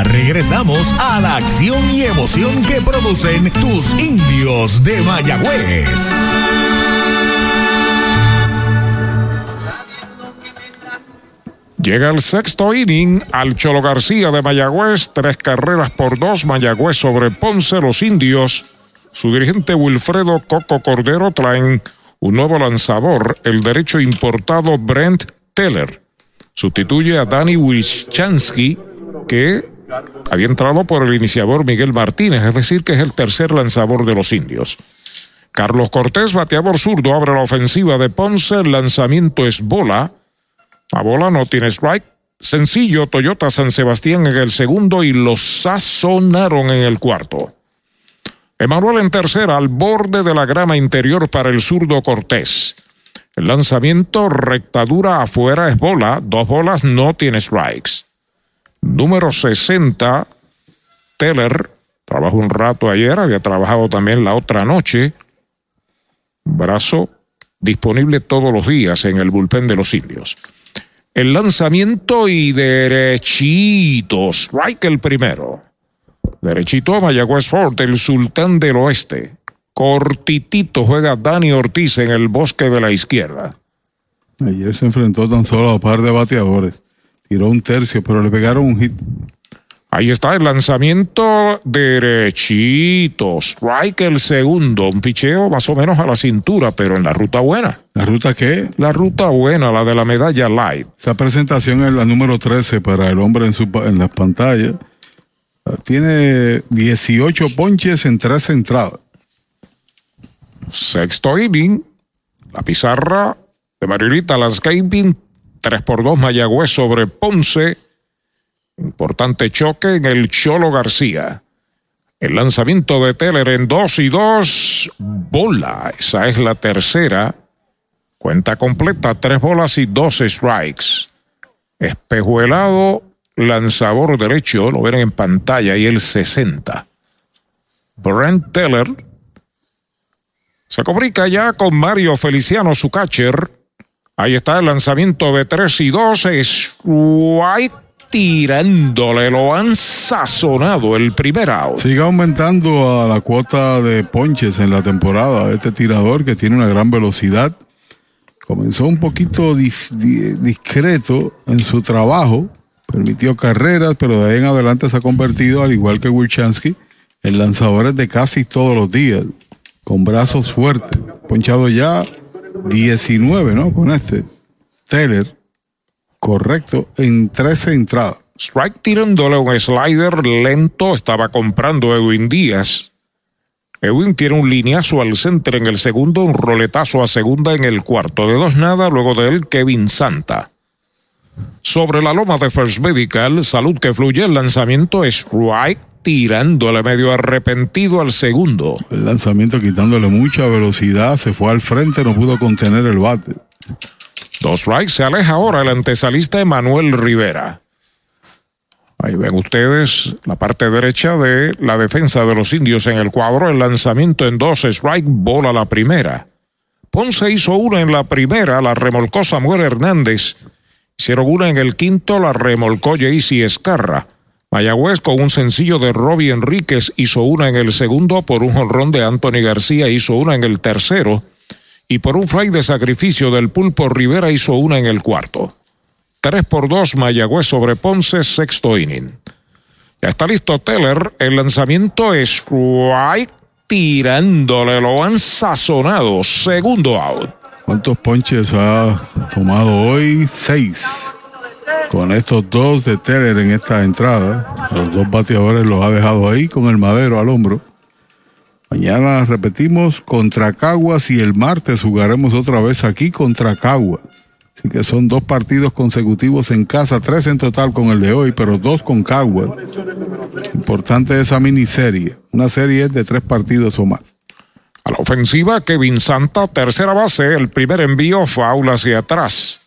Regresamos a la acción y emoción que producen tus indios de Mayagüez. Llega el sexto inning al Cholo García de Mayagüez, tres carreras por dos, Mayagüez sobre Ponce, los indios. Su dirigente Wilfredo Coco Cordero traen un nuevo lanzador, el derecho importado Brent Teller. Sustituye a Danny Wischansky, que había entrado por el iniciador Miguel Martínez, es decir, que es el tercer lanzador de los indios. Carlos Cortés, bateador zurdo, abre la ofensiva de Ponce. El lanzamiento es bola. La bola no tiene strike. Sencillo, Toyota San Sebastián en el segundo y los sazonaron en el cuarto. Emanuel en tercera, al borde de la grama interior para el zurdo Cortés. El lanzamiento rectadura afuera es bola, dos bolas no tiene strikes. Número 60, Teller, trabajó un rato ayer, había trabajado también la otra noche. Brazo disponible todos los días en el bullpen de los indios. El lanzamiento y derechito, strike el primero. Derechito a Mayagüez Fort, el sultán del oeste. Cortitito juega Dani Ortiz en el bosque de la izquierda. Ayer se enfrentó tan solo a un par de bateadores. Tiró un tercio, pero le pegaron un hit. Ahí está el lanzamiento derechito. Strike el segundo. Un picheo más o menos a la cintura, pero en la ruta buena. ¿La ruta qué? La ruta buena, la de la medalla light. Esa presentación es la número 13 para el hombre en, su, en las pantallas. Tiene 18 ponches en tres entradas. Sexto inning. La pizarra de Mariolita Landscaping. 3 por 2 Mayagüez sobre Ponce. Importante choque en el Cholo García. El lanzamiento de Teller en 2 y 2. Bola. Esa es la tercera. Cuenta completa. Tres bolas y dos strikes. Espejuelado. Lanzador derecho. Lo ven en pantalla. Y el 60. Brent Teller. Se comunica ya con Mario Feliciano, su catcher. Ahí está el lanzamiento de 3 y 2. Strike tirándole, lo han sazonado el primer out. Sigue aumentando a la cuota de ponches en la temporada. Este tirador que tiene una gran velocidad. Comenzó un poquito discreto en su trabajo. Permitió carreras, pero de ahí en adelante se ha convertido, al igual que Wilchansky, en lanzadores de casi todos los días. Con brazos fuertes. Ponchado ya 19, ¿no? Con este. Taylor Correcto, en 13 entradas. Strike tirándole un slider lento, estaba comprando Edwin Díaz. Edwin tiene un lineazo al centro en el segundo, un roletazo a segunda en el cuarto. De dos nada, luego de él Kevin Santa. Sobre la loma de First Medical, salud que fluye, el lanzamiento strike tirándole medio arrepentido al segundo. El lanzamiento quitándole mucha velocidad, se fue al frente, no pudo contener el bate. Dos strikes, se aleja ahora el antesalista Emanuel Rivera. Ahí ven ustedes la parte derecha de la defensa de los indios en el cuadro. El lanzamiento en dos strike, bola la primera. Ponce hizo una en la primera, la remolcó Samuel Hernández. Hicieron una en el quinto, la remolcó Jaycee Escarra. Mayagüez con un sencillo de Robbie Enríquez hizo una en el segundo, por un jonrón de Anthony García hizo una en el tercero y por un fly de sacrificio del Pulpo Rivera hizo una en el cuarto. 3 por 2 Mayagüez sobre Ponce, sexto inning. Ya está listo Teller, el lanzamiento es right, tirándole, lo han sazonado, segundo out. ¿Cuántos ponches ha tomado hoy? Seis. Con estos dos de Teller en esta entrada, los dos bateadores los ha dejado ahí con el madero al hombro. Mañana repetimos contra Caguas y el martes jugaremos otra vez aquí contra Caguas. Así que son dos partidos consecutivos en casa, tres en total con el de hoy, pero dos con Caguas. Importante esa miniserie. Una serie de tres partidos o más. A la ofensiva, Kevin Santa, tercera base, el primer envío, faula hacia atrás.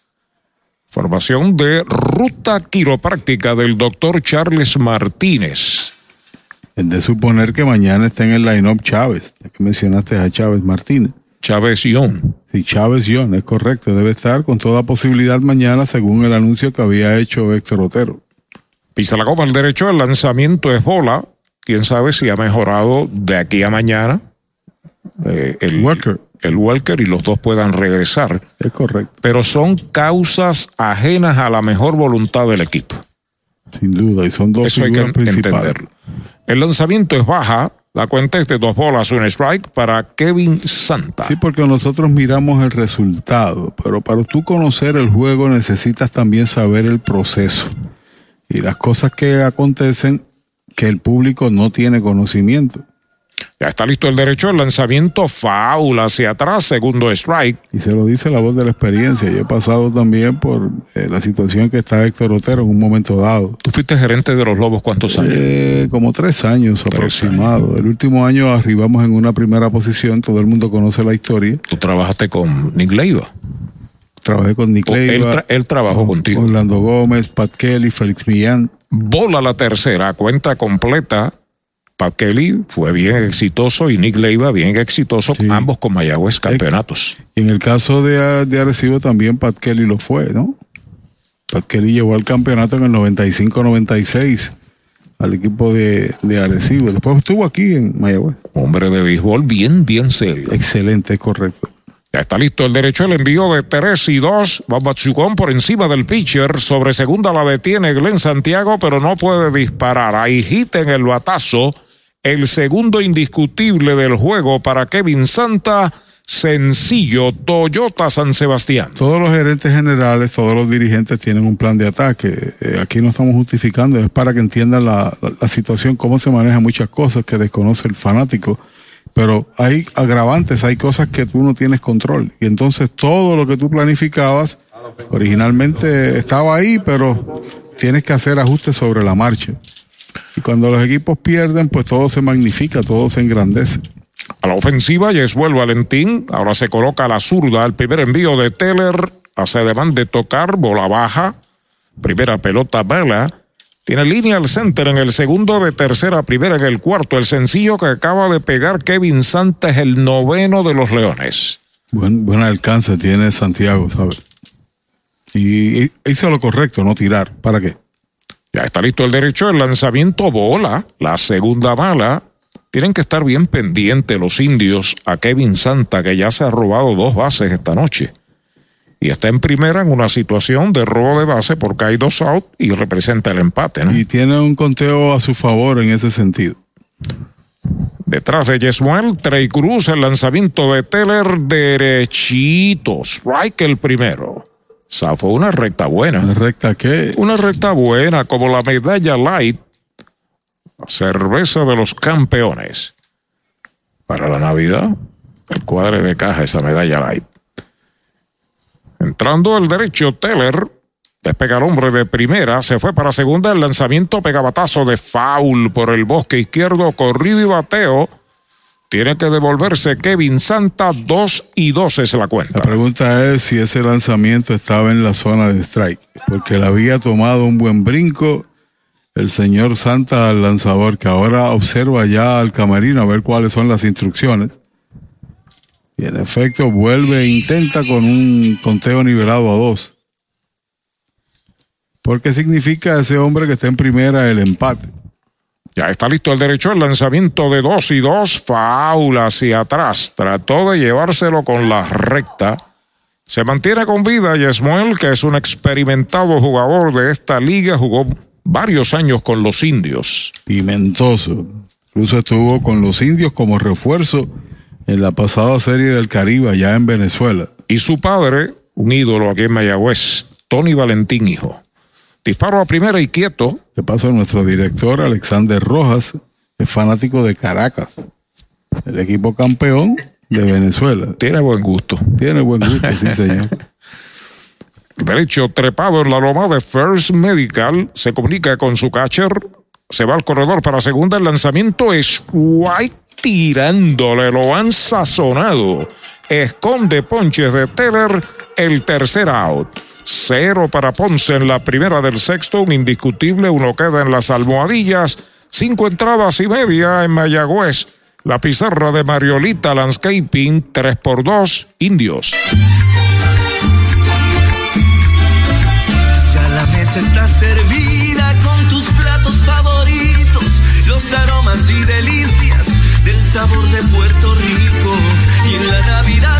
Formación de ruta quiropráctica del doctor Charles Martínez. Es de suponer que mañana está en el line-up Chávez, que mencionaste a Chávez Martínez. Chávez Ión. Sí, Chávez es correcto. Debe estar con toda posibilidad mañana, según el anuncio que había hecho Héctor Otero. Pisa la copa al derecho, el lanzamiento es bola. Quién sabe si ha mejorado de aquí a mañana. Eh, el Walker. El Walker y los dos puedan regresar. Es correcto. Pero son causas ajenas a la mejor voluntad del equipo. Sin duda, y son dos Eso hay que entenderlo. El lanzamiento es baja, la cuenta es de dos bolas, un strike para Kevin Santa. Sí, porque nosotros miramos el resultado, pero para tú conocer el juego necesitas también saber el proceso y las cosas que acontecen que el público no tiene conocimiento. Ya está listo el derecho, el lanzamiento faul hacia atrás, segundo strike. Y se lo dice la voz de la experiencia. Yo he pasado también por eh, la situación que está Héctor Otero en un momento dado. ¿Tú fuiste gerente de los Lobos cuántos años? Eh, como tres años aproximado. El último año arribamos en una primera posición, todo el mundo conoce la historia. ¿Tú trabajaste con Nick Leiva? Trabajé con Nick Leiva. Él, trabajó contigo. Orlando Gómez, Pat Kelly, Félix Millán. Bola la tercera, cuenta completa Pat Kelly fue bien exitoso y Nick Leiva bien exitoso, ambos con Mayagüez campeonatos. Y en el caso de, de Arecibo también Pat Kelly lo fue, ¿no? Pat Kelly llevó al campeonato en el 95-96 al equipo de, de Arecibo. Después estuvo aquí en Mayagüez. Hombre de béisbol bien, bien serio. Excelente, correcto. Ya está listo el derecho, el envío de 3 y 2. Babachugón por encima del pitcher. Sobre segunda la detiene Glenn Santiago, pero no puede disparar. Ahí en el batazo el segundo indiscutible del juego para Kevin Santa. Sencillo, Toyota San Sebastián. Todos los gerentes generales, todos los dirigentes tienen un plan de ataque. Eh, aquí no estamos justificando, es para que entiendan la, situación, cómo se manejan muchas cosas que desconoce el fanático. Pero hay agravantes, hay cosas que tú no tienes control. Y entonces todo lo que tú planificabas originalmente estaba ahí, pero tienes que hacer ajustes sobre la marcha. Y cuando los equipos pierden, pues todo se magnifica, todo se engrandece. A la ofensiva, vuelve Valentín. Ahora se coloca a la zurda. El primer envío de Teller hace además de tocar, bola baja. Primera pelota, Vela. Tiene línea al center en el segundo, de tercera, primera en el cuarto. El sencillo que acaba de pegar Kevin Santa es el noveno de los Leones. Buen, buen alcance tiene Santiago, ¿sabes? Y hizo lo correcto, no tirar. ¿Para qué? Ya está listo el derecho, el lanzamiento bola, la segunda bala. Tienen que estar bien pendientes los indios a Kevin Santa, que ya se ha robado dos bases esta noche. Y está en primera en una situación de robo de base porque hay dos out y representa el empate. Y tiene un conteo a su favor en ese sentido. Detrás de Yesmuel, Trey Cruz, el lanzamiento de Teller derechito. Strike el primero. Fue una recta buena. ¿Una recta qué? Una recta buena, como la medalla light, la cerveza de los campeones. Para la Navidad, el cuadre de caja, esa medalla light. Entrando el derecho, Teller despega el hombre de primera, se fue para segunda, el lanzamiento pegabatazo de foul por el bosque izquierdo, corrido y bateo tiene que devolverse Kevin Santa, 2 y 2 es la cuenta. La pregunta es si ese lanzamiento estaba en la zona de strike, porque le había tomado un buen brinco el señor Santa al lanzador, que ahora observa ya al camarino a ver cuáles son las instrucciones. Y en efecto vuelve e intenta con un conteo nivelado a 2. Porque significa ese hombre que está en primera el empate. Ya está listo el derecho, el lanzamiento de dos y dos, faula hacia atrás. Trató de llevárselo con la recta. Se mantiene con vida Yesmuel, que es un experimentado jugador de esta liga, jugó varios años con los indios. Pimentoso. Incluso estuvo con los indios como refuerzo en la pasada serie del Caribe, allá en Venezuela. Y su padre, un ídolo aquí en Mayagüez, Tony Valentín, hijo. Disparo a primera y quieto. De paso, nuestro director Alexander Rojas es fanático de Caracas, el equipo campeón de Venezuela. Tiene buen gusto. Tiene buen gusto, sí, [laughs] señor. Derecho trepado en la loma de First Medical, se comunica con su catcher, se va al corredor para segunda, el lanzamiento es White tirándole, lo han sazonado. Esconde ponches de Teller, el tercer out. Cero para Ponce en la primera del sexto, un indiscutible, uno queda en las almohadillas. Cinco entradas y media en Mayagüez. La pizarra de Mariolita Landscaping, 3 por 2 Indios. Ya la mesa está servida con tus platos favoritos, los aromas y delicias del sabor de Puerto Rico. Y en la Navidad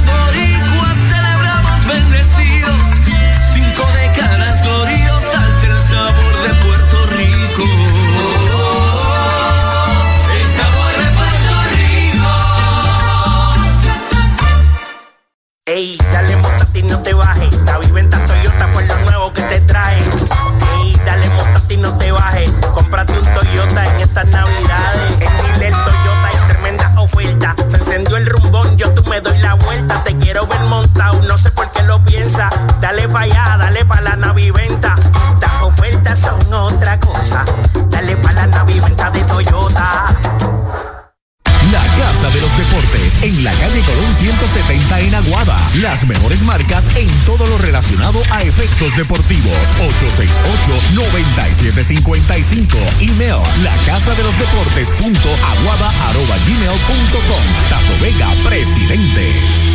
Ey, dale montate y no te bajes. La viventa Toyota fue lo nuevo que te trae. Ey, dale montate y no te bajes. Cómprate un Toyota en estas navidades. En Dile Toyota hay tremenda oferta. Se encendió el rumbón, yo tú me doy la vuelta. Te quiero ver montado, no sé por qué lo piensas. Dale pa' allá, dale pa' la naviventa. Productos deportivos. 868-9755. Email la casa de los deportes punto aguada arroba gmail punto com. Tato Vega, presidente.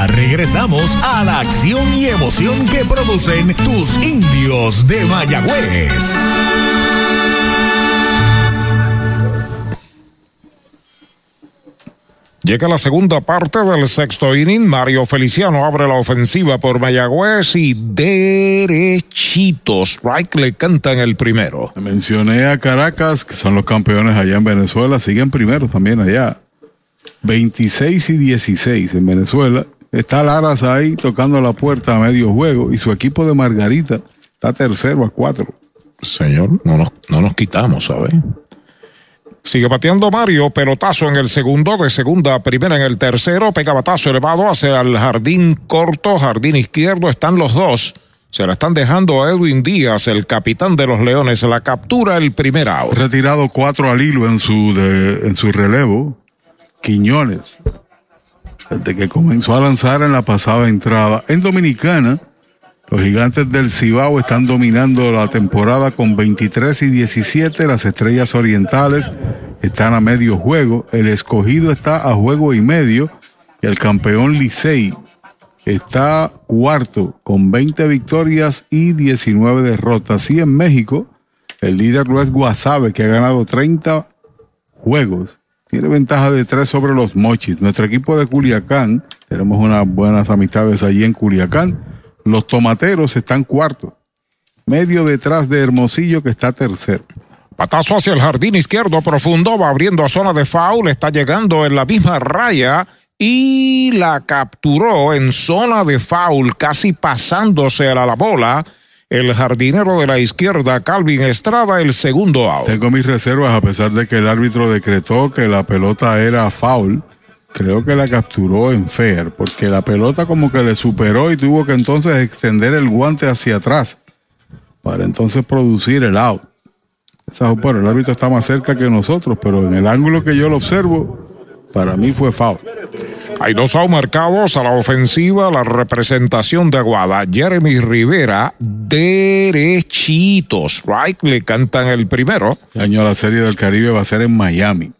Ya regresamos a la acción y emoción que producen tus indios de Mayagüez. Llega la segunda parte del sexto inning. Mario Feliciano abre la ofensiva por Mayagüez y derechito. Strike le canta en el primero. Mencioné a Caracas, que son los campeones allá en Venezuela. Siguen primero también allá. 26 y 16 en Venezuela. Está Laras ahí tocando la puerta a medio juego y su equipo de Margarita está tercero a cuatro. Señor, no nos, no nos quitamos, ¿sabes? Sigue bateando Mario, pelotazo en el segundo, de segunda a primera en el tercero, pega batazo elevado hacia el jardín corto, jardín izquierdo, están los dos. Se la están dejando a Edwin Díaz, el capitán de los Leones, la captura el primer out. Retirado cuatro al hilo en su, de, en su relevo, Quiñones. Desde que comenzó a lanzar en la pasada entrada. En Dominicana, los gigantes del Cibao están dominando la temporada con 23 y 17. Las estrellas orientales están a medio juego. El escogido está a juego y medio. Y el campeón Licey está cuarto con 20 victorias y 19 derrotas. Y en México, el líder Luis Guasave, que ha ganado 30 juegos, tiene ventaja de 3 sobre los Mochis. Nuestro equipo de Culiacán, tenemos unas buenas amistades allí en Culiacán los tomateros están cuarto, medio detrás de Hermosillo que está tercero. Patazo hacia el jardín izquierdo profundo, va abriendo a zona de foul, está llegando en la misma raya y la capturó en zona de foul, casi pasándose a la bola. El jardinero de la izquierda, Calvin Estrada, el segundo out. Tengo mis reservas a pesar de que el árbitro decretó que la pelota era foul creo que la capturó en fair, porque la pelota como que le superó y tuvo que entonces extender el guante hacia atrás para entonces producir el out. bueno, el árbitro está más cerca que nosotros, pero en el ángulo que yo lo observo, para mí fue foul. Hay dos marcados a la ofensiva, la representación de Aguada. Jeremy Rivera, derechitos. Right, le cantan el primero. El año la Serie del Caribe va a ser en Miami.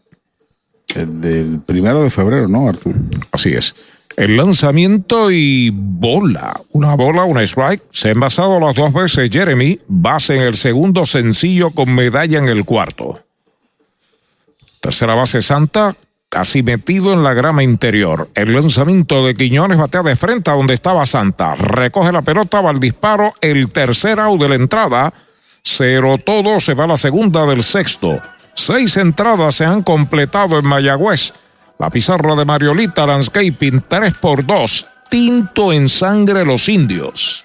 Del primero de febrero, ¿no, Arthur? Así es. El lanzamiento y bola. Una bola, una strike. Se ha envasado las dos veces Jeremy. Base en el segundo sencillo con medalla en el cuarto. Tercera base Santa, casi metido en la grama interior. El lanzamiento de Quiñones batea de frente a donde estaba Santa. Recoge la pelota, va al disparo. El tercer out de la entrada. Cero todo, se va a la segunda del sexto. Seis entradas se han completado en Mayagüez. La pizarra de Mariolita Landscaping 3 por 2. Tinto en sangre los indios.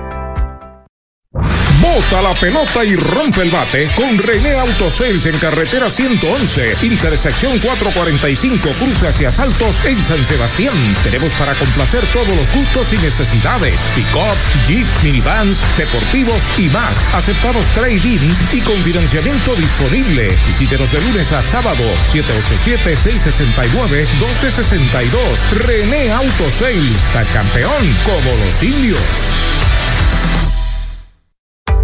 bota la pelota y rompe el bate con René Autosales en carretera 111, intersección 445, cruce hacia Saltos en San Sebastián. Tenemos para complacer todos los gustos y necesidades. Pick-up, Jeep, minivans, deportivos y más. Aceptamos trading y con financiamiento disponible. Visítenos de lunes a sábado, 787-669-1262. René Autosales, tan campeón como los indios.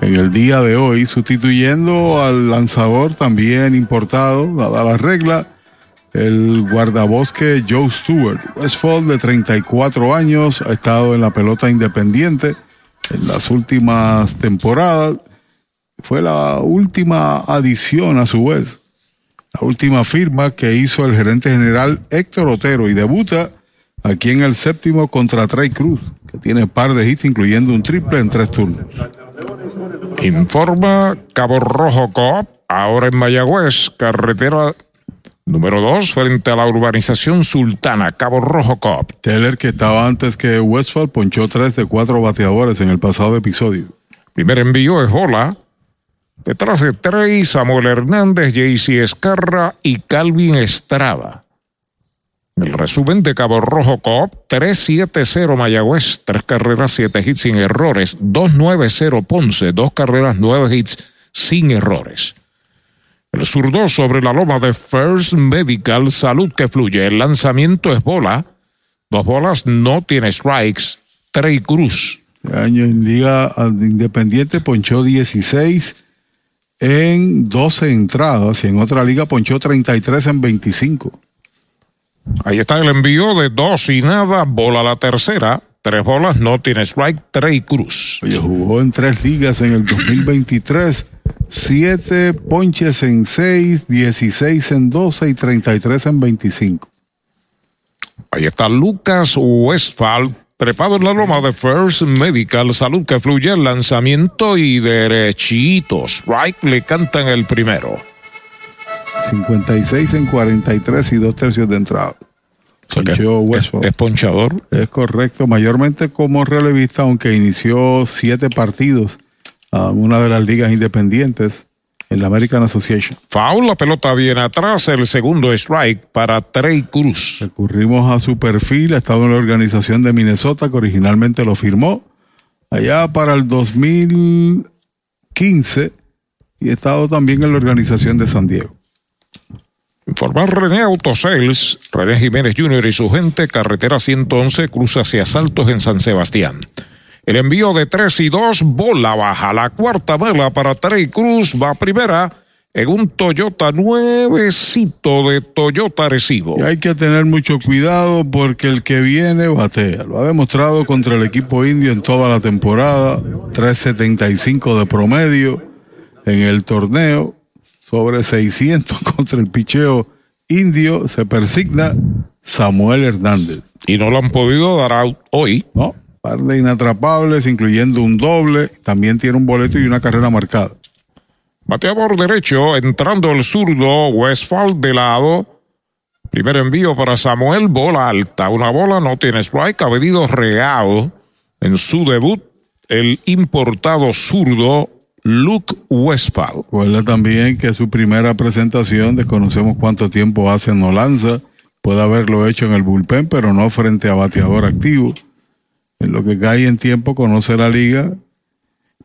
en el día de hoy, sustituyendo al lanzador también importado, dada la regla, el guardabosque Joe Stewart. Westfall, de 34 años, ha estado en la pelota independiente en las últimas temporadas. Fue la última adición, a su vez, la última firma que hizo el gerente general Héctor Otero y debuta aquí en el séptimo contra Trey Cruz, que tiene par de hits, incluyendo un triple en tres turnos. Informa Cabo Rojo Coop, ahora en Mayagüez, carretera número 2, frente a la urbanización Sultana, Cabo Rojo Coop. Teller, que estaba antes que Westfall, ponchó tres de cuatro bateadores en el pasado episodio. Primer envío es Bola. Detrás de Trey, Samuel Hernández, JC Escarra y Calvin Estrada. El resumen de Cabo Rojo Coop, 3-7-0 Mayagüez, tres carreras, siete hits sin errores, 2-9-0 Ponce, dos carreras, nueve hits sin errores. El zurdo sobre la loma de First Medical, salud que fluye. El lanzamiento es bola, dos bolas, no tiene strikes, Trey Cruz. Año en Liga Independiente ponchó 16 en 12 entradas y en otra liga ponchó 33 en 25. Ahí está el envío de dos y nada, bola la tercera, tres bolas, no tiene strike, Trey Cruz. Oye, jugó en tres ligas en el 2023, siete ponches en seis, 16 en 12 y 33 en 25. Ahí está Lucas Westphal, trepado en la loma de First Medical, salud que fluye, el lanzamiento y derechito, strike le cantan el primero. 56 en 43 y dos tercios de entrada. Ponchó Westphal. Es, ponchador. Es correcto, mayormente como relevista, aunque inició siete partidos en una de las ligas independientes en la American Association. Foul, la pelota viene atrás, el segundo strike para Trey Cruz. Recurrimos a su perfil, ha estado en la organización de Minnesota que originalmente lo firmó allá para el 2015 y ha estado también en la organización de San Diego. Informar René Autosales, René Jiménez Jr. y su gente, carretera 111, cruza hacia Saltos en San Sebastián. El envío de 3 y 2, bola baja. La cuarta bola para Trey Cruz va primera en un Toyota nuevecito de Toyota Recibo. Y hay que tener mucho cuidado porque el que viene batea. Lo ha demostrado contra el equipo indio en toda la temporada. 3.75 de promedio en el torneo sobre 600 [laughs] contra el picheo indio, se persigna Samuel Hernández. Y no lo han podido dar out hoy. No, par de inatrapables, incluyendo un doble, también tiene un boleto y una carrera marcada. Bateador derecho, entrando el zurdo, Westfall de lado. Primer envío para Samuel, bola alta. Una bola no tiene strike, ha venido regado en su debut el importado zurdo Luke Westphal. Recuerda también que su primera presentación, desconocemos cuánto tiempo hace no lanza, puede haberlo hecho en el bullpen, pero no frente a bateador activo. En lo que cae en tiempo conoce la liga,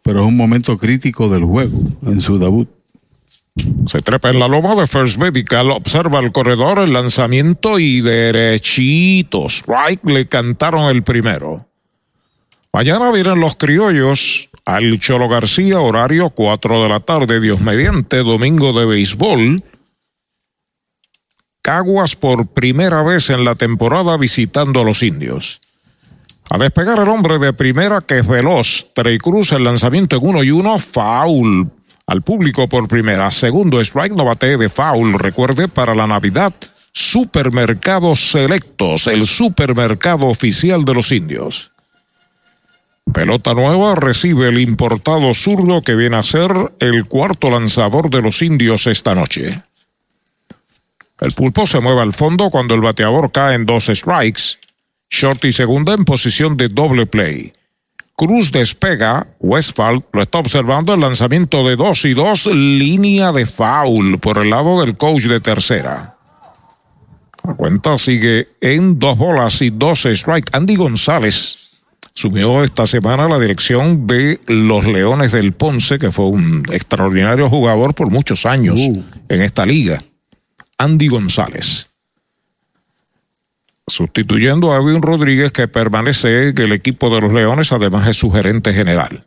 pero es un momento crítico del juego en su debut. Se trepa en la loma de First Medical, observa el corredor, el lanzamiento y derechito. Strike le cantaron el primero. Mañana vienen los criollos al Cholo García, horario 4 de la tarde, Dios mediante, domingo de béisbol. Caguas por primera vez en la temporada visitando a los indios. A despegar el hombre de primera que es veloz. Trey Cruz, el lanzamiento en uno y uno, foul al público por primera. Segundo strike, no bate de foul. Recuerde, para la Navidad, Supermercados Selectos, el supermercado oficial de los indios. Pelota nueva recibe el importado zurdo que viene a ser el cuarto lanzador de los indios esta noche. El pulpo se mueve al fondo cuando el bateador cae en dos strikes. Short y segunda en posición de doble play. Cruz despega, Westphal lo está observando el lanzamiento de dos y dos, línea de foul por el lado del coach de tercera. La cuenta sigue en dos bolas y dos strikes. Andy González Sumió esta semana la dirección de los Leones del Ponce, que fue un extraordinario jugador por muchos años uh. en esta liga. Andy González. Sustituyendo a Edwin Rodríguez, que permanece en el equipo de los Leones, además es su gerente general.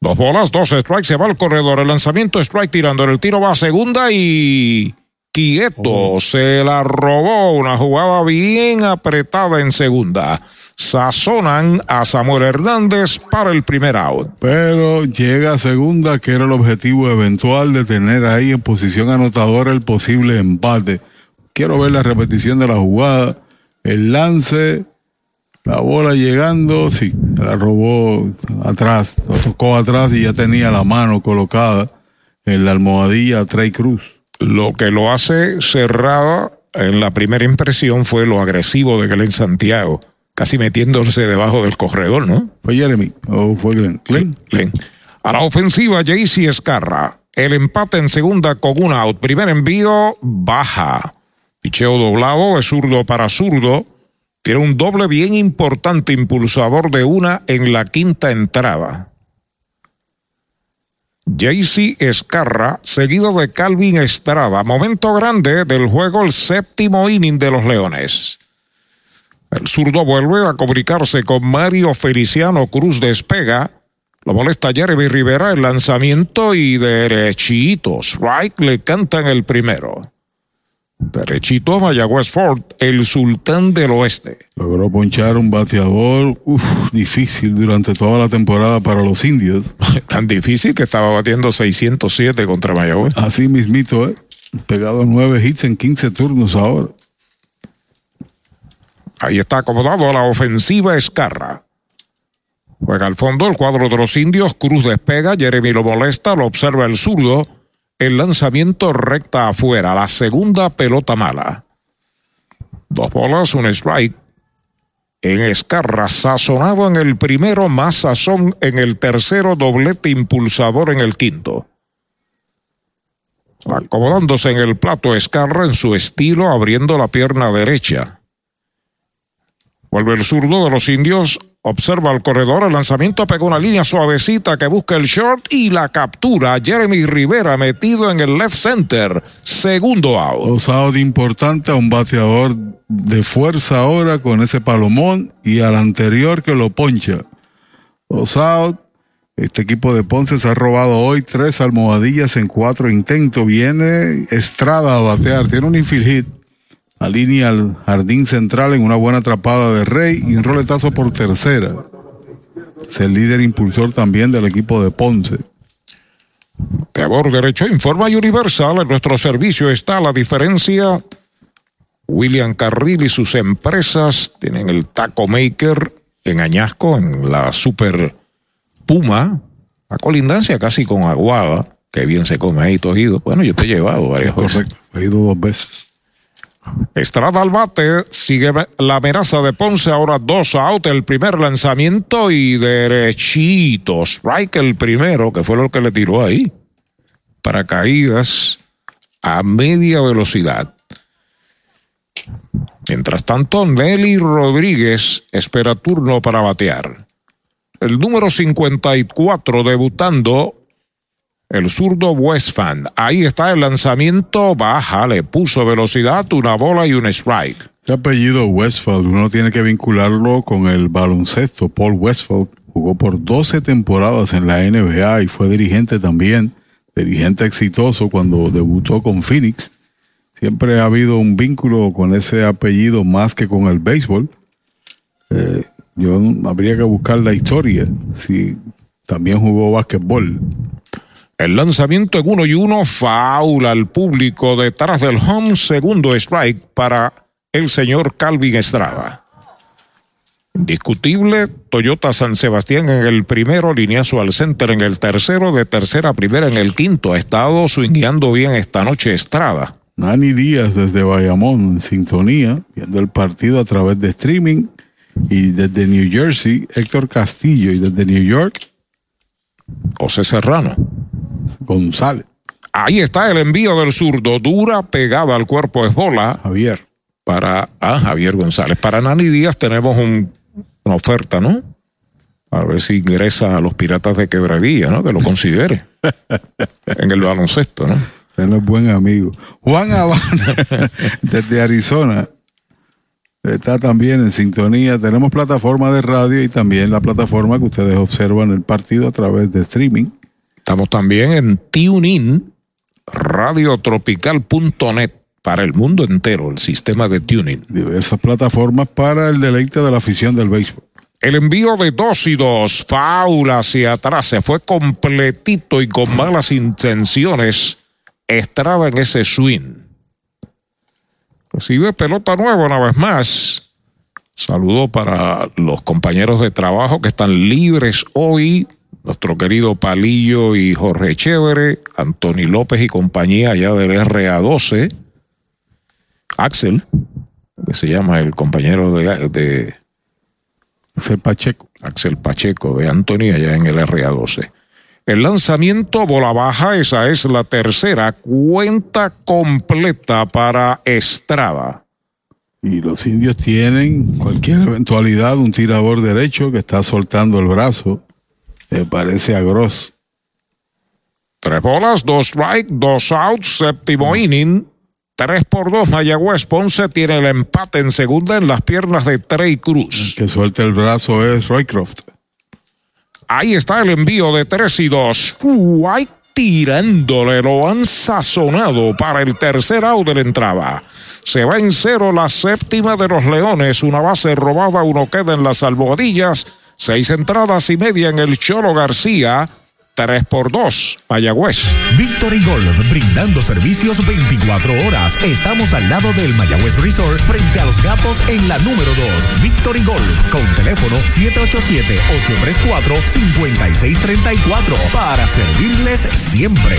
Dos bolas, dos strikes, se va al corredor. El lanzamiento strike tirando. El tiro va a segunda y. Quieto oh. se la robó. Una jugada bien apretada en segunda sazonan a Samuel Hernández para el primer out. Pero llega a segunda, que era el objetivo eventual de tener ahí en posición anotadora el posible empate. Quiero ver la repetición de la jugada, el lance, la bola llegando, sí, la robó atrás, lo tocó atrás y ya tenía la mano colocada en la almohadilla Trey Cruz. Lo que lo hace cerrada en la primera impresión fue lo agresivo de Glenn Santiago casi metiéndose debajo del corredor, ¿no? Fue Jeremy o fue Glenn. Glenn. A la ofensiva, Jaycee Escarra. El empate en segunda con un out. Primer envío, baja. Picheo doblado de zurdo para zurdo. Tiene un doble bien importante impulsador de una en la quinta entrada. Jaycee Escarra, seguido de Calvin Estrada. Momento grande del juego, el séptimo inning de los Leones. El zurdo vuelve a comunicarse con Mario Feliciano Cruz Despega. Lo molesta Jeremy Rivera el lanzamiento y derechito. Strike le cantan el primero. Derechito Mayagüez Ford, el sultán del oeste. Logró ponchar un bateador difícil durante toda la temporada para los indios. [laughs] Tan difícil que estaba batiendo 607 contra Mayagüez. Así mismito, ¿eh? Pegado nueve hits en 15 turnos ahora. Ahí está acomodado a la ofensiva Escarra. Juega al fondo el cuadro de los indios. Cruz despega. Jeremy lo molesta. Lo observa el zurdo. El lanzamiento recta afuera. La segunda pelota mala. Dos bolas, un strike. En Escarra, sazonado en el primero, más sazón en el tercero, doblete impulsador en el quinto. Acomodándose en el plato Escarra en su estilo, abriendo la pierna derecha. Vuelve el zurdo de los indios. Observa el corredor. El lanzamiento pega una línea suavecita que busca el short y la captura. Jeremy Rivera metido en el left center. Segundo out. Dos out importante a un bateador de fuerza ahora con ese palomón y al anterior que lo poncha. Dos out. Este equipo de Ponce se ha robado hoy tres almohadillas en cuatro intentos. Viene Estrada a batear. Tiene un infield hit Alinea al jardín central en una buena atrapada de Rey y un roletazo por tercera. Es el líder impulsor también del equipo de Ponce. Tabor Derecho informa Universal. En nuestro servicio está la diferencia. William Carril y sus empresas tienen el Taco Maker en Añasco, en la Super Puma. A colindancia casi con Aguada, que bien se come ahí, tojido. Bueno, yo te he llevado varias veces. Correcto, he ido dos veces. Estrada al bate, sigue la amenaza de Ponce, ahora dos out, el primer lanzamiento y derechito, strike el primero, que fue lo que le tiró ahí, para caídas a media velocidad. Mientras tanto, Nelly Rodríguez espera turno para batear. El número 54 debutando el zurdo Westfan. Ahí está el lanzamiento, baja, le puso velocidad, una bola y un strike. Este apellido Westphal, uno tiene que vincularlo con el baloncesto. Paul Westphal jugó por 12 temporadas en la NBA y fue dirigente también, dirigente exitoso cuando debutó con Phoenix. Siempre ha habido un vínculo con ese apellido más que con el béisbol. Eh, Yo habría que buscar la historia, si también jugó básquetbol. El lanzamiento en uno y uno, faula al público detrás del home, segundo strike para el señor Calvin Estrada. Indiscutible, Toyota San Sebastián en el primero, lineazo al center en el tercero, de tercera a primera en el quinto. Ha estado swingueando bien esta noche Estrada. Nani Díaz desde Bayamón en sintonía, viendo el partido a través de streaming. Y desde New Jersey, Héctor Castillo. Y desde New York, José Serrano. González. Ahí está el envío del zurdo, dura, pegada al cuerpo es bola. Javier. Para ah, Javier González. Para Nani Díaz tenemos un, una oferta, ¿no? A ver si ingresa a los Piratas de Quebradilla, ¿no? Que lo considere. [laughs] en el baloncesto, ¿no? Él es buen amigo. Juan Habana, [laughs] desde Arizona, está también en sintonía. Tenemos plataforma de radio y también la plataforma que ustedes observan el partido a través de streaming. Estamos también en TuneIn, radiotropical.net para el mundo entero, el sistema de tuning. Diversas plataformas para el deleite de la afición del béisbol. El envío de dos y dos, faula hacia atrás, se fue completito y con malas intenciones. Estrada en ese swing. Recibe pelota nueva una vez más. Saludo para los compañeros de trabajo que están libres hoy. Nuestro querido Palillo y Jorge Chévere, Antoni López y compañía allá del RA12. Axel, que se llama el compañero de, de Axel Pacheco. Axel Pacheco de Anthony allá en el RA12. El lanzamiento bola baja, esa es la tercera cuenta completa para Estrada. Y los indios tienen cualquier eventualidad, un tirador derecho que está soltando el brazo. Me parece a Gross. Tres bolas, dos strike, dos outs, séptimo inning. Tres por dos, Mayagüez Ponce tiene el empate en segunda en las piernas de Trey Cruz. Que suelta el brazo es Roycroft. Ahí está el envío de tres y dos. White tirándole, lo han sazonado para el tercer out de la entrada. Se va en cero la séptima de los Leones, una base robada, uno queda en las almohadillas, seis entradas y media en el Cholo García. 3 por 2, Mayagüez. Victory Golf, brindando servicios 24 horas. Estamos al lado del Mayagüez Resort, frente a los gatos en la número 2. Victory Golf, con teléfono 787-834-5634, para servirles siempre.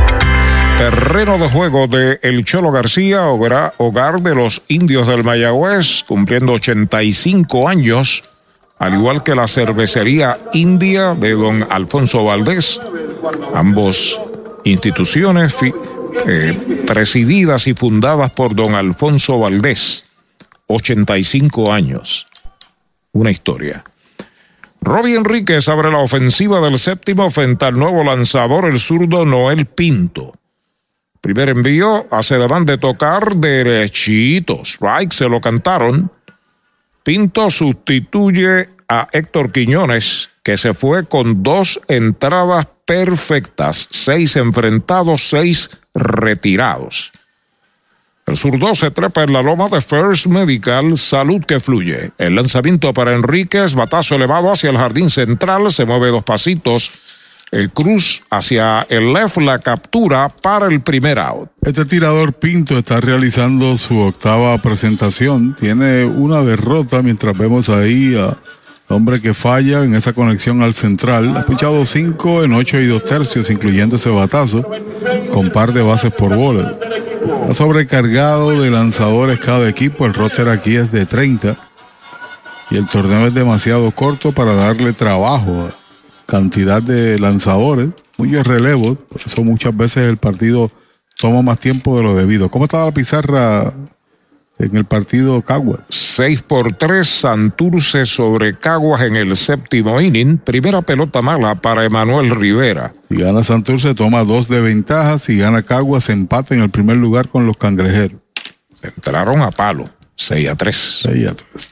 Terreno de juego de El Cholo García, hogar, hogar de los indios del Mayagüez, cumpliendo 85 años, al igual que la cervecería india de don Alfonso Valdés. Ambos instituciones eh, presididas y fundadas por don Alfonso Valdés. 85 años. Una historia. Robbie Enríquez abre la ofensiva del séptimo frente al nuevo lanzador, el zurdo Noel Pinto. Primer envío, hace de tocar derechito. Strike, se lo cantaron. Pinto sustituye a Héctor Quiñones, que se fue con dos entradas perfectas, seis enfrentados, seis retirados. El zurdo se trepa en la loma de First Medical, salud que fluye. El lanzamiento para Enríquez, batazo elevado hacia el jardín central, se mueve dos pasitos. El cruz hacia el left, la captura para el primer out. Este tirador Pinto está realizando su octava presentación. Tiene una derrota mientras vemos ahí a hombre que falla en esa conexión al central. Ha pichado cinco en ocho y dos tercios, incluyendo ese batazo, con par de bases por bola. Ha sobrecargado de lanzadores cada equipo. El roster aquí es de 30. Y el torneo es demasiado corto para darle trabajo. Cantidad de lanzadores, muchos relevos. Por eso muchas veces el partido toma más tiempo de lo debido. ¿Cómo está la pizarra en el partido Caguas. 6 por 3, Santurce sobre Caguas en el séptimo inning. Primera pelota mala para Emanuel Rivera. Si gana Santurce, toma dos de ventaja. Si gana Caguas, empate en el primer lugar con los cangrejeros. Entraron a palo, 6 a 3. 6 a 3.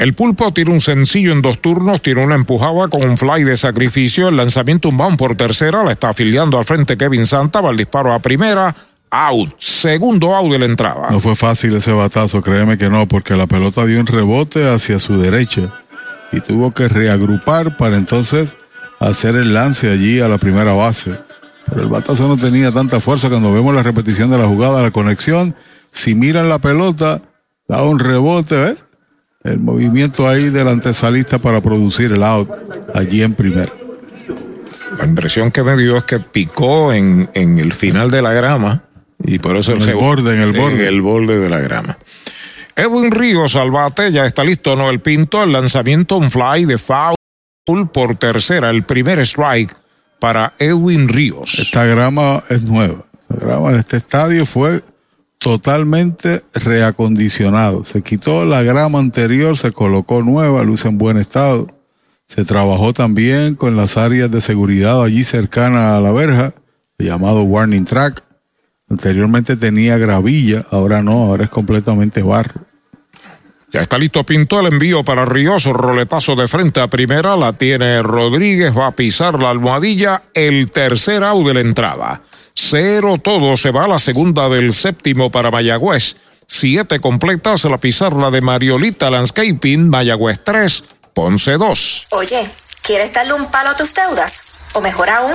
El pulpo tiene un sencillo en dos turnos, tiene una empujada con un fly de sacrificio, el lanzamiento un bound por tercera, la está afiliando al frente Kevin Santa, va el disparo a primera, out. Segundo out de la entrada. No fue fácil ese batazo, créeme que no, porque la pelota dio un rebote hacia su derecha y tuvo que reagrupar para entonces hacer el lance allí a la primera base. Pero el batazo no tenía tanta fuerza cuando vemos la repetición de la jugada, la conexión. Si miran la pelota, da un rebote, ¿ves? El movimiento ahí del antesalista para producir el out allí en primera. La impresión que me dio es que picó en, en el final de la grama y por eso el, borde, en el borde. el borde de la grama. Edwin Ríos al bate, ya está listo Noel Pinto, el lanzamiento un fly de foul por tercera, el primer strike para Edwin Ríos. Esta grama es nueva. La grama de este estadio fue totalmente reacondicionado. Se quitó la grama anterior, se colocó nueva, luce en buen estado. Se trabajó también con las áreas de seguridad allí cercana a la verja, llamado warning track. Anteriormente tenía gravilla, ahora no, ahora es completamente barro. Ya está listo Pinto el envío para Ríos, roletazo de frente a primera, la tiene Rodríguez, va a pisar la almohadilla, el tercer out de la entrada. Cero todo, se va a la segunda del séptimo para Mayagüez. Siete completas, la pizarra de Mariolita Landscaping, Mayagüez 3, Ponce 2. Oye, ¿quieres darle un palo a tus deudas? O mejor aún,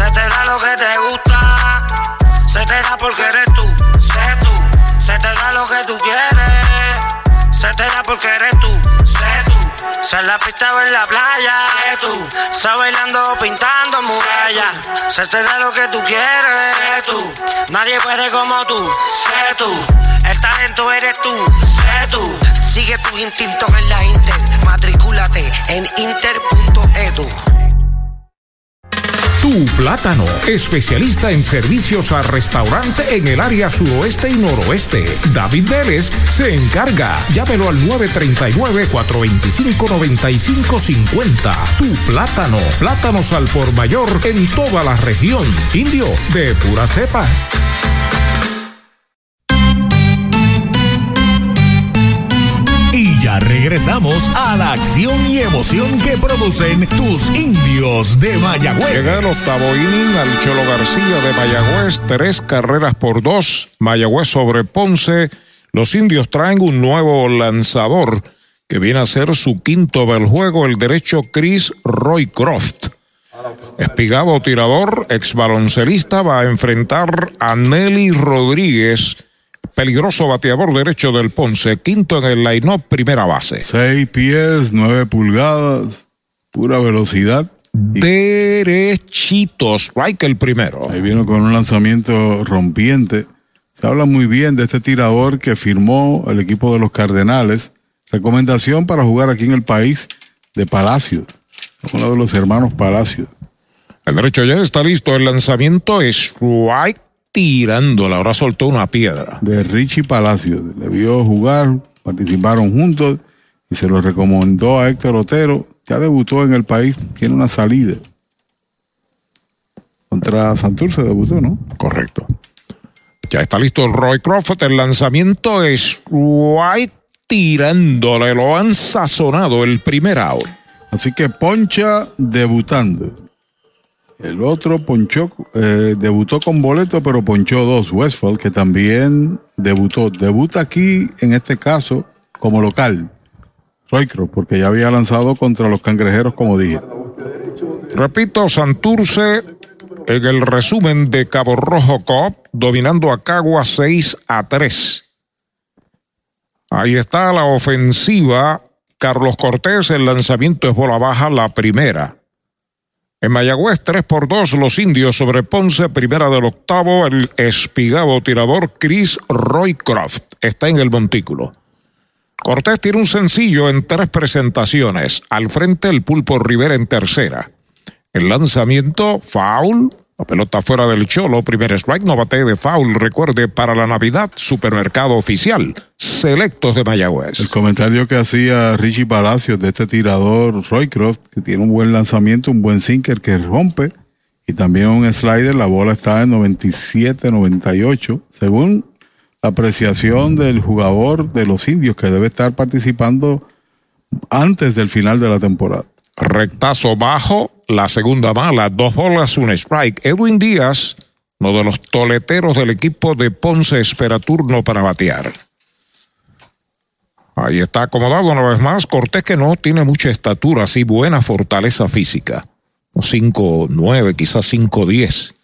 Se te da lo que te gusta, se te da porque eres tú, sé tú. Se te da lo que tú quieres, se te da porque eres tú, sé tú. Se la pista o en la playa, sé tú. Se bailando pintando murallas, se te da lo que tú quieres, sé tú. Nadie puede como tú, sé tú. El talento eres tú, sé tú. Sigue tus instintos en la Inter, matricúlate en inter.edu. Tu Plátano, especialista en servicios al restaurante en el área suroeste y noroeste. David Vélez se encarga. Llámelo al 939-425-9550. Tu Plátano, plátanos al por mayor en toda la región. Indio, de pura cepa. Regresamos a la acción y emoción que producen tus indios de Mayagüez. Llega el octavo inning al Cholo García de Mayagüez, tres carreras por dos. Mayagüez sobre Ponce. Los indios traen un nuevo lanzador que viene a ser su quinto del juego, el derecho Chris Roycroft. Espigado tirador, ex baloncelista, va a enfrentar a Nelly Rodríguez, peligroso bateador derecho del Ponce, quinto en el line-up, primera base. Seis pies, nueve pulgadas, pura velocidad. Derechito, strike el primero. Ahí vino con un lanzamiento rompiente. Se habla muy bien de este tirador que firmó el equipo de los Cardenales. Recomendación para jugar aquí en el país de Palacio, uno de los hermanos Palacio. El derecho ya está listo. El lanzamiento es strike tirándola. Ahora soltó una piedra. De Richie Palacio. Le vio jugar, participaron juntos y se lo recomendó a Héctor Otero. Ya debutó en el país, tiene una salida. Contra Santurce debutó, ¿no? Correcto. Ya está listo el Roy Crawford. El lanzamiento es White tirándole. Lo han sazonado el primer out. Así que Poncha debutando. El otro ponchó, eh, debutó con boleto, pero ponchó dos. Westfall, que también debutó. Debuta aquí, en este caso, como local. Roycroft, porque ya había lanzado contra los cangrejeros, como dije. Repito, Santurce en el resumen de Cabo Rojo Cop, dominando a Cagua 6 a 3. Ahí está la ofensiva. Carlos Cortés, el lanzamiento es bola baja, la primera. En Mayagüez, 3 por 2, los indios sobre Ponce, primera del octavo, el espigado tirador Chris Roycroft está en el montículo. Cortés tiene un sencillo en tres presentaciones. Al frente, el pulpo Rivera en tercera. El lanzamiento, foul. La pelota fuera del cholo, primer strike, no bate de foul. Recuerde, para la Navidad, supermercado oficial, selectos de Mayagüez. El comentario que hacía Richie Palacios de este tirador Roycroft, que tiene un buen lanzamiento, un buen sinker que rompe, y también un slider, la bola está en 97, 98, según la apreciación del jugador de los indios que debe estar participando antes del final de la temporada. Rectazo bajo, la segunda mala, dos bolas, un strike. Edwin Díaz, uno de los toleteros del equipo de Ponce, espera turno para batear. Ahí está acomodado una vez más. Cortés que no tiene mucha estatura, así buena fortaleza física. 5-9, quizás 5-10.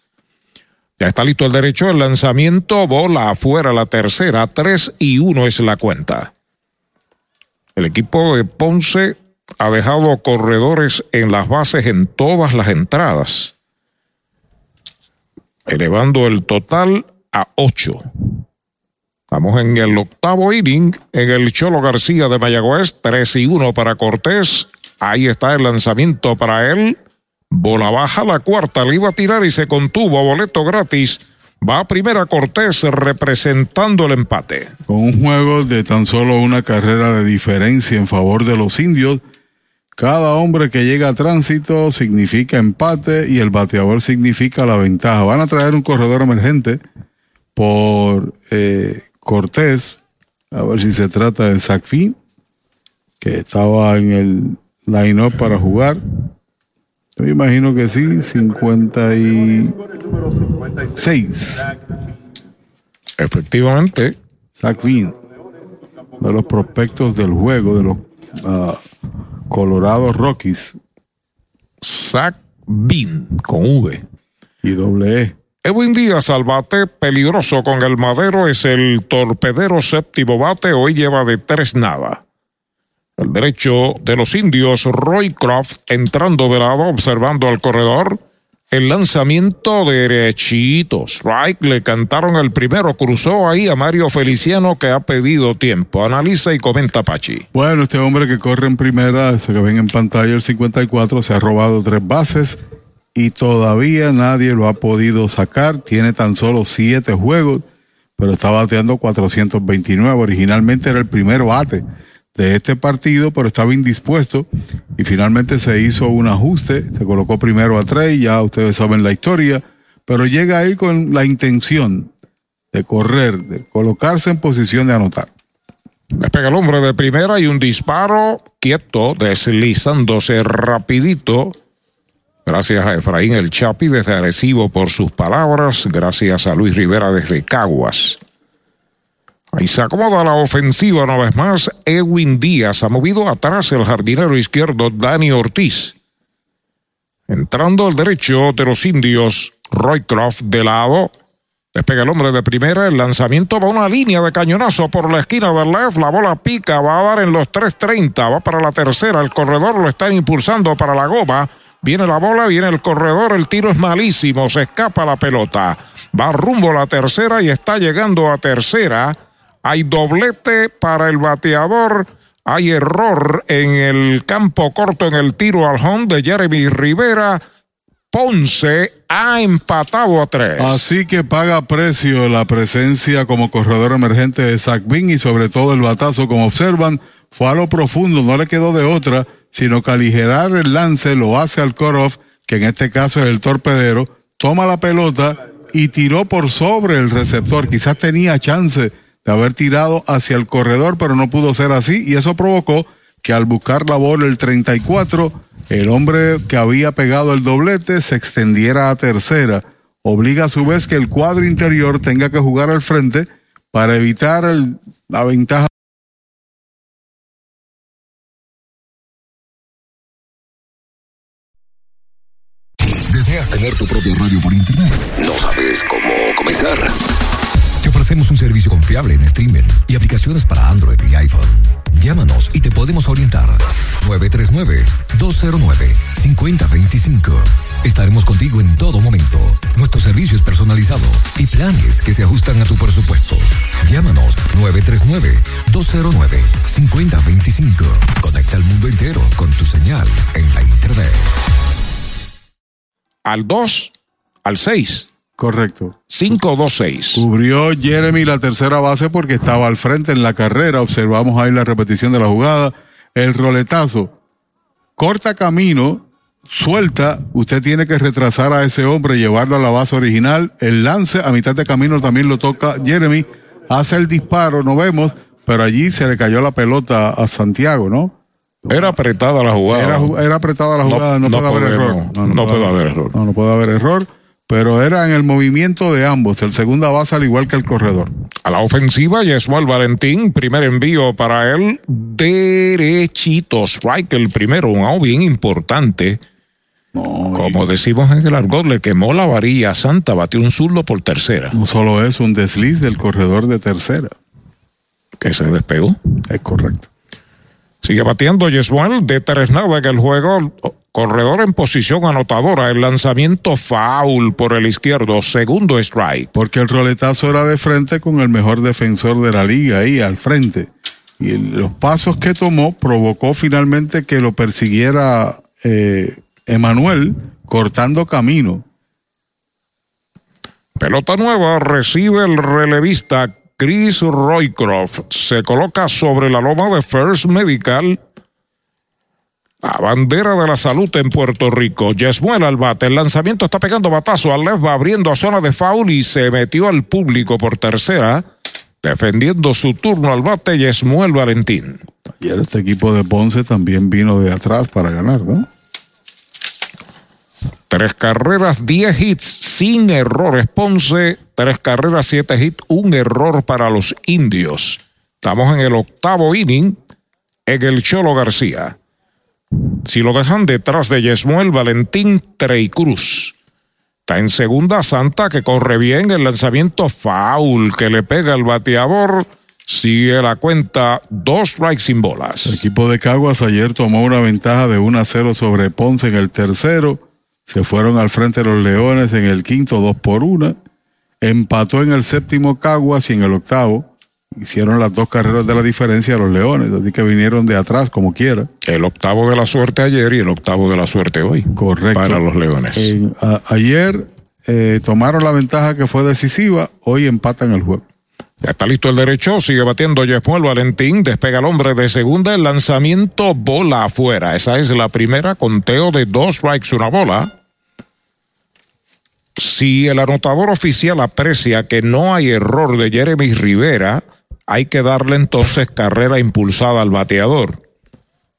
Ya está listo el derecho, el lanzamiento, bola afuera la tercera, 3 y 1 es la cuenta. El equipo de Ponce ha dejado corredores en las bases en todas las entradas, elevando el total a 8. Estamos en el octavo inning, en el Cholo García de Mayagüez, 3 y 1 para Cortés. Ahí está el lanzamiento para él. Bola baja, la cuarta le iba a tirar y se contuvo. Boleto gratis. Va a primera Cortés representando el empate. Con un juego de tan solo una carrera de diferencia en favor de los indios, cada hombre que llega a tránsito significa empate y el bateador significa la ventaja. Van a traer un corredor emergente por eh, Cortés, a ver si se trata de Zach que estaba en el line-up para jugar. Yo me imagino que sí, 56. Efectivamente. Zach Finn, de los prospectos del juego, de los uh, Colorado Rockies. Zach Bean, con V. Y doble E. Edwin Díaz al bate, peligroso con el madero, es el torpedero séptimo bate, hoy lleva de tres nada. El derecho de los indios, Roy Croft, entrando de lado, observando al corredor. El lanzamiento derechito, strike, le cantaron el primero, cruzó ahí a Mario Feliciano que ha pedido tiempo. Analiza y comenta Pachi. Bueno, este hombre que corre en primera, ese que ven en pantalla el 54, se ha robado tres bases y todavía nadie lo ha podido sacar. Tiene tan solo siete juegos, pero está bateando 429. Originalmente era el primer bate de este partido, pero estaba indispuesto y finalmente se hizo un ajuste, se colocó primero a tres, ya ustedes saben la historia, pero llega ahí con la intención de correr, de colocarse en posición de anotar. pega el hombre de primera y un disparo quieto, deslizándose rapidito. Gracias a Efraín El Chapi desde Arecibo por sus palabras. Gracias a Luis Rivera desde Caguas. Ahí se acomoda la ofensiva una vez más. Edwin Díaz ha movido atrás el jardinero izquierdo Dani Ortiz. Entrando al derecho de los indios, Roycroft de lado. Despega el hombre de primera. El lanzamiento va a una línea de cañonazo por la esquina del left. La bola pica. Va a dar en los 3.30. Va para la tercera. El corredor lo están impulsando para la goma. Viene la bola, viene el corredor. El tiro es malísimo. Se escapa la pelota. Va rumbo a la tercera y está llegando a tercera. Hay doblete para el bateador. Hay error en el campo corto en el tiro al home de Jeremy Rivera. Ponce ha empatado a tres. Así que paga precio la presencia como corredor emergente de Zach Bean y sobre todo el batazo, como observan, fue a lo profundo, no le quedó de otra, sino que aligerar el lance lo hace al cut-off, que en este caso es el torpedero, toma la pelota y tiró por sobre el receptor. Quizás tenía chance de haber tirado hacia el corredor, pero no pudo ser así y eso provocó que al buscar la bola el 34, el hombre que había pegado el doblete se extendiera a tercera. Obliga a su vez que el cuadro interior tenga que jugar al frente para evitar el, la ventaja. ¿Deseas tener tu radio por internet? ¿No sabes cómo comenzar? Ofrecemos un servicio confiable en streaming y aplicaciones para Android y iPhone. Llámanos y te podemos orientar. 939-209-5025. Estaremos contigo en todo momento. Nuestro servicio es personalizado y planes que se ajustan a tu presupuesto. Llámanos 939-209-5025. Conecta al mundo entero con tu señal en la Internet. Al 2, al 6. Correcto. 5-2-6. Cubrió Jeremy la tercera base porque estaba al frente en la carrera. Observamos ahí la repetición de la jugada. El roletazo. Corta camino, suelta. Usted tiene que retrasar a ese hombre, llevarlo a la base original. El lance a mitad de camino también lo toca Jeremy. Hace el disparo, no vemos, pero allí se le cayó la pelota a Santiago, ¿no? Era apretada la jugada. Era, era apretada la jugada, no, no puede haber error. no puede haber error. No, no puede haber error pero era en el movimiento de ambos, el segunda base al igual que el corredor. A la ofensiva, Yesmuel Valentín, primer envío para él, derechito, strike el primero, un out bien importante. Como decimos en el argot, le quemó la varilla Santa, batió un zurdo por tercera. No solo es un desliz del corredor de tercera. Que se despegó. Es correcto. Sigue batiendo Yesmuel de tres nada en el juego. Corredor en posición anotadora, el lanzamiento foul por el izquierdo, segundo strike. Porque el roletazo era de frente con el mejor defensor de la liga ahí al frente. Y los pasos que tomó provocó finalmente que lo persiguiera eh, Emanuel cortando camino. Pelota nueva, recibe el relevista Chris Roycroft. Se coloca sobre la loma de First Medical. La bandera de la salud en Puerto Rico. Yesmuel al bate. El lanzamiento está pegando batazo al left, va abriendo a zona de foul y se metió al público por tercera. Defendiendo su turno al bate, Yesmuel Valentín. Ayer este equipo de Ponce también vino de atrás para ganar, ¿no? Tres carreras, diez hits sin errores. Ponce, tres carreras, siete hits, un error para los indios. Estamos en el octavo inning en el Cholo García. Si lo dejan detrás de Yesmuel Valentín Trey Cruz. Está en segunda Santa que corre bien el lanzamiento foul que le pega el bateador. Sigue la cuenta dos strikes sin bolas. El equipo de Caguas ayer tomó una ventaja de 1 a 0 sobre Ponce en el tercero. Se fueron al frente los Leones en el quinto, dos por una. Empató en el séptimo Caguas y en el octavo hicieron las dos carreras de la diferencia a los Leones, así que vinieron de atrás como quiera. El octavo de la suerte ayer y el octavo de la suerte hoy. Correcto. Para los Leones. Eh, a, ayer eh, tomaron la ventaja que fue decisiva, hoy empatan el juego. Ya está listo el derecho, sigue batiendo Yesmuel Valentín, despega el hombre de segunda, el lanzamiento bola afuera. Esa es la primera, conteo de dos strikes, una bola. Si el anotador oficial aprecia que no hay error de Jeremy Rivera, hay que darle entonces carrera impulsada al bateador.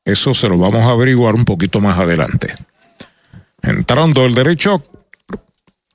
Eso se lo vamos a averiguar un poquito más adelante. Entrando el derecho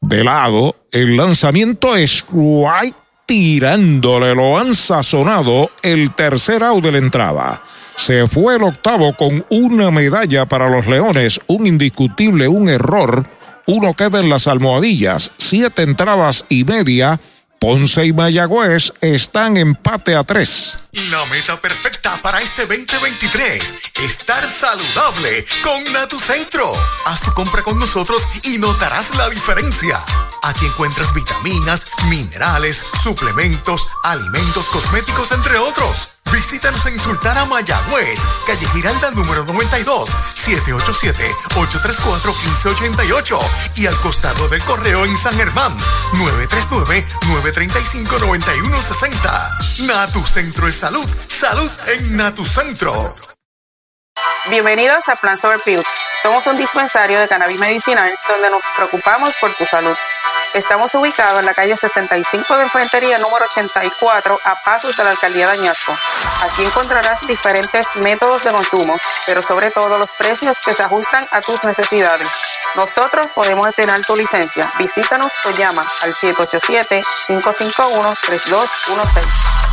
de lado, el lanzamiento es right tirándole, lo han sazonado el tercer out de la entrada. Se fue el octavo con una medalla para los Leones, un indiscutible, un error. Uno queda en las almohadillas, siete entradas y media Ponce y Mayagüez están empate a tres. La meta perfecta para este 2023, estar saludable con Natucentro. Haz tu compra con nosotros y notarás la diferencia. Aquí encuentras vitaminas, minerales, suplementos, alimentos, cosméticos, entre otros. Visítanos en Sultana Mayagüez, calle Giralda número 92, 787-834-1588 y al costado del correo en San Germán, 939-935-9160. Natu Centro de Salud, salud en Natu Centro. Bienvenidos a Plan Sober Pills. Somos un dispensario de cannabis medicinal donde nos preocupamos por tu salud. Estamos ubicados en la calle 65 de Infantería número 84 a pasos de la alcaldía de Añasco. Aquí encontrarás diferentes métodos de consumo, pero sobre todo los precios que se ajustan a tus necesidades. Nosotros podemos estrenar tu licencia. Visítanos o llama al 787-551-3216.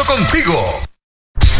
contigo.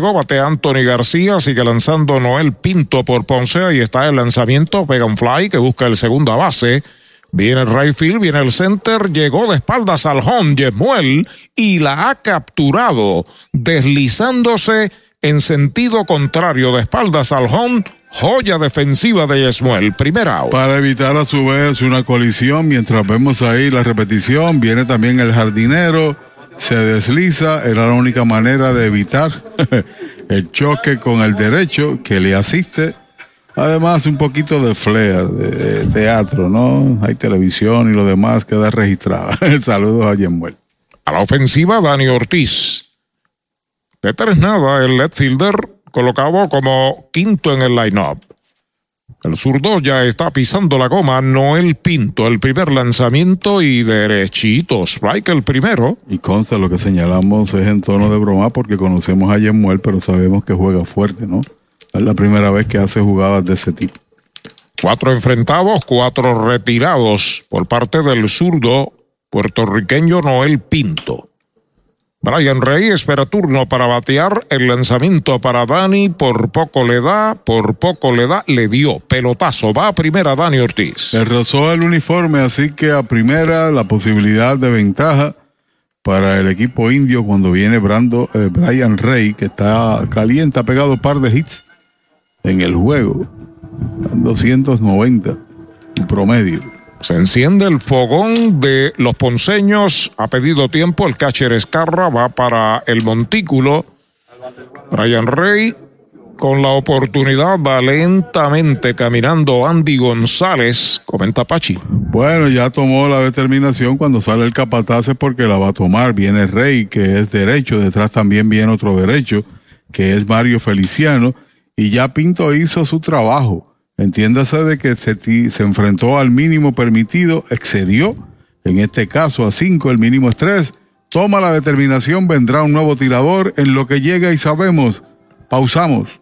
bate Anthony García, sigue lanzando Noel Pinto por Ponce, ahí está el lanzamiento, pega un fly que busca el segunda base. Viene el right viene el center, llegó de espaldas al home Yemuel y la ha capturado, deslizándose en sentido contrario de espaldas al home. Joya defensiva de Yesmuel, primera out. Para evitar a su vez una colisión, mientras vemos ahí la repetición, viene también el jardinero, se desliza, era la única manera de evitar [laughs] el choque con el derecho que le asiste. Además, un poquito de flair, de, teatro, ¿no? Hay televisión y lo demás queda registrado. [laughs] Saludos a Yemuel. A la ofensiva, Dani Ortiz. De tres nada, el left fielder colocado como quinto en el line-up. El zurdo ya está pisando la goma, Noel Pinto, el primer lanzamiento y derechito, strike el primero. Y consta lo que señalamos es en tono de broma porque conocemos a Yemuel, pero sabemos que juega fuerte, ¿no? Es la primera vez que hace jugadas de ese tipo. Cuatro enfrentados, cuatro retirados por parte del zurdo puertorriqueño Noel Pinto. Brian Rey espera turno para batear. El lanzamiento para Dani. Por poco le da, por poco le da, le dio. Pelotazo. Va a primera Dani Ortiz. Se rozó el uniforme, así que a primera la posibilidad de ventaja para el equipo indio cuando viene Brando, eh, Brian Rey, que está caliente, ha pegado un par de hits en el juego. 290 en promedio. Se enciende el fogón de los ponceños. Ha pedido tiempo. El catcher Escarra va para el montículo. Brian Rey con la oportunidad va lentamente caminando Andy González, comenta Pachi. Bueno, ya tomó la determinación cuando sale el capataz porque la va a tomar. Viene Rey, que es derecho, detrás también viene otro derecho, que es Mario Feliciano, y ya Pinto hizo su trabajo. Entiéndase de que se, se enfrentó al mínimo permitido, excedió, en este caso a 5, el mínimo es 3. Toma la determinación, vendrá un nuevo tirador en lo que llega y sabemos. Pausamos.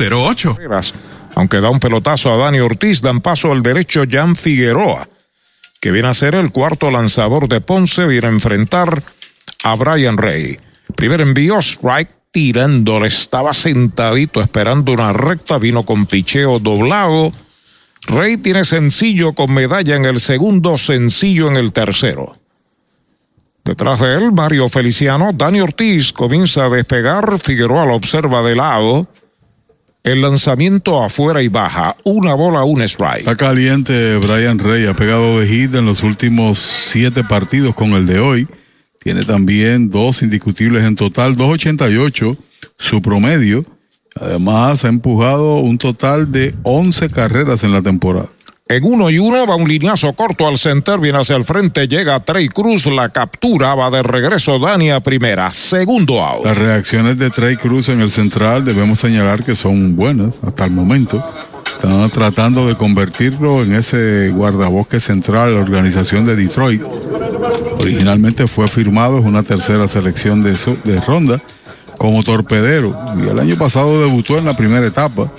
408 8808 aunque da un pelotazo a Dani Ortiz, dan paso al derecho Jan Figueroa, que viene a ser el cuarto lanzador de Ponce, viene a enfrentar a Brian Rey. Primer envío, strike tirándole, estaba sentadito esperando una recta, vino con picheo doblado. Rey tiene sencillo con medalla en el segundo, sencillo en el tercero. Detrás de él, Mario Feliciano, Dani Ortiz comienza a despegar, Figueroa lo observa de lado. El lanzamiento afuera y baja, una bola, un strike. Está caliente Brian Rey, ha pegado de hit en los últimos siete partidos con el de hoy. Tiene también dos indiscutibles en total, 2.88 su promedio. Además ha empujado un total de 11 carreras en la temporada. En uno y uno va un lineazo corto al center, viene hacia el frente, llega Trey Cruz, la captura, va de regreso Dani a primera, segundo out. Las reacciones de Trey Cruz en el central debemos señalar que son buenas hasta el momento. Están tratando de convertirlo en ese guardabosque central, la organización de Detroit. Originalmente fue firmado, es una tercera selección de, de ronda como torpedero y el año pasado debutó en la primera etapa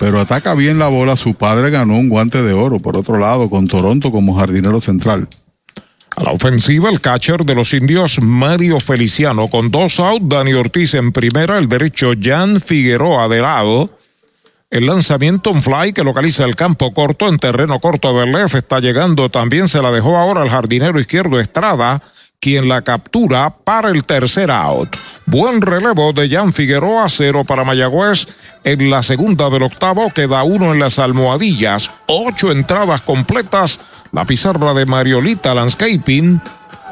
pero ataca bien la bola. Su padre ganó un guante de oro, por otro lado, con Toronto como jardinero central. A la ofensiva, el catcher de los indios, Mario Feliciano, con dos outs, Dani Ortiz en primera, el derecho Jan Figueroa de lado. El lanzamiento en fly que localiza el campo corto en terreno corto de Berlef está llegando. También se la dejó ahora el jardinero izquierdo Estrada quien la captura para el tercer out. Buen relevo de Jan Figueroa, cero para Mayagüez. En la segunda del octavo queda uno en las almohadillas. Ocho entradas completas. La pizarra de Mariolita Landscaping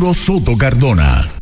Soto Cardona.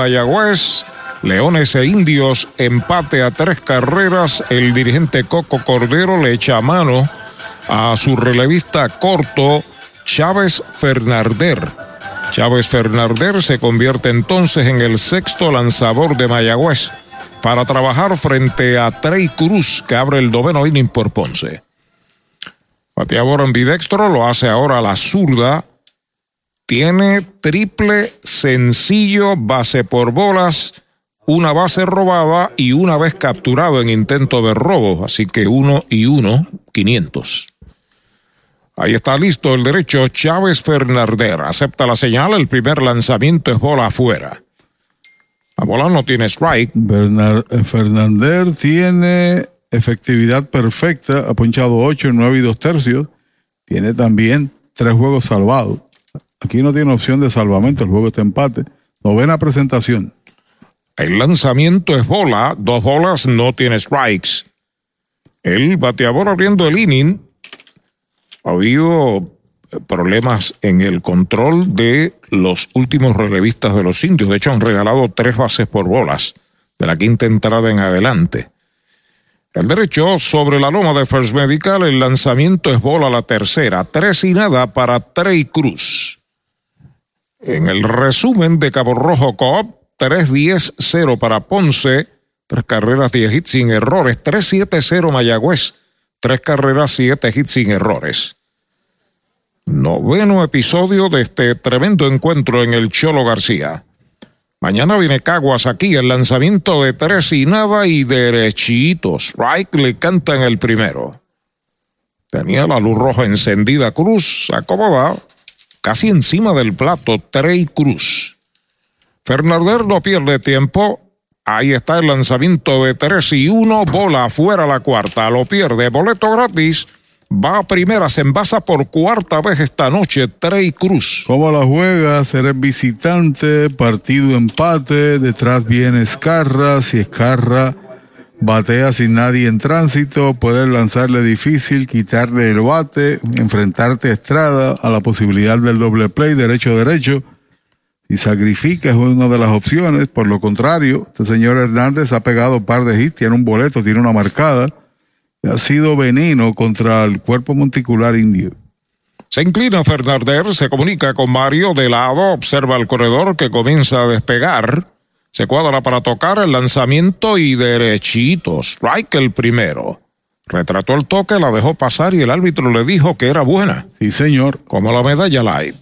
Mayagüez. Leones e Indios, empate a tres carreras. El dirigente Coco Cordero le echa mano a su relevista corto, Chávez Fernarder. Chávez Fernarder se convierte entonces en el sexto lanzador de Mayagüez para trabajar frente a Trey Cruz, que abre el noveno inning por Ponce. Bateador ambidextro lo hace ahora la zurda tiene triple sencillo, base por bolas, una base robada y una vez capturado en intento de robo. Así que uno y uno, 500. Ahí está listo el derecho Chávez Fernarder. Acepta la señal. El primer lanzamiento es bola afuera. La bola no tiene strike. Bernard, Fernander tiene efectividad perfecta. Ha ponchado 8, 9 y 2 tercios. Tiene también tres juegos salvados. Aquí no tiene opción de salvamento, el juego está empate. Novena presentación. El lanzamiento es bola, dos bolas, no tiene strikes. El bateador abriendo el inning. Ha habido problemas en el control de los últimos relevistas de los indios. De hecho, han regalado tres bases por bolas de la quinta entrada en adelante. El derecho sobre la loma de First Medical, el lanzamiento es bola la tercera, tres y nada para Trey Cruz. En el resumen de Cabo Rojo Coop, 3-10-0 para Ponce, tres carreras, 10 hits sin errores, 3-7-0 Mayagüez, tres carreras, 7 hits sin errores. Noveno episodio de este tremendo encuentro en el Cholo García. Mañana viene Caguas aquí, el lanzamiento de tres y nada y derechitos. Strike le canta en el primero. Tenía la luz roja encendida, Cruz acomoda casi encima del plato, Trey Cruz. Fernander no pierde tiempo. Ahí está el lanzamiento de 3 y 1, bola afuera la cuarta, lo pierde, boleto gratis. Va a primera, se envasa por cuarta vez esta noche, Trey Cruz. ¿Cómo la juega? Será visitante, partido empate, detrás viene Escarra, si Escarra batea sin nadie en tránsito, puedes lanzarle difícil, quitarle el bate, enfrentarte a Estrada, a la posibilidad del doble play, derecho-derecho, y sacrifica es una de las opciones. Por lo contrario, este señor Hernández ha pegado un par de hits, tiene un boleto, tiene una marcada, ha sido veneno contra el cuerpo monticular indio. Se inclina Fernández, se comunica con Mario de lado, observa el corredor que comienza a despegar. Se cuadra para tocar el lanzamiento y derechito. Strike el primero. Retrató el toque, la dejó pasar y el árbitro le dijo que era buena. Sí, señor. Como la medalla light.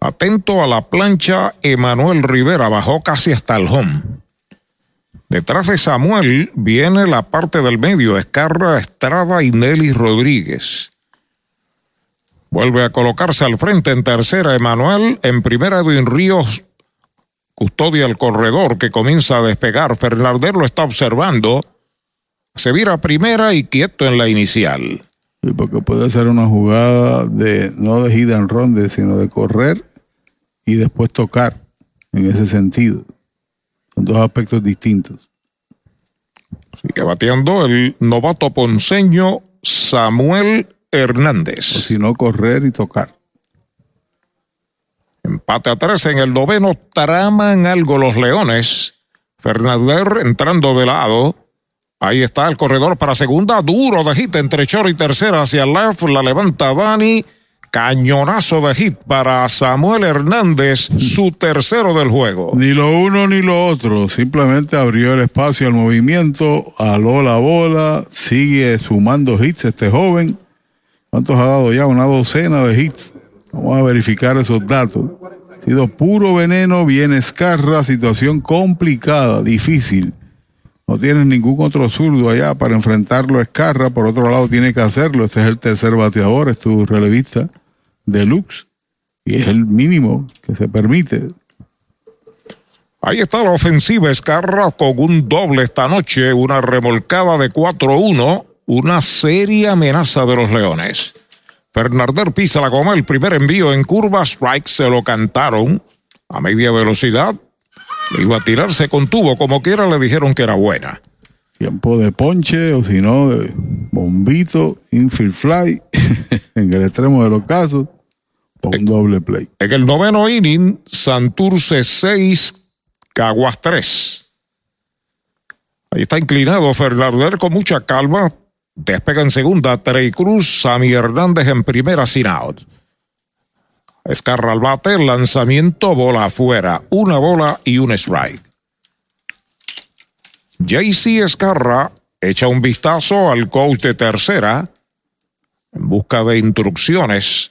Atento a la plancha, Emanuel Rivera bajó casi hasta el home. Detrás de Samuel viene la parte del medio, Escarra, Estrada y Nelly Rodríguez. Vuelve a colocarse al frente en tercera Emanuel, en primera Edwin Ríos custodia el corredor que comienza a despegar. Fernández lo está observando. Se vira primera y quieto en la inicial. Sí, porque puede ser una jugada de no de hit and run, sino de correr y después tocar en ese sentido. Son dos aspectos distintos. Sigue bateando el novato ponceño Samuel Hernández. O si no, correr y tocar. Empate a tres en el noveno, traman algo los Leones. Fernández entrando de lado. Ahí está el corredor para segunda, duro de hit entre short y tercera hacia left, la levanta Dani, Cañonazo de hit para Samuel Hernández, su tercero del juego. Ni lo uno ni lo otro, simplemente abrió el espacio al movimiento, aló la bola, sigue sumando hits este joven. ¿Cuántos ha dado ya? Una docena de hits. Vamos a verificar esos datos. Ha sido puro veneno, bien escarra, situación complicada, difícil. No tienes ningún otro zurdo allá para enfrentarlo a Escarra, por otro lado tiene que hacerlo. Ese es el tercer bateador, es tu relevista deluxe y es el mínimo que se permite. Ahí está la ofensiva Escarra con un doble esta noche, una remolcada de 4-1, una seria amenaza de los Leones. Fernandel pisa la goma, el primer envío en curva, strike se lo cantaron a media velocidad, iba a tirar, se contuvo, como quiera le dijeron que era buena. Tiempo de ponche o si no, de bombito, infield fly, [laughs] en el extremo de los casos, o un doble play. En el noveno inning, Santurce 6, Caguas 3. Ahí está inclinado Fernández con mucha calma. Despega en segunda, Trey Cruz, Sammy Hernández en primera, sin out. Escarra al bate, lanzamiento, bola afuera, una bola y un strike. JC Escarra echa un vistazo al coach de tercera en busca de instrucciones.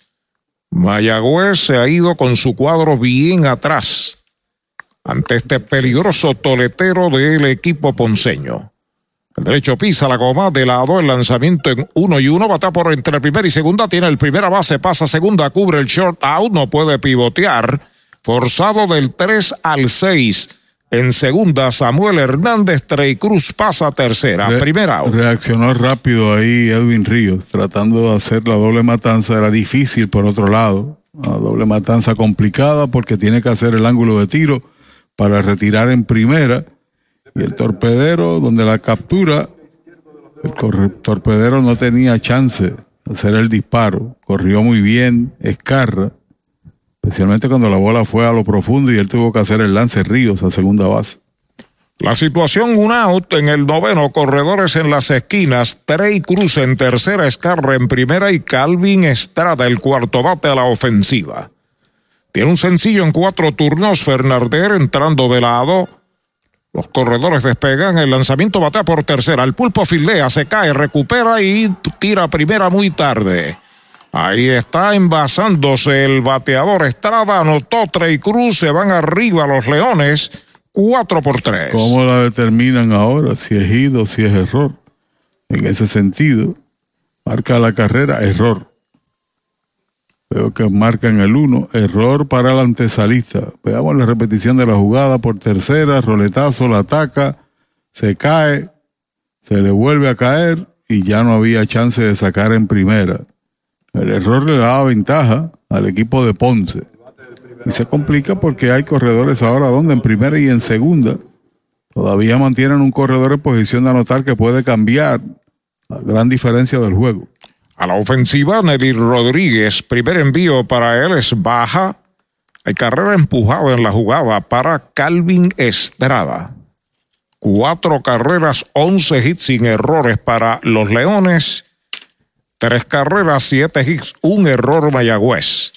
Mayagüez se ha ido con su cuadro bien atrás ante este peligroso toletero del equipo ponceño. El derecho pisa la goma, de lado el lanzamiento en uno y uno, bata por entre primera y segunda, tiene el primera base, pasa segunda, cubre el short out, no puede pivotear, forzado del 3 al 6. En segunda, Samuel Hernández Trey Cruz pasa tercera, Re- primera out. Reaccionó rápido ahí Edwin Ríos, tratando de hacer la doble matanza. Era difícil por otro lado. Una doble matanza complicada porque tiene que hacer el ángulo de tiro para retirar en primera. Y el torpedero, donde la captura, el torpedero no tenía chance de hacer el disparo. Corrió muy bien, escarra, especialmente cuando la bola fue a lo profundo y él tuvo que hacer el lance Ríos a segunda base. La situación un out en el noveno, corredores en las esquinas, Trey Cruz en tercera, Escarra en primera y Calvin Estrada el cuarto bate a la ofensiva. Tiene un sencillo en cuatro turnos, Fernández entrando de lado. Los corredores despegan, el lanzamiento batea por tercera, el pulpo fildea, se cae, recupera y tira primera muy tarde. Ahí está envasándose el bateador Estrada, anotó Trey Cruz, se van arriba los Leones, cuatro por tres. ¿Cómo la determinan ahora? Si es ido, si es error. En ese sentido, marca la carrera, error. Veo que marcan el 1, error para el antesalista. Veamos la repetición de la jugada por tercera, roletazo, la ataca, se cae, se le vuelve a caer y ya no había chance de sacar en primera. El error le daba ventaja al equipo de Ponce. Y se complica porque hay corredores ahora donde en primera y en segunda todavía mantienen un corredor en posición de anotar que puede cambiar la gran diferencia del juego. A la ofensiva, Nelly Rodríguez, primer envío para él es baja. Hay carrera empujada en la jugada para Calvin Estrada. Cuatro carreras, once hits sin errores para los Leones. Tres carreras, siete hits, un error Mayagüez.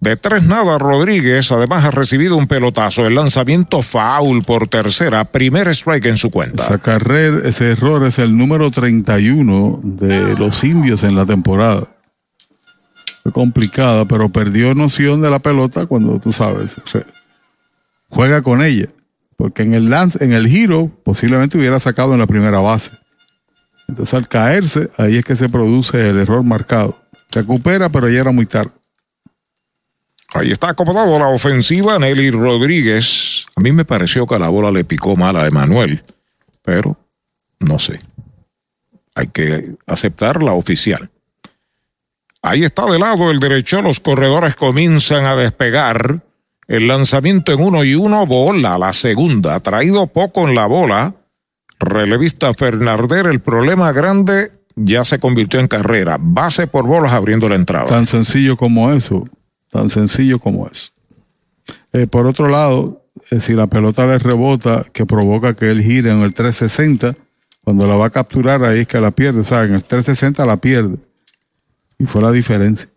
De tres nada, Rodríguez además ha recibido un pelotazo. El lanzamiento foul por tercera, primer strike en su cuenta. Esa carrera, ese error es el número 31 de los indios en la temporada. Fue complicada, pero perdió noción de la pelota cuando tú sabes, juega con ella. Porque en el lance, en el giro, posiblemente hubiera sacado en la primera base. Entonces al caerse, ahí es que se produce el error marcado. Recupera, pero ya era muy tarde. Ahí está acomodado la ofensiva, Nelly Rodríguez. A mí me pareció que la bola le picó mal a Emanuel, pero no sé. Hay que aceptar la oficial. Ahí está de lado el derecho, los corredores comienzan a despegar. El lanzamiento en uno y uno, bola, la segunda. Traído poco en la bola. Relevista Fernández, el problema grande ya se convirtió en carrera. Base por bolas abriendo la entrada. Tan sencillo como eso. Tan sencillo como eso. Eh, por otro lado, eh, si la pelota le rebota, que provoca que él gire en el 360, cuando la va a capturar ahí es que la pierde. O sea, en el 360 la pierde. Y fue la diferencia.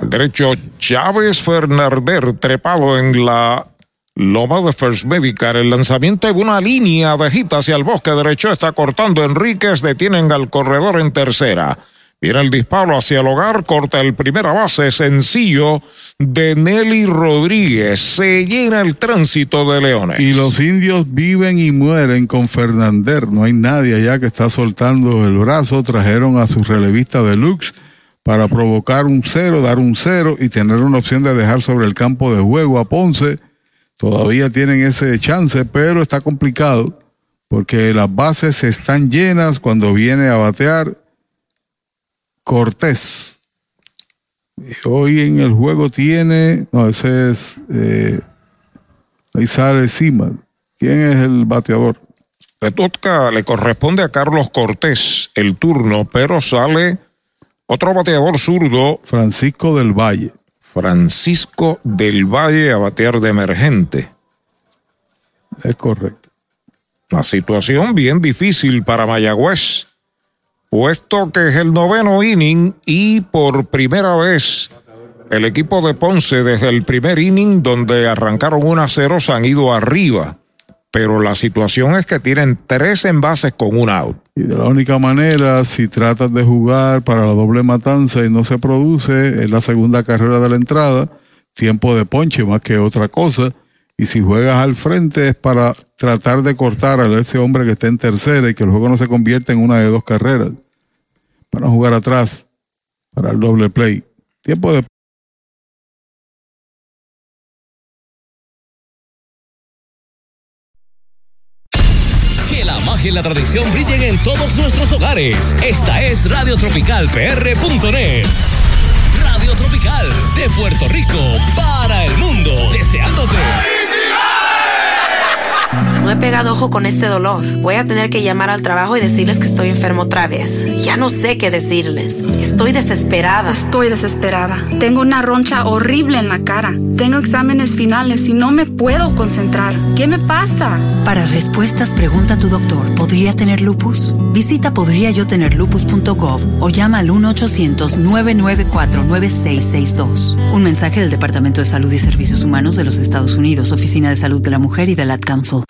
Derecho Chávez Fernández trepado en la loma de First Medical. El lanzamiento de una línea de gita hacia el bosque derecho está cortando. Enríquez detienen al corredor en tercera. Viene el disparo hacia el hogar, corta el primera base, sencillo de Nelly Rodríguez. Se llena el tránsito de Leones. Y los indios viven y mueren con Fernander. No hay nadie allá que está soltando el brazo. Trajeron a su relevista deluxe para provocar un cero, dar un cero y tener una opción de dejar sobre el campo de juego a Ponce. Todavía tienen ese chance, pero está complicado porque las bases están llenas cuando viene a batear Cortés. Hoy en el juego tiene, no, ese es, eh, ahí sale Sima. ¿Quién es el bateador? Le toca, le corresponde a Carlos Cortés el turno, pero sale otro bateador zurdo. Francisco del Valle. Francisco del Valle a batear de emergente. Es correcto. La situación bien difícil para Mayagüez puesto que es el noveno inning y por primera vez el equipo de Ponce desde el primer inning donde arrancaron 1 a 0 se han ido arriba. Pero la situación es que tienen tres envases con un out. Y de la única manera, si tratas de jugar para la doble matanza y no se produce, es la segunda carrera de la entrada, tiempo de ponche más que otra cosa. Y si juegas al frente es para tratar de cortar a ese hombre que está en tercera y que el juego no se convierta en una de dos carreras. Para jugar atrás, para el doble play. Tiempo de Que la magia y la tradición brillen en todos nuestros hogares. Esta es Radio Tropical PR.net. Radio Tropical de Puerto Rico para el mundo. Deseándote. No he pegado ojo con este dolor. Voy a tener que llamar al trabajo y decirles que estoy enfermo otra vez. Ya no sé qué decirles. Estoy desesperada. Estoy desesperada. Tengo una roncha horrible en la cara. Tengo exámenes finales y no me puedo concentrar. ¿Qué me pasa? Para respuestas, pregunta a tu doctor. ¿Podría tener lupus? Visita podriayotenerlupus.gov o llama al 1-800-994-9662. Un mensaje del Departamento de Salud y Servicios Humanos de los Estados Unidos, Oficina de Salud de la Mujer y del Ad Council.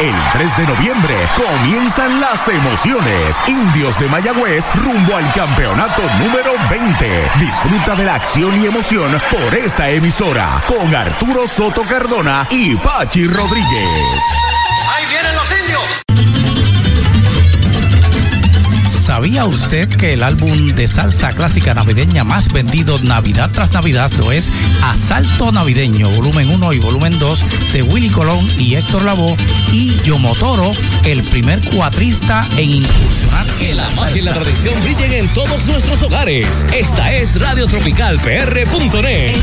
El 3 de noviembre comienzan las emociones. Indios de Mayagüez rumbo al campeonato número 20. Disfruta de la acción y emoción por esta emisora con Arturo Soto Cardona y Pachi Rodríguez. ¿Sabía usted que el álbum de salsa clásica navideña más vendido Navidad tras Navidad lo es Asalto Navideño, volumen 1 y volumen 2 de Willy Colón y Héctor Lavoe y Yomotoro, el primer cuatrista en incursionar Que la magia y la tradición brillen en todos nuestros hogares. Esta es Radio Tropical PR.net.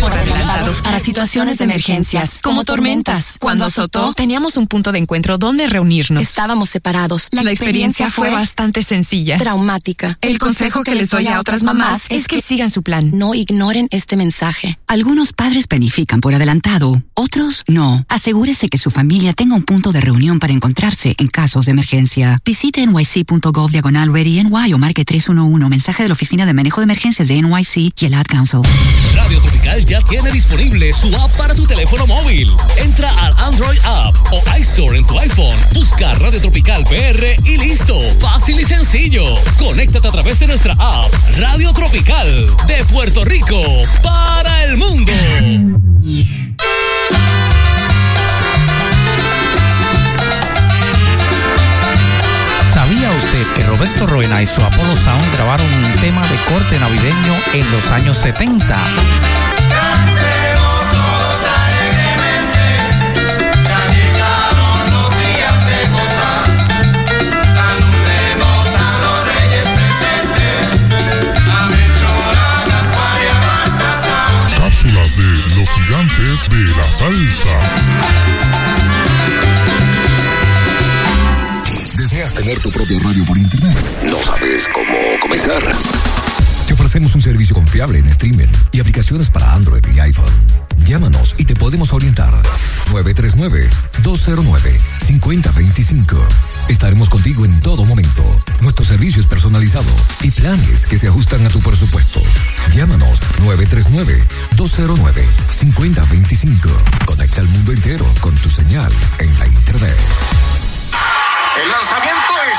Por adelantado para situaciones de emergencias, como tormentas. Cuando azotó, teníamos un punto de encuentro donde reunirnos. Estábamos separados. La, experiencia fue bastante sencilla. Traumática. El consejo que les doy a otras mamás es que sigan su plan. No ignoren este mensaje. Algunos padres planifican por adelantado, otros no. Asegúrese que su familia tenga un punto de reunión para encontrarse en casos de emergencia. Visite nyc.gov diagonal ready NY o marque 311 mensaje de la Oficina de Manejo de Emergencias de NYC y el Ad Council. Radio Tropical ya tiene disponible su app para tu teléfono móvil. Entra al Android App o iStore en tu iPhone. Busca Radio Tropical PR y listo. Fácil y sencillo. Conéctate a través de nuestra app Radio Tropical de Puerto Rico para el mundo. ¿Sabía usted que Roberto Roena y su Apollo Sound grabaron un tema de corte navideño en los años 70? ¿Deseas tener tu propia radio por internet? ¿No sabes cómo comenzar? Te ofrecemos un servicio confiable en streaming y aplicaciones para Android y iPhone. Llámanos y te podemos orientar. 939-209-5025. Estaremos contigo en todo momento. Nuestro servicio es personalizado y planes que se ajustan a tu presupuesto. Llámanos 939-209-5025. Conecta al mundo entero con tu señal en la Internet. El lanzamiento es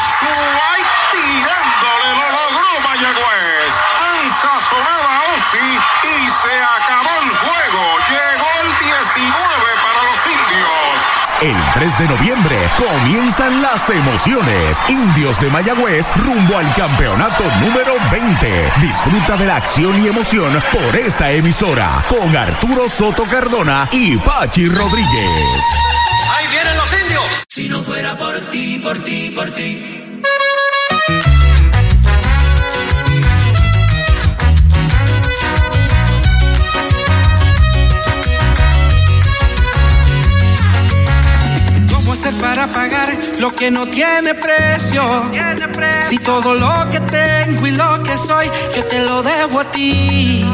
White tirándole, lo logró Mayagüez. Sonada Ozzy y se acabó el juego. Llegó el 19 para los indios. El 3 de noviembre comienzan las emociones. Indios de Mayagüez rumbo al campeonato número 20. Disfruta de la acción y emoción por esta emisora con Arturo Soto Cardona y Pachi Rodríguez. Ahí vienen los indios. Si no fuera por ti, por ti, por ti. Hacer para pagar lo que no tiene precio? Si todo lo que tengo y lo que soy, yo te lo debo a ti.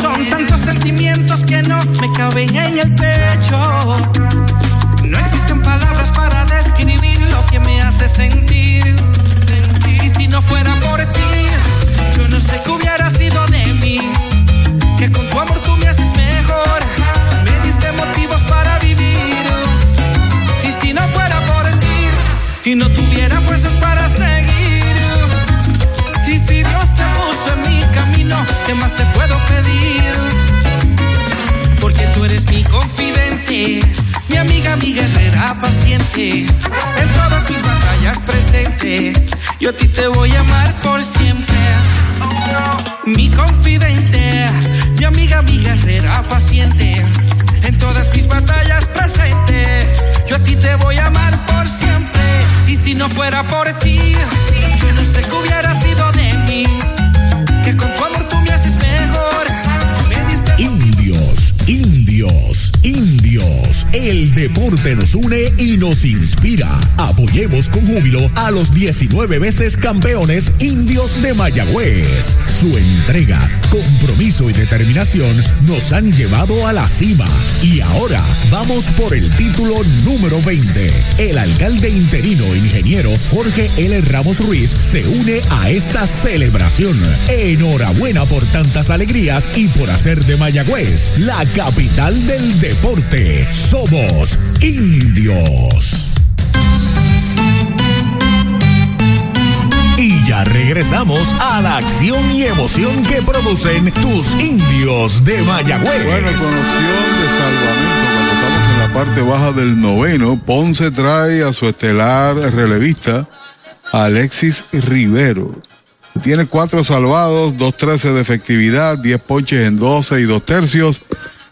Son tantos sentimientos que no me caben en el pecho. No existen palabras para describir lo que me hace sentir. Y si no fuera por ti, yo no sé qué hubiera sido de mí. Que con tu amor tú me haces mejor. Y no tuviera fuerzas para seguir. Y si Dios te puso en mi camino, ¿qué más te puedo pedir? Porque tú eres mi confidente, mi amiga, mi guerrera paciente. En todas mis batallas presente, yo a ti te voy a amar por siempre. Mi confidente, mi amiga, mi guerrera paciente. En todas mis batallas presente, yo a ti te voy a amar por siempre. Y si no fuera por ti, yo no sé qué hubiera sido de mí. Que con tu amor tú me haces mejor. Me diste Indios, indios, indios. El deporte nos une y nos inspira. Apoyemos con júbilo a los 19 veces campeones indios de Mayagüez. Su entrega, compromiso y determinación nos han llevado a la cima. Y ahora vamos por el título número 20. El alcalde interino ingeniero Jorge L. Ramos Ruiz se une a esta celebración. Enhorabuena por tantas alegrías y por hacer de Mayagüez la capital del deporte. Somos indios. Y ya regresamos a la acción y emoción que producen tus indios de Mayagüez. Bueno, con opción de salvamento, cuando estamos en la parte baja del noveno, Ponce trae a su estelar relevista Alexis Rivero. Tiene cuatro salvados, 2.13 de efectividad, 10 ponches en 12 y 2 tercios.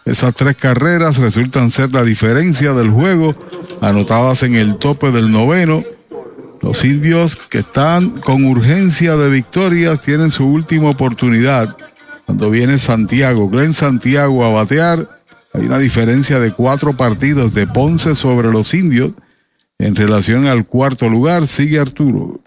Esas tres carreras resultan ser la diferencia del juego, anotadas en el tope del noveno. Los indios que están con urgencia de victorias tienen su última oportunidad. Cuando viene Santiago, Glenn Santiago a batear, hay una diferencia de cuatro partidos de Ponce sobre los indios. En relación al cuarto lugar, sigue Arturo.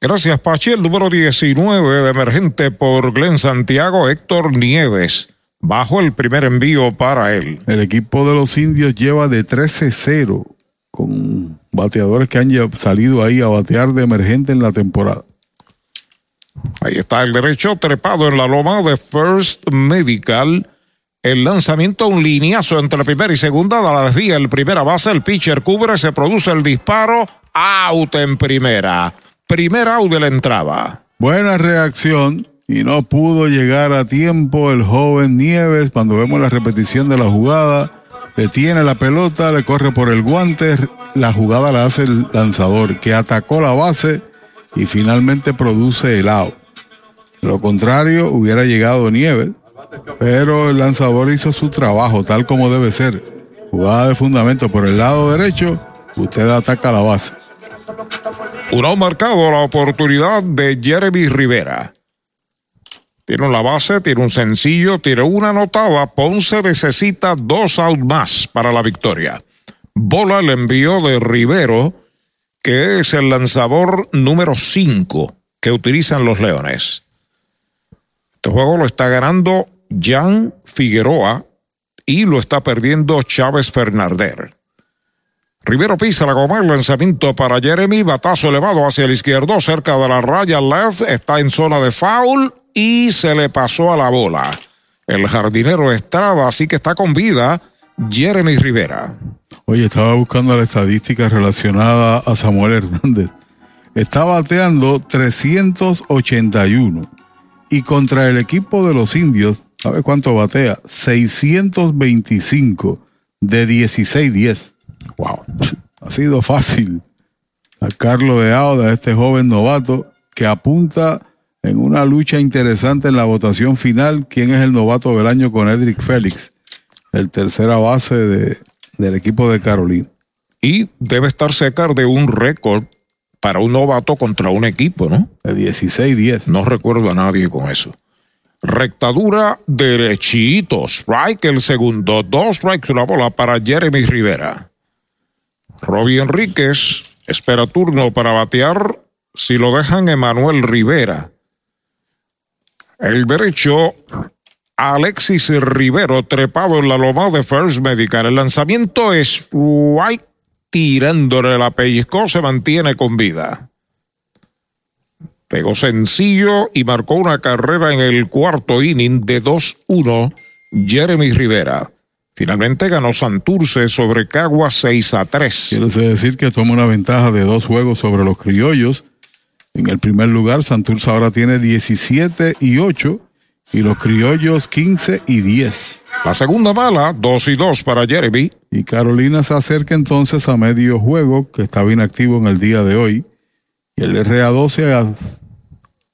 Gracias, Pachi. El número 19 de emergente por Glenn Santiago, Héctor Nieves. Bajo el primer envío para él. El equipo de los indios lleva de 13-0 con bateadores que han salido ahí a batear de emergente en la temporada. Ahí está el derecho trepado en la loma de First Medical. El lanzamiento, un lineazo entre primera y segunda, da la desvía el primera base, el pitcher cubre, se produce el disparo, out en primera. Primer out de la entrada. Buena reacción y no pudo llegar a tiempo el joven Nieves cuando vemos la repetición de la jugada. Detiene la pelota, le corre por el guante, la jugada la hace el lanzador que atacó la base y finalmente produce el out. De lo contrario, hubiera llegado Nieves, pero el lanzador hizo su trabajo tal como debe ser. Jugada de fundamento por el lado derecho, usted ataca la base. Un marcado la oportunidad de Jeremy Rivera. Tiene una base, tiene un sencillo, tiene una anotada. Ponce necesita dos out más para la victoria. Bola el envío de Rivero, que es el lanzador número 5 que utilizan los Leones. Este juego lo está ganando Jan Figueroa y lo está perdiendo Chávez Fernández. Rivero pisa la goma, el lanzamiento para Jeremy, batazo elevado hacia el izquierdo, cerca de la raya left, está en zona de foul y se le pasó a la bola. El jardinero Estrada, así que está con vida Jeremy Rivera. Oye, estaba buscando la estadística relacionada a Samuel Hernández. Está bateando 381 y contra el equipo de los indios, ¿sabe cuánto batea? 625 de 16-10. Wow. Ha sido fácil sacarlo de Auda, a este joven novato que apunta en una lucha interesante en la votación final. ¿Quién es el novato del año con Edric Félix? El tercera base de, del equipo de Carolina. Y debe estar cerca de un récord para un novato contra un equipo, ¿no? De 16-10. No recuerdo a nadie con eso. Rectadura derechito. Strike el segundo. Dos strikes, una bola para Jeremy Rivera. Robbie Enríquez espera turno para batear si lo dejan Emanuel Rivera. El derecho Alexis Rivero trepado en la loma de First Medical. El lanzamiento es White tirándole la pellizco, se mantiene con vida. Pegó sencillo y marcó una carrera en el cuarto inning de 2-1 Jeremy Rivera. Finalmente ganó Santurce sobre Cagua 6 a 3. Quiere decir que toma una ventaja de dos juegos sobre los criollos. En el primer lugar, Santurce ahora tiene 17 y 8 y los criollos 15 y 10. La segunda bala, 2 y 2 para Jeremy. Y Carolina se acerca entonces a medio juego, que estaba inactivo en el día de hoy. Y el RA12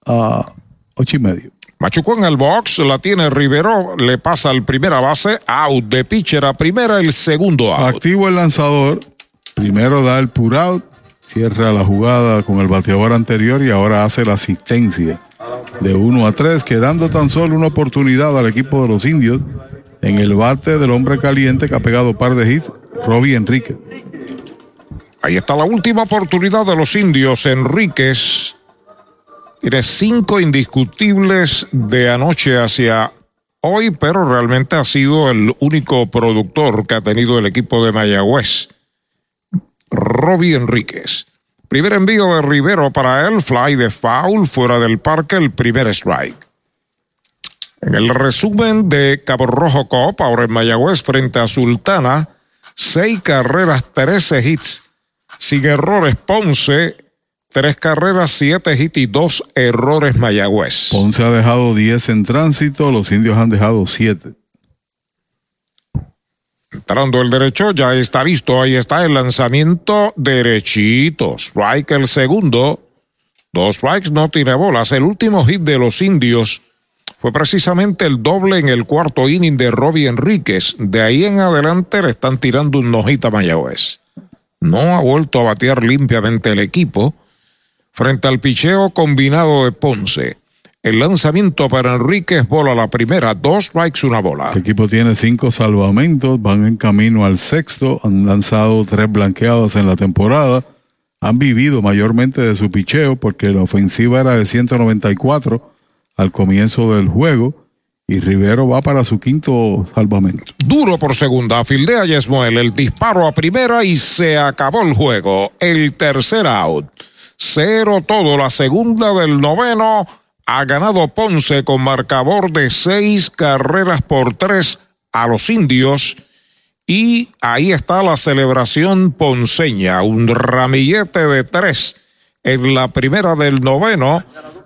a, a 8 y medio. Machucó en el box, la tiene Rivero, le pasa al primera base, out de pitcher a primera, el segundo out. Activo el lanzador, primero da el pur out, cierra la jugada con el bateador anterior y ahora hace la asistencia de 1 a 3, quedando tan solo una oportunidad al equipo de los indios en el bate del hombre caliente que ha pegado par de hits, Robbie Enrique. Ahí está la última oportunidad de los indios, Enríquez. Tiene cinco indiscutibles de anoche hacia hoy, pero realmente ha sido el único productor que ha tenido el equipo de Mayagüez. Robbie Enríquez. Primer envío de Rivero para él, fly de foul fuera del parque, el primer strike. En el resumen de Cabo Rojo Cop, ahora en Mayagüez frente a Sultana, seis carreras, trece hits, sin errores Ponce, tres carreras, siete hits y dos errores Mayagüez. Ponce ha dejado diez en tránsito, los indios han dejado siete. Entrando el derecho, ya está listo. Ahí está el lanzamiento derechito. Strike el segundo. Dos strikes, no tiene bolas. El último hit de los indios fue precisamente el doble en el cuarto inning de Robbie Enríquez. De ahí en adelante le están tirando un nojita Mayagüez. No ha vuelto a batear limpiamente el equipo frente al picheo combinado de Ponce. El lanzamiento para Enríquez bola la primera, dos strikes, una bola. El equipo tiene cinco salvamentos, van en camino al sexto, han lanzado tres blanqueadas en la temporada, han vivido mayormente de su picheo porque la ofensiva era de 194 al comienzo del juego y Rivero va para su quinto salvamento. Duro por segunda, fildea Yesmuel, el disparo a primera y se acabó el juego. El tercer out. Cero todo, la segunda del noveno ha ganado Ponce con marcador de seis carreras por tres a los indios. Y ahí está la celebración ponceña, un ramillete de tres en la primera del noveno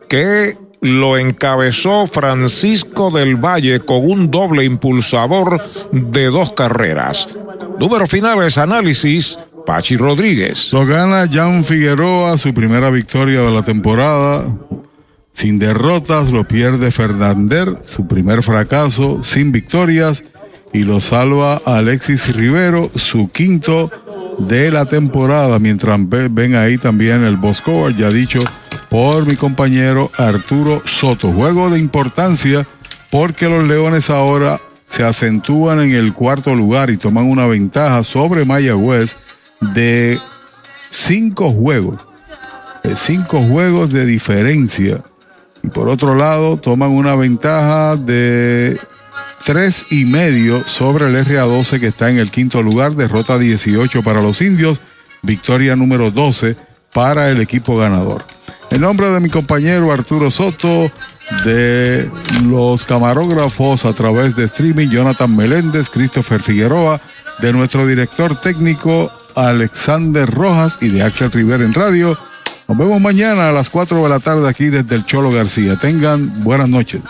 que lo encabezó Francisco del Valle con un doble impulsador de dos carreras. Número finales, análisis, Pachi Rodríguez. Lo gana Jan Figueroa, su primera victoria de la temporada. Sin derrotas lo pierde Fernander, su primer fracaso, sin victorias, y lo salva Alexis Rivero, su quinto de la temporada, mientras ven ahí también el Bosco, ya dicho por mi compañero Arturo Soto. Juego de importancia porque los Leones ahora se acentúan en el cuarto lugar y toman una ventaja sobre Mayagüez de cinco juegos, de cinco juegos de diferencia Y por otro lado, toman una ventaja de tres y medio sobre el RA12 que está en el quinto lugar, derrota 18 para los indios, victoria número 12 para el equipo ganador. En nombre de mi compañero Arturo Soto, de los camarógrafos a través de streaming, Jonathan Meléndez, Christopher Figueroa, de nuestro director técnico Alexander Rojas y de Axel Rivera en radio. Nos vemos mañana a las 4 de la tarde aquí desde el Cholo García. Tengan buenas noches.